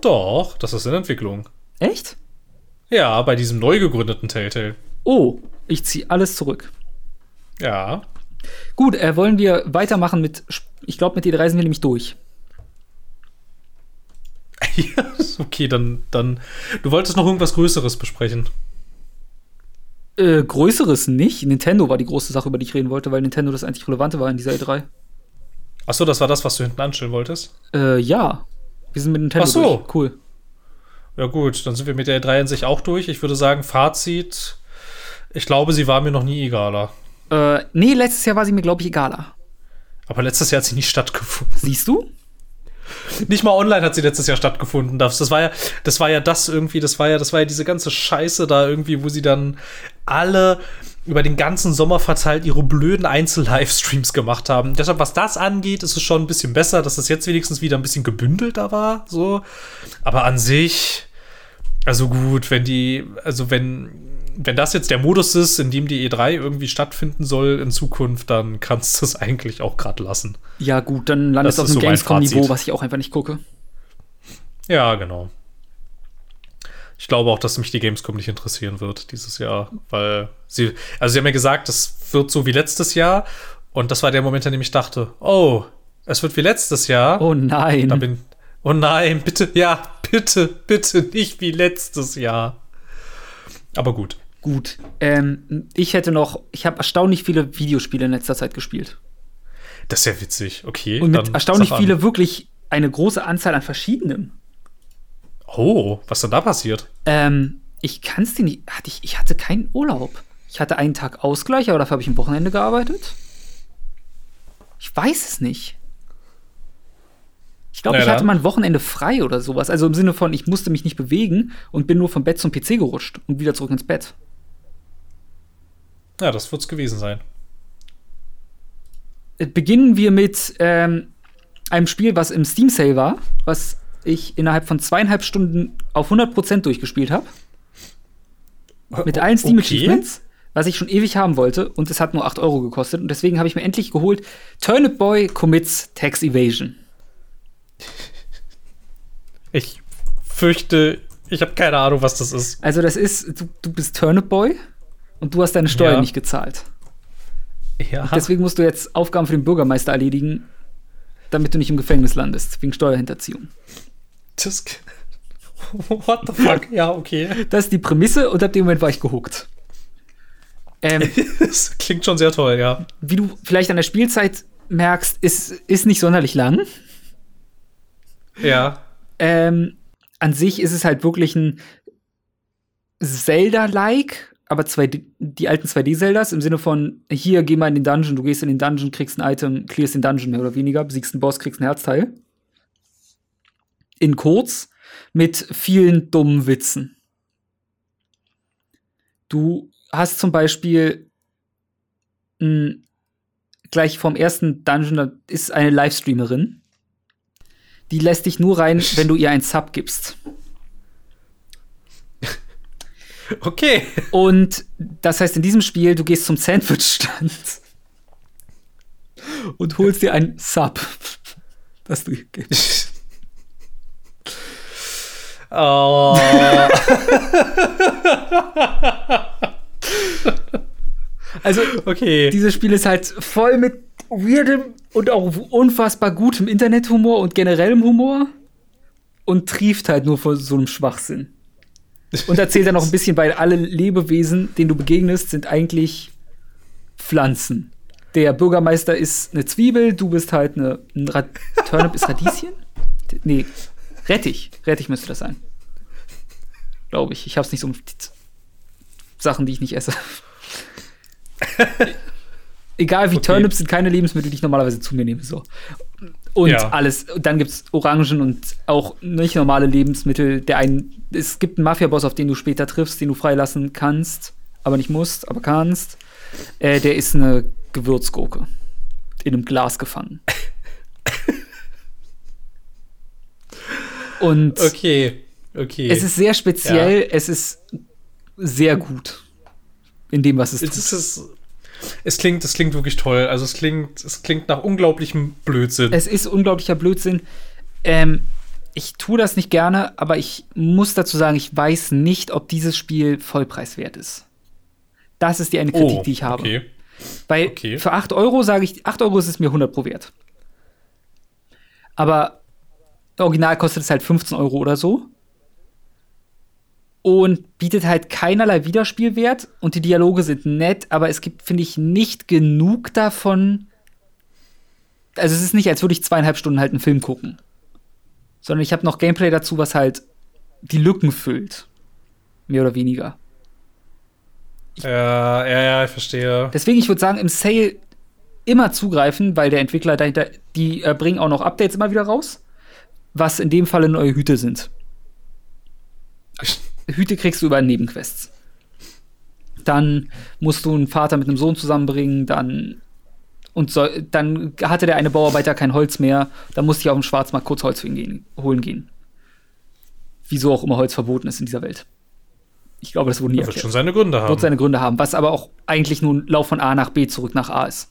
Doch, das ist in Entwicklung. Echt? Ja, bei diesem neu gegründeten Telltale. Oh, ich ziehe alles zurück. Ja. Gut, äh, wollen wir weitermachen mit. Ich glaube, mit den drei sind wir nämlich durch. Ja, okay, dann, dann. Du wolltest noch irgendwas Größeres besprechen. Äh, Größeres nicht. Nintendo war die große Sache, über die ich reden wollte, weil Nintendo das eigentlich Relevante war in dieser E3. Achso, das war das, was du hinten anstellen wolltest? Äh, ja. Wir sind mit Nintendo Ach so. durch. Cool. Ja, gut, dann sind wir mit der E3 in sich auch durch. Ich würde sagen, Fazit. Ich glaube, sie war mir noch nie egaler. Äh, nee, letztes Jahr war sie mir, glaube ich, egaler. Aber letztes Jahr hat sie nicht stattgefunden. Siehst du? Nicht mal online hat sie letztes Jahr stattgefunden. Das, das war ja, das war ja das irgendwie, das war ja, das war ja diese ganze Scheiße da irgendwie, wo sie dann alle über den ganzen Sommer verteilt ihre blöden Einzel-Livestreams gemacht haben. Deshalb, was das angeht, ist es schon ein bisschen besser, dass das jetzt wenigstens wieder ein bisschen gebündelter war, so. Aber an sich, also gut, wenn die, also wenn, wenn das jetzt der Modus ist, in dem die E3 irgendwie stattfinden soll in Zukunft, dann kannst du es eigentlich auch gerade lassen. Ja, gut, dann landet es auf einem so Gamescom-Niveau, was ich auch einfach nicht gucke. Ja, genau. Ich glaube auch, dass mich die Gamescom nicht interessieren wird dieses Jahr, weil sie, also sie haben mir gesagt, es wird so wie letztes Jahr und das war der Moment, an dem ich dachte, oh, es wird wie letztes Jahr. Oh nein. Da bin, oh nein, bitte, ja, bitte, bitte nicht wie letztes Jahr. Aber gut. Gut. Ähm, ich hätte noch, ich habe erstaunlich viele Videospiele in letzter Zeit gespielt. Das ist ja witzig, okay. Und mit erstaunlich viele wirklich eine große Anzahl an verschiedenen. Oh, was denn da passiert? Ähm, ich kann es dir nicht. Hatte ich, ich hatte keinen Urlaub. Ich hatte einen Tag Ausgleich, aber dafür habe ich am Wochenende gearbeitet. Ich weiß es nicht. Ich glaube, ich hatte mal ein Wochenende frei oder sowas. Also im Sinne von, ich musste mich nicht bewegen und bin nur vom Bett zum PC gerutscht und wieder zurück ins Bett. Ja, das wird es gewesen sein. Beginnen wir mit ähm, einem Spiel, was im Steam Sale war, was ich innerhalb von zweieinhalb Stunden auf 100% durchgespielt habe. Mit allen Steam okay. Achievements, was ich schon ewig haben wollte. Und es hat nur 8 Euro gekostet. Und deswegen habe ich mir endlich geholt Turnip Boy Commits Tax Evasion. Ich fürchte, ich habe keine Ahnung, was das ist. Also, das ist, du, du bist Turnip Boy und du hast deine Steuern ja. nicht gezahlt. Ja. Deswegen musst du jetzt Aufgaben für den Bürgermeister erledigen, damit du nicht im Gefängnis landest, wegen Steuerhinterziehung. Das, what the fuck? Ja, okay. Das ist die Prämisse und ab dem Moment war ich gehuckt. Ähm, Das klingt schon sehr toll, ja. wie du vielleicht an der Spielzeit merkst, ist, ist nicht sonderlich lang. Ja. Ähm, an sich ist es halt wirklich ein Zelda-like, aber 2D, die alten 2D-Zeldas im Sinne von, hier, geh mal in den Dungeon, du gehst in den Dungeon, kriegst ein Item, clearst den Dungeon mehr oder weniger, besiegst einen Boss, kriegst ein Herzteil. In kurz, mit vielen dummen Witzen. Du hast zum Beispiel mh, gleich vom ersten Dungeon, da ist eine Livestreamerin. Die lässt dich nur rein, wenn du ihr einen Sub gibst. Okay. Und das heißt in diesem Spiel, du gehst zum Sandwich-Stand und holst dir ein Sub, das du gibst. Oh. Also, Okay. dieses Spiel ist halt voll mit weirdem und auch unfassbar gutem Internethumor und generellem Humor und trieft halt nur vor so einem Schwachsinn. Und erzählt dann noch ein bisschen, weil alle Lebewesen, denen du begegnest, sind eigentlich Pflanzen. Der Bürgermeister ist eine Zwiebel, du bist halt eine ein Ra Turnip ist Radieschen? Nee, Rettich. Rettich müsste das sein. Glaube ich. Ich hab's nicht so mit Sachen, die ich nicht esse. Egal wie Okay. Turnips sind keine Lebensmittel, die ich normalerweise zu mir nehme. So. Und Ja. alles. Dann gibt's Orangen und auch nicht normale Lebensmittel. Der einen, es gibt einen Mafia-Boss, auf den du später triffst, den du freilassen kannst, aber nicht musst, aber kannst. Äh, der ist eine Gewürzgurke. In einem Glas gefangen. Und Okay. Okay. es ist sehr speziell, es ist sehr gut in dem, was es es, tut. ist, es, klingt, es klingt wirklich toll. Also es klingt, es klingt nach unglaublichem Blödsinn. Es ist unglaublicher Blödsinn. Ähm, ich tue das nicht gerne, aber ich muss dazu sagen, ich weiß nicht, ob dieses Spiel Vollpreiswert ist. Das ist die eine Kritik, die ich habe. Oh, Okay. Weil okay. für 8 Euro sage ich, 8 Euro ist es mir 100 pro wert. Aber original kostet es halt 15 Euro oder so. Und bietet halt keinerlei Wiederspielwert. Und die Dialoge sind nett, aber es gibt, finde ich, nicht genug davon. Also es ist nicht, als würde ich zweieinhalb Stunden halt einen Film gucken. Sondern ich habe noch Gameplay dazu, was halt die Lücken füllt. Mehr oder weniger. Ja, ja, ja, ich verstehe. Deswegen, ich würde sagen, im Sale immer zugreifen, weil der Entwickler dahinter, die äh, bringen auch noch Updates immer wieder raus, was in dem Falle neue Hüte sind. Hüte kriegst du über Nebenquests. Dann musst du einen Vater mit einem Sohn zusammenbringen, dann und so, dann hatte der eine Bauarbeiter kein Holz mehr, dann musste ich auf dem Schwarzmarkt kurz Holz gehen, holen gehen. Wieso auch immer Holz verboten ist in dieser Welt. Ich glaube, das wurde nie Er wird erklärt schon seine Gründe haben. wird seine Gründe haben, was aber auch eigentlich nur ein Lauf von A nach B zurück nach A ist.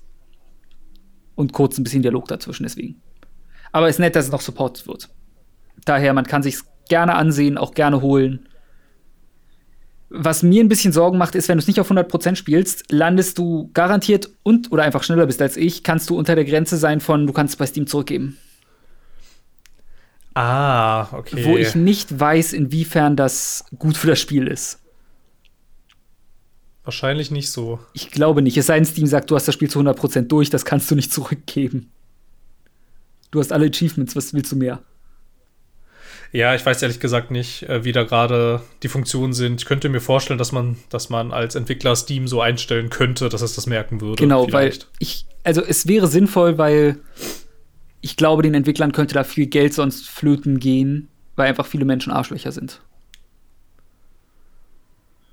Und kurz ein bisschen Dialog dazwischen deswegen. Aber es ist nett, dass es noch supportet wird. Daher, man kann sich gerne ansehen, auch gerne holen. Was mir ein bisschen Sorgen macht, ist, wenn du es nicht auf 100% spielst, landest du garantiert und oder einfach schneller bist als ich, kannst du unter der Grenze sein von, du kannst es bei Steam zurückgeben. ah, okay. Wo ich nicht weiß, inwiefern das gut für das Spiel ist. Wahrscheinlich nicht so. Ich glaube nicht. Es sei denn, Steam sagt, du hast das Spiel zu 100% durch, das kannst du nicht zurückgeben. Du hast alle Achievements, was willst du mehr? Ja, ich weiß ehrlich gesagt nicht, äh, wie da gerade die Funktionen sind. Ich könnte mir vorstellen, dass man, dass man als Entwickler Steam so einstellen könnte, dass es das merken würde. Genau, vielleicht. weil ich, also es wäre sinnvoll, weil ich glaube, den Entwicklern könnte da viel Geld sonst flöten gehen, weil einfach viele Menschen Arschlöcher sind.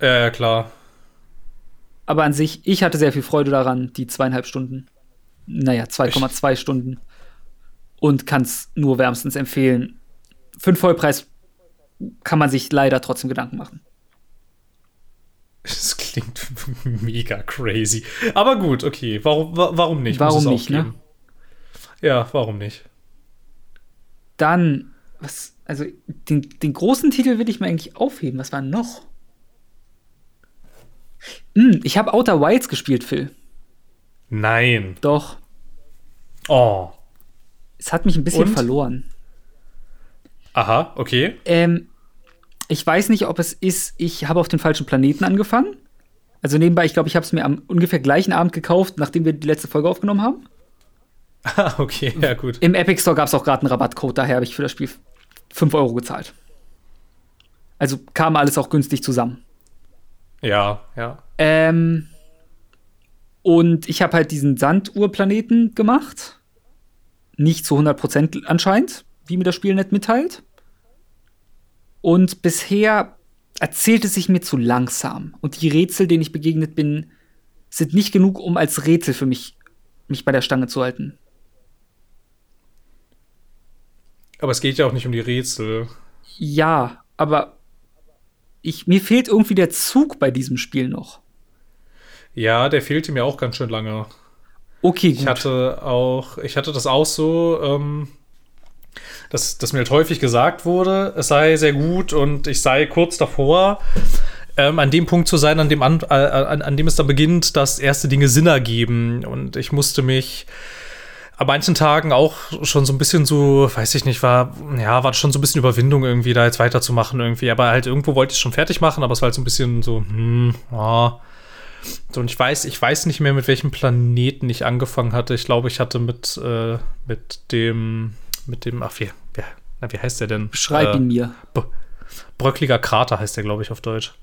Ja, ja, klar. Aber an sich, ich hatte sehr viel Freude daran, die zweieinhalb Stunden. Naja, 2,2 Stunden. Und kann es nur wärmstens empfehlen. Für den Vollpreis kann man sich leider trotzdem Gedanken machen. Es klingt mega crazy. Aber gut, okay. Warum, wa warum nicht? Warum nicht, ne? Ja, warum nicht? Dann, was, also den, den großen Titel will ich mir eigentlich aufheben. Was war noch? Hm, ich habe Outer Wilds gespielt, Phil. Nein. Doch. Oh. Es hat mich ein bisschen Und? verloren. Aha, okay. Ähm, ich weiß nicht, ob es ist, ich habe auf den falschen Planeten angefangen. Also nebenbei, ich glaube, ich habe es mir am ungefähr gleichen Abend gekauft, nachdem wir die letzte Folge aufgenommen haben. Ah, okay, ja, gut. Im Epic Store gab es auch gerade einen Rabattcode, daher habe ich für das Spiel 5 Euro gezahlt. Also kam alles auch günstig zusammen. Ja, ja. Ähm, und ich habe halt diesen Sanduhrplaneten gemacht. Nicht zu 100% anscheinend, wie mir das Spiel nicht mitteilt. Und bisher erzählt es sich mir zu langsam. Und die Rätsel, denen ich begegnet bin, sind nicht genug, um als Rätsel für mich, mich bei der Stange zu halten. Aber es geht ja auch nicht um die Rätsel. Ja, aber ich, mir fehlt irgendwie der Zug bei diesem Spiel noch. Ja, der fehlte mir auch ganz schön lange. Okay, gut. Ich hatte auch, ich hatte das auch so, ähm, dass, dass mir halt häufig gesagt wurde, es sei sehr gut und ich sei kurz davor, ähm, an dem Punkt zu sein, an dem, an, äh, an, an dem es dann beginnt, dass erste Dinge Sinn ergeben. Und ich musste mich an manchen Tagen auch schon so ein bisschen so, weiß ich nicht, war, ja, war schon so ein bisschen Überwindung irgendwie, da jetzt weiterzumachen irgendwie. Aber halt irgendwo wollte ich es schon fertig machen, aber es war halt so ein bisschen so, hm, ja. So, und ich weiß, ich weiß nicht mehr, mit welchem Planeten ich angefangen hatte. Ich glaube, ich hatte mit, äh, mit dem, mit dem, ach, wie, wie, na, wie heißt der denn? Beschreib äh, ihn mir. Bröckliger Krater heißt der, glaube ich, auf Deutsch.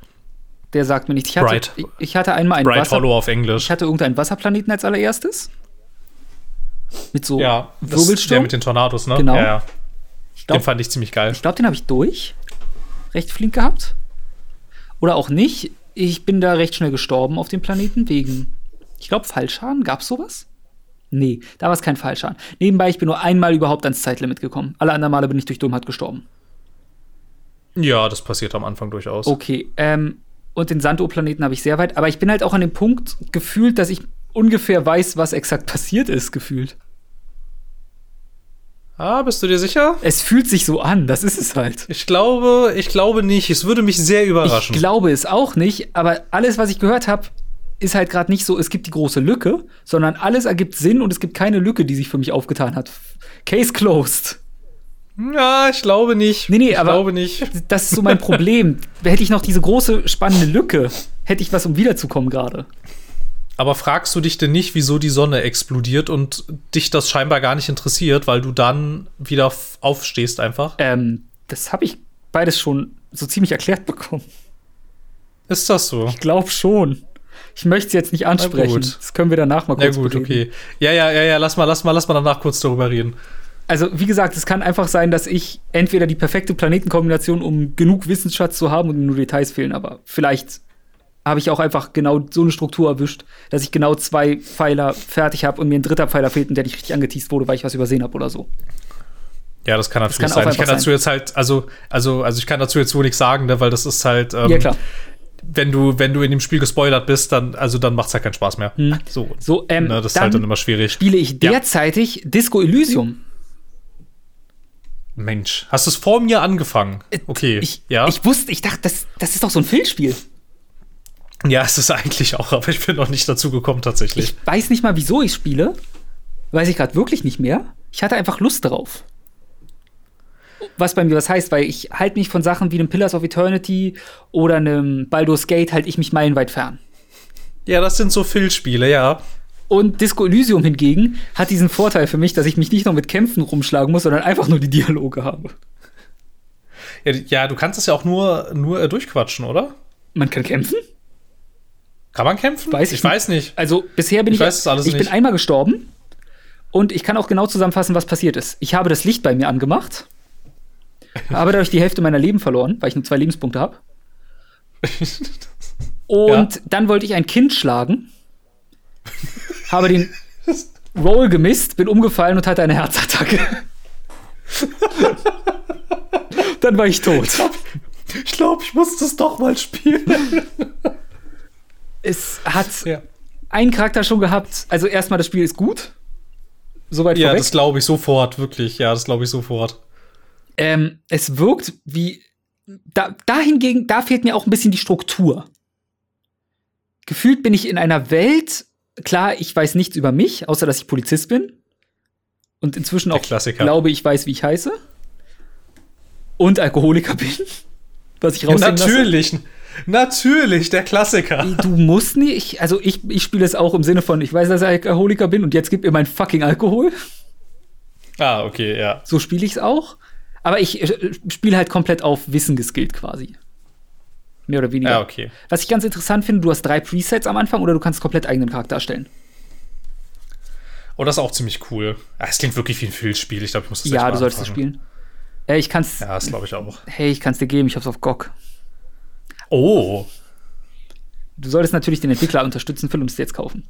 Der sagt mir nichts. Ich hatte, Bright. ich, ich hatte einmal einen Bright Wasser, Hollow auf Englisch. ich hatte irgendeinen Wasserplaneten als allererstes. Mit so ja, das, der Wirbelsturm. mit den Tornados, ne? Genau. Ja, ja. ich Den glaube, fand ich ziemlich geil. glaub, den habe ich durch. Recht flink gehabt. Oder auch nicht. Ich bin da recht schnell gestorben auf dem Planeten wegen, ich glaube, Fallschaden. Gab's sowas? Nee, da war es kein Fallschaden. Nebenbei, ich bin nur einmal überhaupt ans Zeitlimit gekommen. Alle anderen Male bin ich durch Dummheit gestorben. Ja, das passiert am Anfang durchaus. Okay, ähm, und den Sanduhrplaneten habe ich sehr weit, aber ich bin halt auch an dem Punkt gefühlt, dass ich ungefähr weiß, was exakt passiert ist, gefühlt. Ah, bist du dir sicher? Es fühlt sich so an, das ist es halt. Ich glaube, ich glaube nicht. Es würde mich sehr Ich überraschen. glaube es auch nicht, aber alles, was ich gehört habe, ist halt gerade nicht so, es gibt die große Lücke, sondern alles ergibt Sinn und es gibt keine Lücke, die sich für mich aufgetan hat. Case closed. ja, ich glaube nicht. Nee, nee, ich aber- glaube nicht. Das ist so mein Problem. Hätte ich noch diese große, spannende Lücke, hätte ich was, um wiederzukommen gerade. Aber fragst du dich denn nicht, wieso die Sonne explodiert und dich das scheinbar gar nicht interessiert, weil du dann wieder aufstehst einfach? Ähm, das habe ich beides schon so ziemlich erklärt bekommen. Ist das so? Ich glaube schon. Ich möchte es jetzt nicht ansprechen. gut. Das können wir danach mal Na kurz gut, bereden. okay. Ja, ja, ja, ja, lass mal, lass mal, lass mal danach kurz darüber reden. Also, wie gesagt, es kann einfach sein, dass ich entweder die perfekte Planetenkombination, um genug Wissensschatz zu haben und nur Details fehlen, aber vielleicht habe ich auch einfach genau so eine Struktur erwischt, dass ich genau zwei Pfeiler fertig habe und mir ein dritter Pfeiler fehlt und der nicht richtig angeteased wurde, weil ich was übersehen habe oder so. Ja, das kann natürlich kann auch sein. Ich kann dazu sein. jetzt halt, also, also, also ich kann dazu jetzt wohl nichts sagen, ne, weil das ist halt, ähm, ja, klar. Wenn du, wenn du in dem Spiel gespoilert bist, dann, also dann macht's halt keinen Spaß mehr. So. So, ähm, ne, das ist halt dann immer schwierig. spiele ich Ja. derzeitig Disco Elysium. Mensch, hast du es vor mir angefangen? Okay, Äh, Ich, ja. ich wusste, ich dachte, das, das ist doch so ein Filmspiel. ja, es ist eigentlich auch, aber ich bin noch nicht dazu gekommen tatsächlich. Ich weiß nicht mal, wieso ich spiele. Weiß ich gerade wirklich nicht mehr. Ich hatte einfach Lust drauf. Was bei mir was heißt, weil ich halte mich von Sachen wie einem Pillars of Eternity oder einem Baldur's Gate halte ich mich meilenweit fern. ja, das sind so Phil-Spiele, ja. Und Disco Elysium hingegen hat diesen Vorteil für mich, dass ich mich nicht noch mit Kämpfen rumschlagen muss, sondern einfach nur die Dialoge habe. ja. Ja, du kannst es ja auch nur, nur äh, durchquatschen, oder? Man kann kämpfen? Kann man kämpfen? Weiß ich ich weiß nicht. Also bisher bin Ich ich, weiß es alles ich bin nicht. einmal gestorben und ich kann auch genau zusammenfassen, was passiert ist. Ich habe das Licht bei mir angemacht, habe dadurch die Hälfte meiner Leben verloren, weil ich nur zwei Lebenspunkte habe. Und Ja. dann wollte ich ein Kind schlagen, habe den Roll gemisst, bin umgefallen und hatte eine Herzattacke. dann war ich tot. Ich glaube, ich muss das doch mal spielen. Es hat ja, einen Charakter schon gehabt. Also erstmal, das Spiel ist gut. Soweit ja vorweg. das glaube ich sofort, wirklich. Ja, das glaube ich sofort. Ähm, es wirkt wie. Da, dahingegen, da fehlt mir auch ein bisschen die Struktur. Gefühlt bin ich in einer Welt klar, ich weiß nichts über mich, außer dass ich Polizist bin. Und inzwischen auch glaube, ich weiß, wie ich heiße. Und Alkoholiker bin. Was ich Ja, raussehen lasse. natürlich. Natürlich, der Klassiker. Du musst nicht, also ich, ich spiele es auch im Sinne von, ich weiß, dass ich Alkoholiker bin und jetzt gib mir mein fucking Alkohol. Ah, okay, ja. So spiele ich es auch. Aber ich äh, spiele halt komplett auf Wissen geskillt quasi. Mehr oder weniger. Ja, okay. Was ich ganz interessant finde, du hast drei Presets am Anfang oder du kannst komplett eigenen Charakter erstellen. Oh, das ist auch ziemlich cool. Ah, Es klingt wirklich wie ein Filmspiel. Ich glaube, ich muss das ja, mal du solltest es spielen. Ja, ich kann's. Ja, das glaube ich auch. Hey, ich kann's dir geben, ich hab's auf GOG. Oh. Du solltest natürlich den Entwickler unterstützen, Phil, und es jetzt kaufen.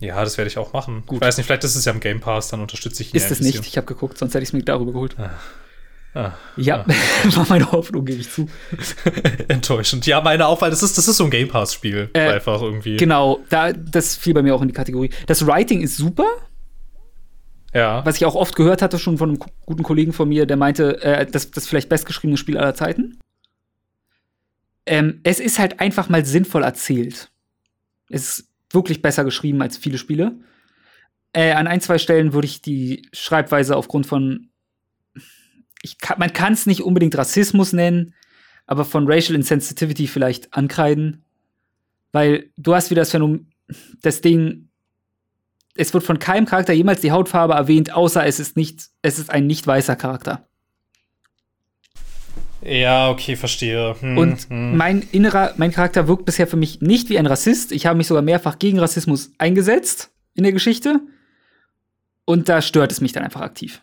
Ja, das werde ich auch machen. Ich weiß nicht, vielleicht ist es ja im Game Pass, dann unterstütze ich ihn Ist es nicht? Ich habe geguckt, sonst hätte ich es mir darüber geholt. Ah, Ja, war meine Hoffnung, gebe ich zu. enttäuschend. Ja, meine auch, weil das ist, das ist so ein Game Pass-Spiel. Äh, einfach irgendwie. Genau, da, das fiel bei mir auch in die Kategorie. Das Writing ist super, Ja. was ich auch oft gehört hatte, schon von einem guten Kollegen von mir, der meinte, äh, das, das vielleicht bestgeschriebene Spiel aller Zeiten. Ähm, es ist halt einfach mal sinnvoll erzählt. Es ist wirklich besser geschrieben als viele Spiele. Äh, an ein, zwei Stellen würde ich die Schreibweise aufgrund von. Ich kann, man kann es nicht unbedingt Rassismus nennen, aber von Racial Insensitivity vielleicht ankreiden. Weil du hast wieder das Phänomen, das Ding, es wird von keinem Charakter jemals die Hautfarbe erwähnt, außer es ist nicht, es ist ein nicht weißer Charakter. Ja, okay, verstehe. Hm, Und hm. mein innerer, mein Charakter wirkt bisher für mich nicht wie ein Rassist. Ich habe mich sogar mehrfach gegen Rassismus eingesetzt in der Geschichte. Und da stört es mich dann einfach aktiv.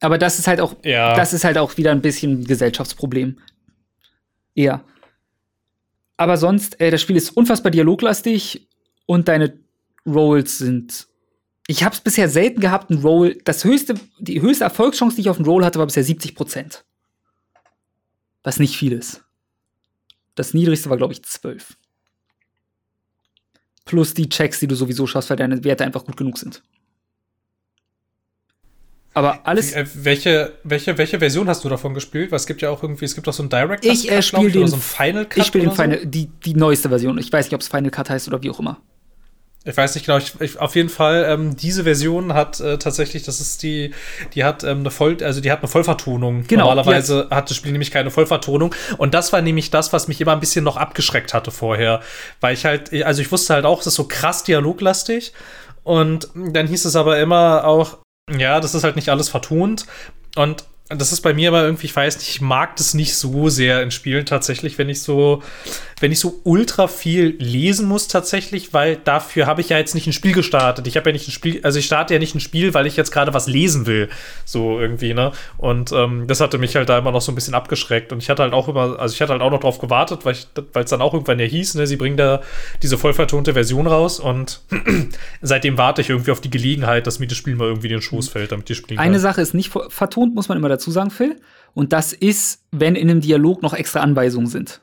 Aber das ist halt auch, Ja. das ist halt auch wieder ein bisschen ein Gesellschaftsproblem. Eher. Aber sonst, äh, das Spiel ist unfassbar dialoglastig und deine Rolls sind. Ich habe es bisher selten gehabt, ein Roll. Das höchste, die höchste Erfolgschance, die ich auf einen Roll hatte, war bisher 70 Prozent. Was nicht viel ist. Das niedrigste war, glaube ich, 12. Plus die Checks, die du sowieso schaffst, weil deine Werte einfach gut genug sind. Aber alles. Äh, welche, welche, welche Version hast du davon gespielt? Weil es gibt ja auch irgendwie, es gibt auch so einen Direct Ich, äh, spiel oder den- so einen Final Cut. Ich spiele den oder so. Final, die, die neueste Version. Ich weiß nicht, ob es Final Cut heißt oder wie auch immer. Ich weiß nicht genau, ich, ich, auf jeden Fall, ähm, diese Version hat äh, tatsächlich, das ist die, die hat ähm, eine Voll, also die hat eine Vollvertonung. Genau, Normalerweise hat das Spiel nämlich keine Vollvertonung. Und das war nämlich das, was mich immer ein bisschen noch abgeschreckt hatte vorher. Weil ich halt, also ich wusste halt auch, es ist so krass dialoglastig. Und dann hieß es aber immer auch, ja, das ist halt nicht alles vertont. Und das ist bei mir aber irgendwie, ich weiß nicht, ich mag das nicht so sehr in Spielen tatsächlich, wenn ich so, wenn ich so ultra viel lesen muss tatsächlich, weil dafür habe ich ja jetzt nicht ein Spiel gestartet. Ich habe ja nicht ein Spiel, also ich starte ja nicht ein Spiel, weil ich jetzt gerade was lesen will, so irgendwie, ne? Und ähm, das hatte mich halt da immer noch so ein bisschen abgeschreckt. Und ich hatte halt auch immer, also ich hatte halt auch noch drauf gewartet, weil es dann auch irgendwann ja hieß, ne, sie bringen da diese vollvertonte Version raus und seitdem warte ich irgendwie auf die Gelegenheit, dass mir das Spiel mal irgendwie in den Schoß fällt, damit ich spielen Eine kann. Sache ist nicht ver- vertont, muss man immer dazu sagen, Phil. Und das ist, wenn in einem Dialog noch extra Anweisungen sind.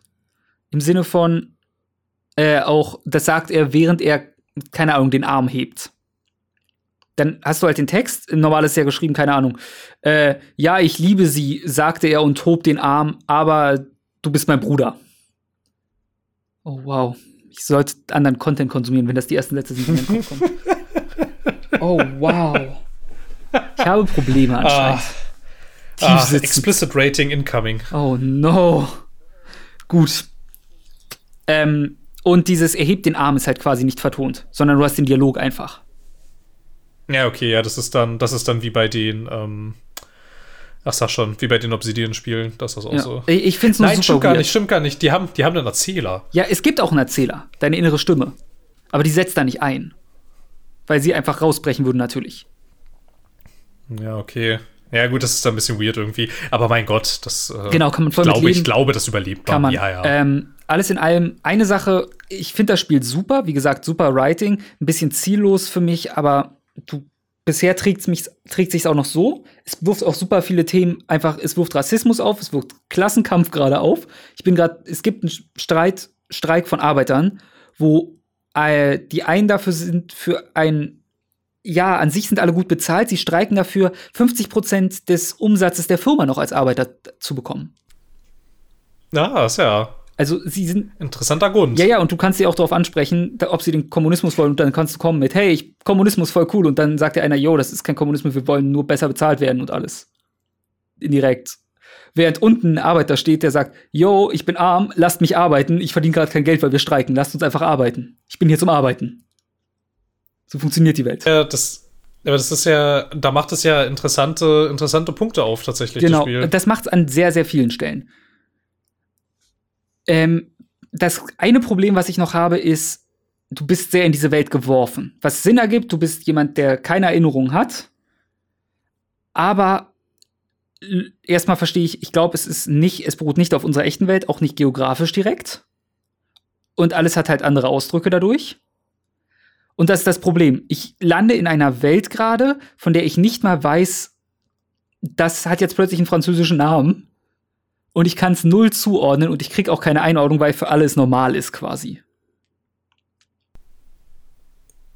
Im Sinne von äh, auch, das sagt er, während er, keine Ahnung, den Arm hebt. Dann hast du halt den Text, normal ist ja geschrieben, keine Ahnung. Äh, ja, ich liebe sie, sagte er und hob den Arm, aber du bist mein Bruder. Oh, wow. Ich sollte anderen Content konsumieren, wenn das die ersten Sätze sind, die mir kommen. Oh, wow. Ich habe Probleme anscheinend. Tief Ah, sitzen. explicit Rating incoming. Oh no. Gut. Ähm, und dieses erhebt den Arm ist halt quasi nicht vertont, sondern du hast den Dialog einfach. Ja, okay, ja, das ist dann, das ist dann wie bei den, ähm, ach sag schon, wie bei den Obsidian-Spielen, das ist auch Ja. so. Ich, ich finde es nur Nein, super stimmt gar weird. nicht, stimmt gar nicht. Die haben, die haben einen Erzähler. Ja, es gibt auch einen Erzähler, deine innere Stimme. Aber die setzt da nicht ein. Weil sie einfach rausbrechen würden, natürlich. Ja, okay. Ja, gut, das ist ein bisschen weird irgendwie. Aber mein Gott, das äh, Genau, kann man voll ich glaube, ich glaube, das überlebt Kann man. Ja, ja. Ähm, alles in allem, eine Sache, ich finde das Spiel super, wie gesagt, super Writing, ein bisschen ziellos für mich, aber du, bisher trägt trägt sich's auch noch so. Es wirft auch super viele Themen, einfach, es wirft Rassismus auf, es wirft Klassenkampf gerade auf. Ich bin gerade, es gibt einen Streit, Streik von Arbeitern, wo äh, die einen dafür sind, für ein ja, an sich sind alle gut bezahlt. Sie streiken dafür, 50 Prozent des Umsatzes der Firma noch als Arbeiter zu bekommen. ja, ist ja. Also sie sind. Interessanter Grund. Ja, ja, und du kannst sie auch darauf ansprechen, ob sie den Kommunismus wollen. Und dann kannst du kommen mit, hey, ich, Kommunismus voll cool. Und dann sagt der einer, yo, das ist kein Kommunismus, wir wollen nur besser bezahlt werden und alles. Indirekt. Während unten ein Arbeiter steht, der sagt, yo, ich bin arm, lasst mich arbeiten, ich verdiene gerade kein Geld, weil wir streiken, lasst uns einfach arbeiten. Ich bin hier zum Arbeiten. So funktioniert die Welt. Ja, das, aber das ist ja, da macht es ja interessante, interessante Punkte auf, tatsächlich. Genau, das, das macht es an sehr, sehr vielen Stellen. Ähm, das eine Problem, was ich noch habe, ist, du bist sehr in diese Welt geworfen. Was Sinn ergibt, du bist jemand, der keine Erinnerung hat, aber erstmal verstehe ich, ich glaube, es ist nicht, es beruht nicht auf unserer echten Welt, auch nicht geografisch direkt. Und alles hat halt andere Ausdrücke dadurch. Und das ist das Problem. Ich lande in einer Welt gerade, von der ich nicht mal weiß, das hat jetzt plötzlich einen französischen Namen. Und ich kann es null zuordnen und ich kriege auch keine Einordnung, weil für alles normal ist quasi.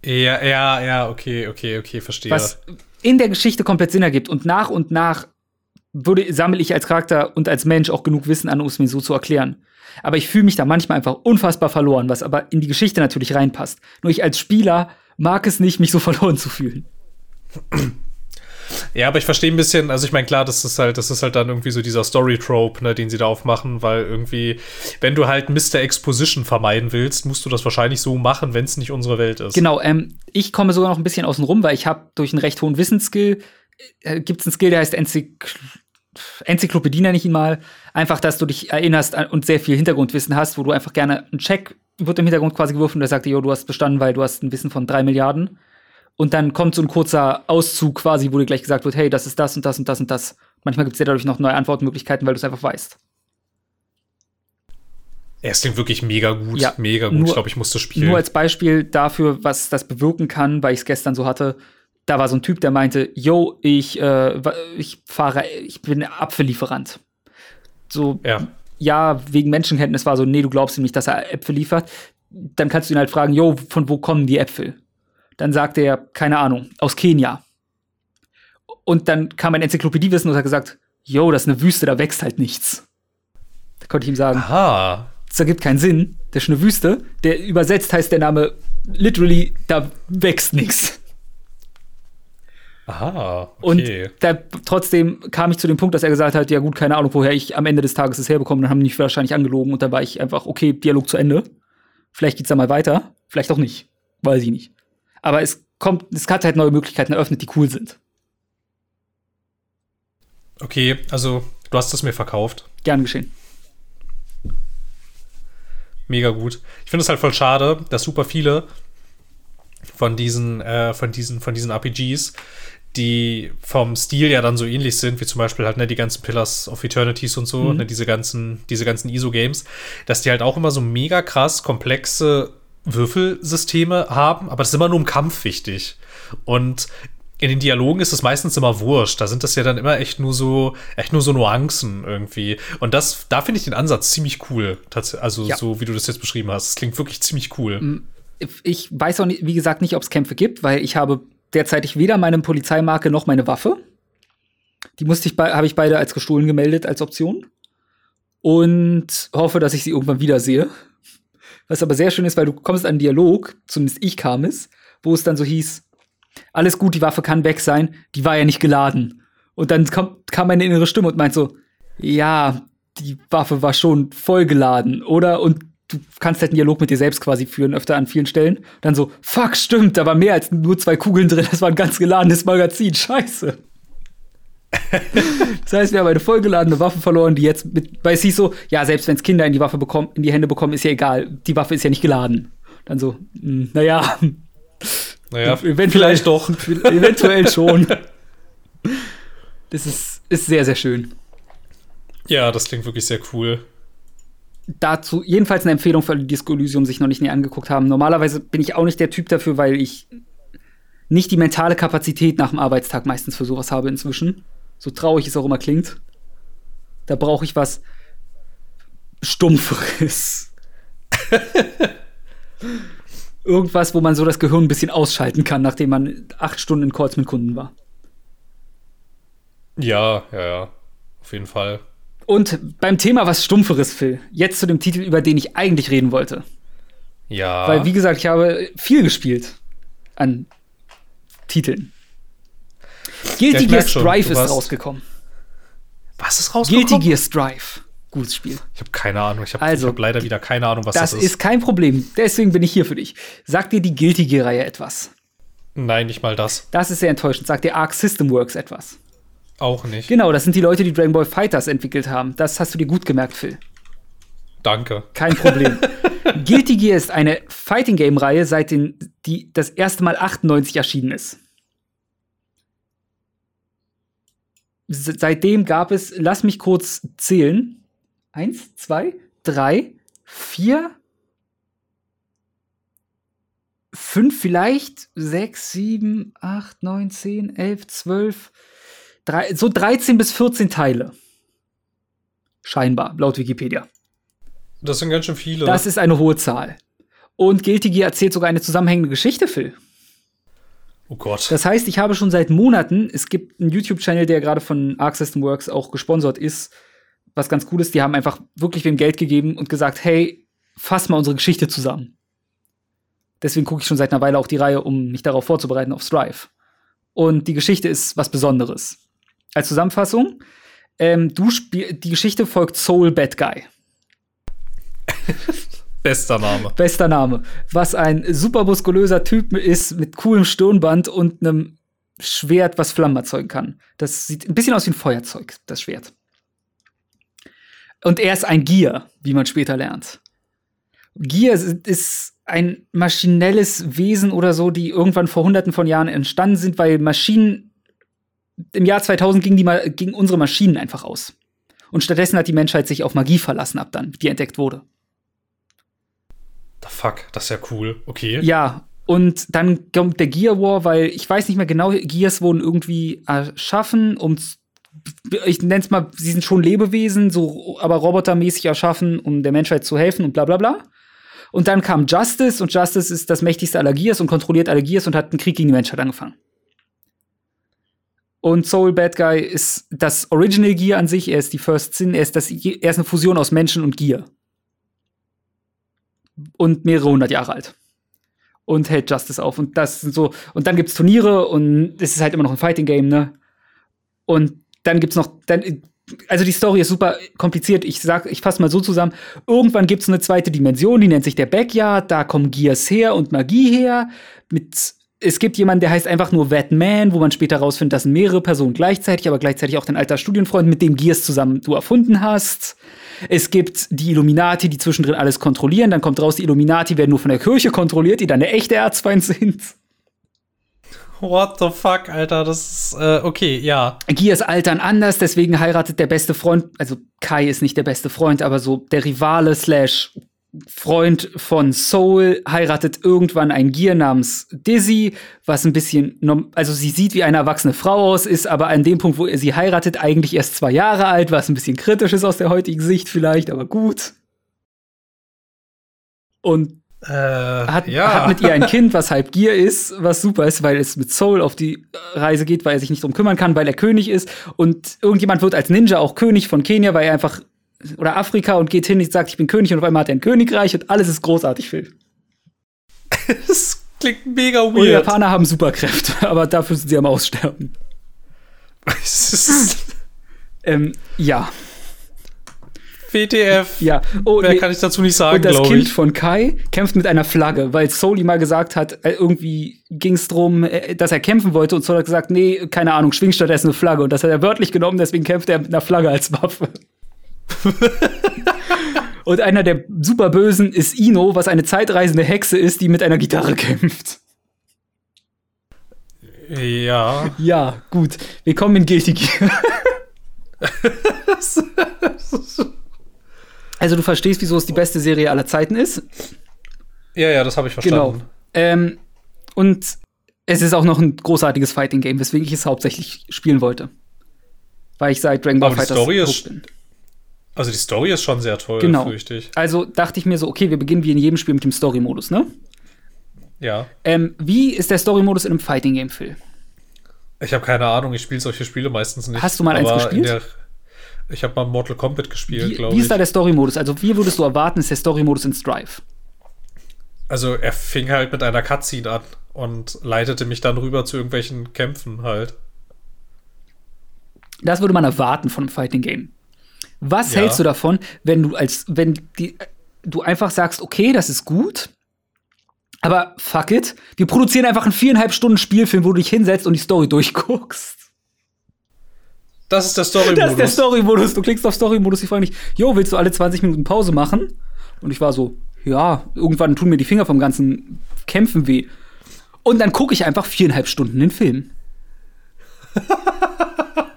Ja, ja, ja, okay, okay, okay, verstehe. Was in der Geschichte komplett Sinn ergibt und nach und nach würde, sammle ich als Charakter und als Mensch auch genug Wissen an, um es mir so zu erklären. Aber ich fühle mich da manchmal einfach unfassbar verloren, was aber in die Geschichte natürlich reinpasst. Nur ich als Spieler mag es nicht, mich so verloren zu fühlen. Ja, aber ich verstehe ein bisschen, also ich meine, klar, das ist halt, das ist halt dann irgendwie so dieser Story-Trope, ne, den sie da aufmachen, weil irgendwie, wenn du halt Mr. Exposition vermeiden willst, musst du das wahrscheinlich so machen, wenn es nicht unsere Welt ist. Genau, ähm, ich komme sogar noch ein bisschen außen rum, weil ich habe durch einen recht hohen Wissensskill gibt es einen Skill, der heißt Enzykl Enzyklopädie, nenne ich ihn mal. Einfach, dass du dich erinnerst und sehr viel Hintergrundwissen hast, wo du einfach gerne einen Check wird im Hintergrund quasi geworfen und der sagt jo, du hast bestanden, weil du hast ein Wissen von drei Milliarden. Und dann kommt so ein kurzer Auszug quasi, wo dir gleich gesagt wird, hey, das ist das und das und das und das. Manchmal gibt es ja dadurch noch neue Antwortmöglichkeiten, weil du es einfach weißt. Es klingt wirklich mega gut, ja, mega gut. Nur, ich glaube, ich musste spielen. Nur als Beispiel dafür, was das bewirken kann, weil ich es gestern so hatte da war so ein Typ, der meinte, yo, ich, äh, ich fahre, ich bin Apfellieferant. So, ja. ja, wegen Menschenkenntnis war so, nee, du glaubst ihm nicht, dass er Äpfel liefert. Dann kannst du ihn halt fragen, yo, von wo kommen die Äpfel? Dann sagt er, keine Ahnung, aus Kenia. Und dann kam ein Enzyklopädiewissen und hat gesagt, yo, das ist eine Wüste, da wächst halt nichts. Da konnte ich ihm sagen, Aha. das ergibt keinen Sinn. Das ist eine Wüste. Der übersetzt heißt der Name literally, da wächst nichts. Aha, okay. Und da, trotzdem kam ich zu dem Punkt, dass er gesagt hat, ja gut, keine Ahnung, woher ich am Ende des Tages es herbekomme. Dann haben die mich wahrscheinlich angelogen und dann war ich einfach, okay, Dialog zu Ende. Vielleicht geht's da mal weiter, vielleicht auch nicht. Weiß ich nicht. Aber es kommt, es hat halt neue Möglichkeiten eröffnet, die cool sind. Okay, also du hast es mir verkauft. Gern geschehen. Mega gut. Ich finde es halt voll schade, dass super viele von diesen, äh, von diesen, von diesen RPGs die vom Stil ja dann so ähnlich sind, wie zum Beispiel halt ne, die ganzen Pillars of Eternities und so, mhm. ne, diese ganzen, diese ganzen ISO-Games, dass die halt auch immer so mega krass komplexe Würfelsysteme haben, aber das ist immer nur im Kampf wichtig. Und in den Dialogen ist es meistens immer wurscht. Da sind das ja dann immer echt nur so, echt nur so Nuancen irgendwie. Und das, da finde ich den Ansatz ziemlich cool. Also, ja. so wie du das jetzt beschrieben hast. Es klingt wirklich ziemlich cool. Ich weiß auch nicht, wie gesagt, nicht, ob es Kämpfe gibt, weil ich habe derzeitig weder meine Polizeimarke noch meine Waffe. Die musste ich habe ich beide als gestohlen gemeldet als Option. Und hoffe, dass ich sie irgendwann wiedersehe. Was aber sehr schön ist, weil du kommst an einen Dialog, zumindest ich kam es, wo es dann so hieß, alles gut, die Waffe kann weg sein, die war ja nicht geladen. Und dann kam, kam meine innere Stimme und meint so, ja, die Waffe war schon voll geladen, oder? Und du kannst halt einen Dialog mit dir selbst quasi führen, öfter an vielen Stellen. Dann so, fuck, stimmt, da war mehr als nur zwei Kugeln drin, das war ein ganz geladenes Magazin, scheiße. das heißt, wir haben eine vollgeladene Waffe verloren, die jetzt mit, weil es hieß so, ja, selbst wenn es Kinder in die Waffe bekommen, in die Hände bekommen, ist ja egal, die Waffe ist ja nicht geladen. Dann so, mh, hm, naja. Naja, vielleicht doch. Eventuell schon. Das ist, ist sehr, sehr schön. Ja, das klingt wirklich sehr cool dazu jedenfalls eine Empfehlung für alle, die Disco Elysium sich noch nicht näher angeguckt haben. Normalerweise bin ich auch nicht der Typ dafür, weil ich nicht die mentale Kapazität nach dem Arbeitstag meistens für sowas habe inzwischen. So traurig es auch immer klingt. Da brauche ich was Stumpferes. Irgendwas, wo man so das Gehirn ein bisschen ausschalten kann, nachdem man acht Stunden in Calls mit Kunden war. Ja, ja, ja. Auf jeden Fall. Und beim Thema was Stumpferes, Phil. Jetzt zu dem Titel, über den ich eigentlich reden wollte. Ja. Weil, wie gesagt, ich habe viel gespielt an Titeln. Guilty ich Gear Strive du ist rausgekommen. was ist rausgekommen? Guilty Gear Strive. Gutes Spiel. Ich habe keine Ahnung. Ich habe Also, hab leider wieder keine Ahnung, was Das das, ist kein Problem. Deswegen bin ich hier für dich. Sagt dir die Guilty Gear-Reihe etwas? Nein, nicht mal das. Das ist sehr enttäuschend. Sagt dir Arc System Works etwas? Auch nicht. Genau, das sind die Leute, die Dragon Ball Fighters entwickelt haben. Das hast du dir gut gemerkt, Phil. Danke. Kein Problem. Guilty Gear ist eine Fighting Game Reihe, seit den, die das erste Mal 98 erschienen ist. Seitdem gab es, lass mich kurz zählen. Eins, zwei, drei, vier, fünf vielleicht, sechs, sieben, acht, neun, zehn, elf, zwölf, drei, so 13 bis 14 Teile. Scheinbar, laut Wikipedia. Das sind ganz schön viele. Das ist eine hohe Zahl. Und Guilty Gear erzählt sogar eine zusammenhängende Geschichte, Phil. oh Gott. Das heißt, ich habe schon seit Monaten, es gibt einen YouTube-Channel, der gerade von Arc System Works auch gesponsert ist, was ganz cool ist, die haben einfach wirklich wem Geld gegeben und gesagt, hey, fass mal unsere Geschichte zusammen. Deswegen gucke ich schon seit einer Weile auch die Reihe, um mich darauf vorzubereiten auf Strive. Und die Geschichte ist was Besonderes. Als Zusammenfassung, ähm, du spiel die Geschichte folgt Soul Bad Guy. Bester Name. Bester Name. Was ein super muskulöser Typ ist mit coolem Stirnband und einem Schwert, was Flammen erzeugen kann. Das sieht ein bisschen aus wie ein Feuerzeug, das Schwert. Und er ist ein Gier, wie man später lernt. Gier ist- ist ein maschinelles Wesen oder so, die irgendwann vor hunderten von Jahren entstanden sind, weil Maschinen im Jahr 2000 gingen, die, gingen unsere Maschinen einfach aus. Und stattdessen hat die Menschheit sich auf Magie verlassen ab dann, die entdeckt wurde. The fuck, das ist ja cool. Okay. Ja, und dann kommt der Gear War, weil ich weiß nicht mehr genau, Gears wurden irgendwie erschaffen, um ich nenne es mal, sie sind schon Lebewesen, so aber robotermäßig erschaffen, um der Menschheit zu helfen und bla bla bla. Und dann kam Justice und Justice ist das mächtigste aller Gears und kontrolliert alle Gears und hat einen Krieg gegen die Menschheit angefangen. Und Soul Bad Guy ist das Original Gear an sich, er ist die First Sin, er ist, das, er ist eine Fusion aus Menschen und Gear. Und mehrere hundert Jahre alt und hält Justice auf. Und das sind so, und dann gibt's Turniere und es ist halt immer noch ein Fighting Game, ne? Und dann gibt's noch, dann, also die Story ist super kompliziert. Ich sag, ich fasse mal so zusammen. Irgendwann gibt's eine zweite Dimension, die nennt sich der Backyard. Da kommen Gears her und Magie her. Mit, es gibt jemanden, der heißt einfach nur Batman, wo man später rausfindet, das sind mehrere Personen gleichzeitig, aber gleichzeitig auch dein alter Studienfreund, mit dem Gears zusammen du erfunden hast. Es gibt die Illuminati, die zwischendrin alles kontrollieren. Dann kommt raus, die Illuminati werden nur von der Kirche kontrolliert, die dann der echte Erzfeind sind. What the fuck, Alter, das ist, äh, okay, ja. Gears altern anders, deswegen heiratet der beste Freund, also Kai ist nicht der beste Freund, aber so der Rivale slash Freund von Soul heiratet irgendwann ein Gear namens Dizzy, was ein bisschen, also sie sieht wie eine erwachsene Frau aus, ist aber an dem Punkt, wo er sie heiratet, eigentlich erst zwei Jahre alt, was ein bisschen kritisch ist aus der heutigen Sicht vielleicht, aber gut. Und Äh, hat, ja. hat mit ihr ein Kind, was halb Gier ist, was super ist, weil es mit Soul auf die Reise geht, weil er sich nicht drum kümmern kann, weil er König ist. Und irgendjemand wird als Ninja auch König von Kenia, weil er einfach oder Afrika und geht hin und sagt, ich bin König und auf einmal hat er ein Königreich und alles ist großartig, Phil. das klingt mega Und die weird. Japaner haben Superkräfte, aber dafür sind sie am Aussterben. Ist Ähm, ja, WTF. ja. Oh, Mehr nee. kann ich dazu nicht sagen, Und das Kind ich. von Kai kämpft mit einer Flagge, weil Soul ihm mal gesagt hat, äh, irgendwie ging es darum, dass er kämpfen wollte und Soul hat gesagt, nee, keine Ahnung, schwing stattdessen eine Flagge. Und das hat er wörtlich genommen, deswegen kämpft er mit einer Flagge als Waffe. und einer der Superbösen ist Ino, was eine zeitreisende Hexe ist, die mit einer Gitarre kämpft. Ja. Ja, gut. Willkommen in Guilty Gear. also du verstehst, wieso es die beste Serie aller Zeiten ist. ja, ja, das habe ich Genau. verstanden. Ähm, und es ist auch noch ein großartiges Fighting Game, weswegen ich es hauptsächlich spielen wollte. Weil ich seit Dragon Ball Aber die Story ist- bin. Also die Story ist schon sehr toll, Genau. fürchte ich. Also dachte ich mir so, okay, wir beginnen wie in jedem Spiel mit dem Story-Modus, ne? Ja. Ähm, wie ist der Story-Modus in einem Fighting Game, Phil? Ich habe keine Ahnung, ich spiele solche Spiele meistens nicht. Hast du mal eins gespielt? der- Ich habe mal Mortal Kombat gespielt, glaube ich. Wie ist da der Story-Modus? Also, wie würdest du erwarten, ist der Story-Modus in Strive? Also, er fing halt mit einer Cutscene an und leitete mich dann rüber zu irgendwelchen Kämpfen halt. Das würde man erwarten von einem Fighting Game. Was ja. hältst du davon, wenn du als, wenn die, du einfach sagst, okay, das ist gut, aber fuck it, wir produzieren einfach einen viereinhalb Stunden Spielfilm, wo du dich hinsetzt und die Story durchguckst. Das ist der Story-Modus. Das ist der Story-Modus. Du klickst auf Story-Modus, ich frage dich, jo, willst du alle 20 Minuten Pause machen? Und ich war so, ja, irgendwann tun mir die Finger vom ganzen Kämpfen weh. Und dann gucke ich einfach viereinhalb Stunden den Film.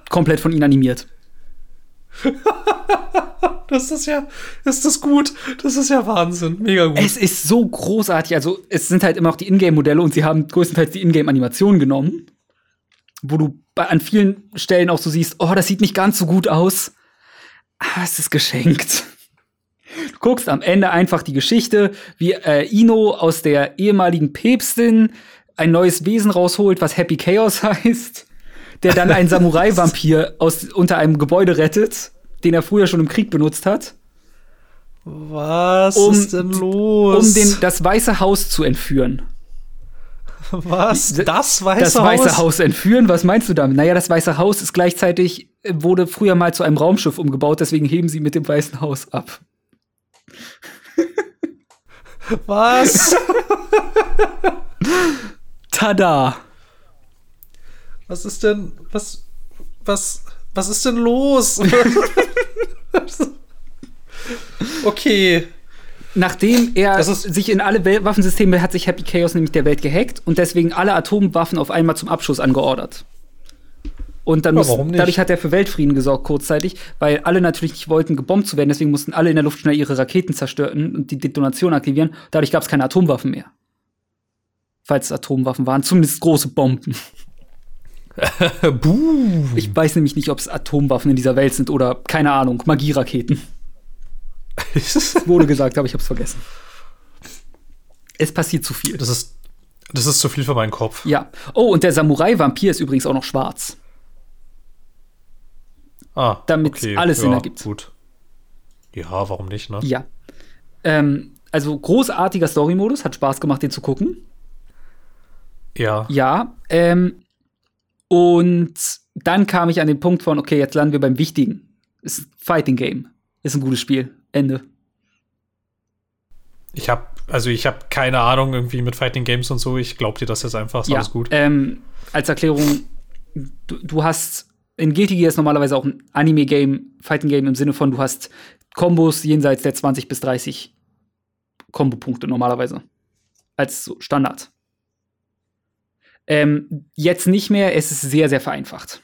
Komplett von ihnen animiert. das ist ja, ist das gut? Das ist ja Wahnsinn. Mega gut. Es ist so großartig. Also, es sind halt immer noch die Ingame-Modelle und sie haben größtenteils die Ingame-Animationen genommen. Wo du an vielen Stellen auch so siehst, oh, das sieht nicht ganz so gut aus. Ah, es ist geschenkt. Du guckst am Ende einfach die Geschichte, wie äh, Ino aus der ehemaligen Päpstin ein neues Wesen rausholt, was Happy Chaos heißt, der dann einen Samurai-Vampir unter einem Gebäude rettet, den er früher schon im Krieg benutzt hat. Was um, ist denn los? Um den, das Weiße Haus zu entführen. Was? Das Weiße Haus? Das Weiße Haus entführen? Was meinst du damit? Naja, das Weiße Haus ist gleichzeitig, wurde früher mal zu einem Raumschiff umgebaut, deswegen heben sie mit dem Weißen Haus ab. Was? Tada! Was ist denn, was, was, was ist denn los? okay. Nachdem er sich in alle Wel Waffensysteme hat sich Happy Chaos nämlich der Welt gehackt und deswegen alle Atomwaffen auf einmal zum Abschuss angeordert. Und dann muss, dadurch hat er für Weltfrieden gesorgt kurzzeitig, weil alle natürlich nicht wollten, gebombt zu werden. Deswegen mussten alle in der Luft schnell ihre Raketen zerstören und die Detonation aktivieren. Dadurch gab es keine Atomwaffen mehr. Falls es Atomwaffen waren, zumindest große Bomben. ich weiß nämlich nicht, ob es Atomwaffen in dieser Welt sind oder, keine Ahnung, Magieraketen. es wurde gesagt, aber ich hab's vergessen. Es passiert zu viel. Das ist, das ist zu viel für meinen Kopf. Ja. Oh, und der Samurai-Vampir ist übrigens auch noch schwarz. Ah. Damit okay. alles ja, Sinn ergibt. Gut. Ja, warum nicht, ne? Ja. Ähm, also großartiger Story-Modus, hat Spaß gemacht, den zu gucken. Ja. Ja. Ähm, und dann kam ich an den Punkt von, okay, jetzt landen wir beim Wichtigen. Ist ein Fighting Game. Ist ein gutes Spiel. Ende. Ich habe also ich habe keine Ahnung irgendwie mit Fighting Games und so. Ich glaube dir das jetzt einfach. Ist ja, alles gut. Ähm, als Erklärung, du, du hast in Guilty Gear ist normalerweise auch ein Anime-Game, Fighting-Game im Sinne von, du hast Kombos jenseits der 20 bis 30 Kombopunkte normalerweise. Als so Standard. Ähm, jetzt nicht mehr, es ist sehr, sehr vereinfacht.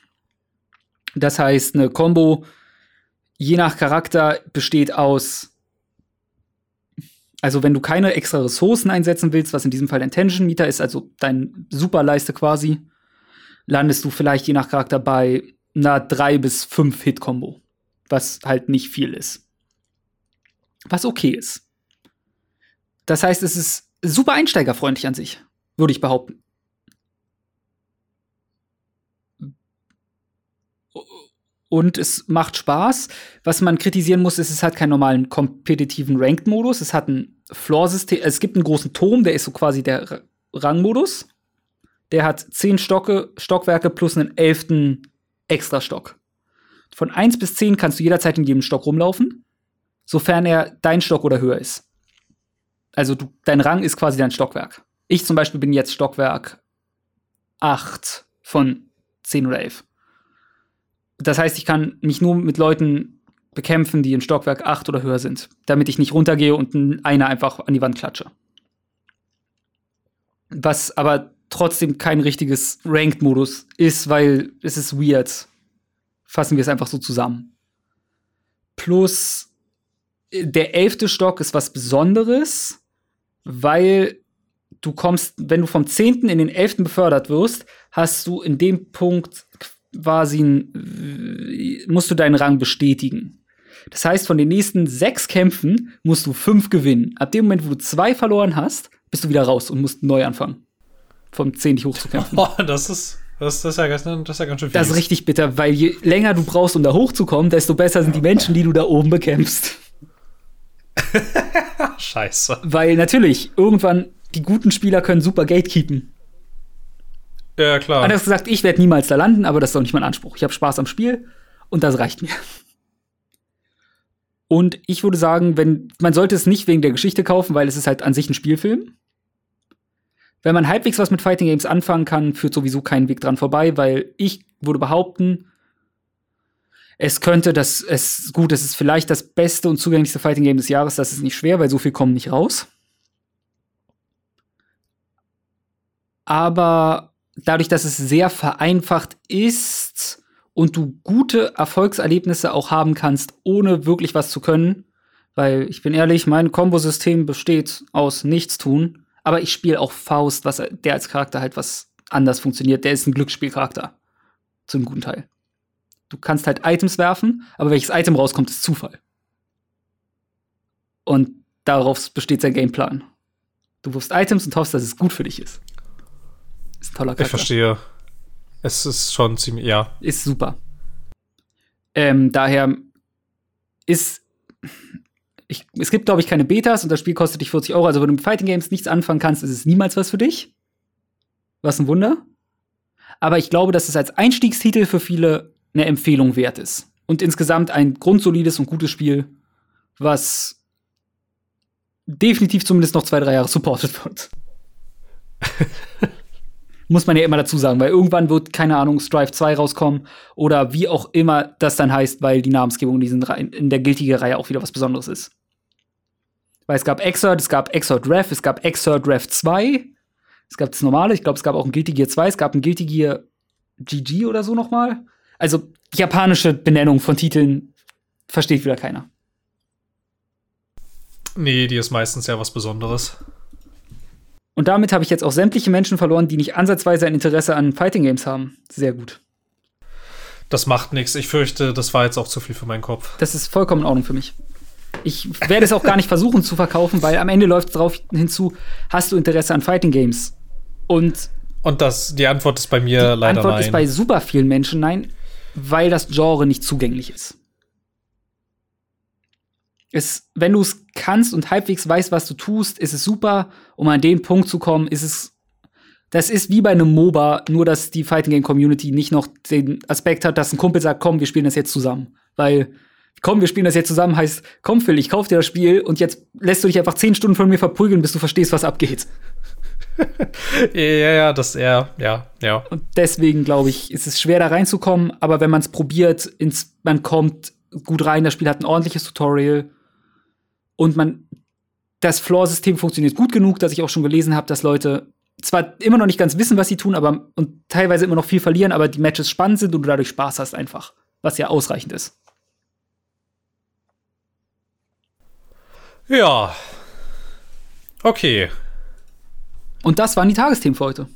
Das heißt, eine Combo je nach Charakter besteht aus, also wenn du keine extra Ressourcen einsetzen willst, was in diesem Fall dein Tension Meter ist, also dein Superleiste quasi, landest du vielleicht je nach Charakter bei einer 3 bis 5 Hit-Kombo. Was halt nicht viel ist. Was okay ist. Das heißt, es ist super einsteigerfreundlich an sich, würde ich behaupten. Und es macht Spaß. Was man kritisieren muss, ist, es hat keinen normalen kompetitiven Ranked-Modus. Es hat ein Floor-System. Es gibt einen großen Turm, der ist so quasi der Rangmodus. Der hat zehn Stocke, Stockwerke plus einen elften extra Stock. Von 1 bis 10 kannst du jederzeit in jedem Stock rumlaufen, sofern er dein Stock oder höher ist. Also du, dein Rang ist quasi dein Stockwerk. Ich zum Beispiel bin jetzt Stockwerk 8 von 10 oder 11. Das heißt, ich kann mich nur mit Leuten bekämpfen, die in Stockwerk 8 oder höher sind, damit ich nicht runtergehe und einer einfach an die Wand klatsche. Was aber trotzdem kein richtiges Ranked-Modus ist, weil es ist weird. Fassen wir es einfach so zusammen. Plus, äh, der elfte Stock ist was Besonderes, weil du kommst, wenn du vom zehnten in den elften befördert wirst, hast du in dem Punkt quasi, ein, musst du deinen Rang bestätigen. Das heißt, von den nächsten sechs Kämpfen musst du fünf gewinnen. Ab dem Moment, wo du zwei verloren hast, bist du wieder raus und musst neu anfangen vom 10 dich hochzukämpfen. Oh, das ist, Das, das, ist ja, das ist ja ganz schön viel. Das ist richtig bitter, weil je länger du brauchst, um da hochzukommen, desto besser sind die Menschen, die du da oben bekämpfst. Scheiße. Weil natürlich, irgendwann, die guten Spieler können super Gatekeepen. Ja, klar. Anders gesagt, ich werde niemals da landen, aber das ist doch nicht mein Anspruch. Ich habe Spaß am Spiel und das reicht mir. Und ich würde sagen, wenn man sollte es nicht wegen der Geschichte kaufen, weil es ist halt an sich ein Spielfilm. Wenn man halbwegs was mit Fighting Games anfangen kann, führt sowieso kein Weg dran vorbei, weil ich würde behaupten, es könnte das, es, gut, es ist vielleicht das beste und zugänglichste Fighting Game des Jahres, das ist nicht schwer, weil so viel kommen nicht raus. Aber dadurch, dass es sehr vereinfacht ist und du gute Erfolgserlebnisse auch haben kannst, ohne wirklich was zu können, weil ich bin ehrlich, mein Kombosystem besteht aus Nichtstun, aber ich spiele auch Faust, was der als Charakter halt was anders funktioniert. Der ist ein Glücksspielcharakter. Zu einem guten Teil. Du kannst halt Items werfen, aber welches Item rauskommt, ist Zufall. Und darauf besteht sein Gameplan. Du wirfst Items und hoffst, dass es gut für dich ist. Ist toller Charakter. Ich verstehe. Es ist schon ziemlich, ja. Ist super. Ähm, daher ist ich, es gibt, glaube ich, keine Betas und das Spiel kostet dich 40 Euro. Also, wenn du mit Fighting Games nichts anfangen kannst, ist es niemals was für dich. Was ein Wunder. Aber ich glaube, dass es als Einstiegstitel für viele eine Empfehlung wert ist. Und insgesamt ein grundsolides und gutes Spiel, was definitiv zumindest noch zwei, drei Jahre supportet wird. Muss man ja immer dazu sagen, weil irgendwann wird, keine Ahnung, Strive 2 rauskommen oder wie auch immer das dann heißt, weil die Namensgebung in, diesen, in der gültigen Reihe auch wieder was Besonderes ist. Weil es gab Exert, es gab Exert Rev, es gab Exert Rev 2, es gab das normale, ich glaube, es gab auch ein Guilty Gear 2, es gab ein Guilty Gear GG oder so nochmal. Also japanische Benennung von Titeln versteht wieder keiner. Nee, die ist meistens ja was Besonderes. Und damit habe ich jetzt auch sämtliche Menschen verloren, die nicht ansatzweise ein Interesse an Fighting Games haben. Sehr gut. Das macht nichts. Ich fürchte, das war jetzt auch zu viel für meinen Kopf. Das ist vollkommen in Ordnung für mich. Ich werde es auch gar nicht versuchen zu verkaufen, weil am Ende läuft es darauf hinzu, hast du Interesse an Fighting Games? Und und das, die Antwort ist bei mir leider nein. Die Antwort ist bei super vielen Menschen nein, weil das Genre nicht zugänglich ist es, wenn du es kannst und halbwegs weißt, was du tust, ist es super. Um an den Punkt zu kommen, ist es. Das ist wie bei einem MOBA, nur dass die Fighting Game Community nicht noch den Aspekt hat, dass ein Kumpel sagt, komm, wir spielen das jetzt zusammen. Weil, komm, wir spielen das jetzt zusammen heißt, komm, Phil, ich kauf dir das Spiel und jetzt lässt du dich einfach zehn Stunden von mir verprügeln, bis du verstehst, was abgeht. ja, ja, das, ja, ja, ja. Und deswegen, glaube ich, ist es schwer da reinzukommen, aber wenn man es probiert, ins, man kommt gut rein, das Spiel hat ein ordentliches Tutorial und man das Floor-System funktioniert gut genug, dass ich auch schon gelesen habe, dass Leute zwar immer noch nicht ganz wissen, was sie tun, aber und teilweise immer noch viel verlieren, aber die Matches spannend sind und du dadurch Spaß hast einfach, was ja ausreichend ist. Ja. Okay. Und das waren die Tagesthemen für heute.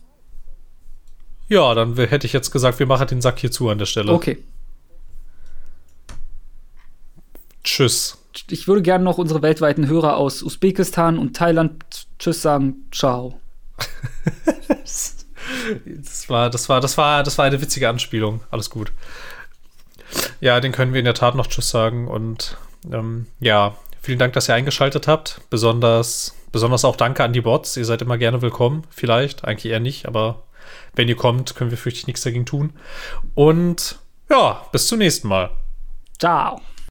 Ja, dann hätte ich jetzt gesagt, wir machen den Sack hier zu an der Stelle. Okay. Tschüss ich würde gerne noch unsere weltweiten Hörer aus Usbekistan und Thailand Tschüss sagen. Ciao. das war, das war, das war, das war eine witzige Anspielung. Alles gut. Ja, den können wir in der Tat noch Tschüss sagen. Und ähm, ja, vielen Dank, dass ihr eingeschaltet habt. Besonders, besonders auch danke an die Bots. Ihr seid immer gerne willkommen. Vielleicht, eigentlich eher nicht, aber wenn ihr kommt, können wir fürchte ich nichts dagegen tun. Und ja, bis zum nächsten Mal. Ciao.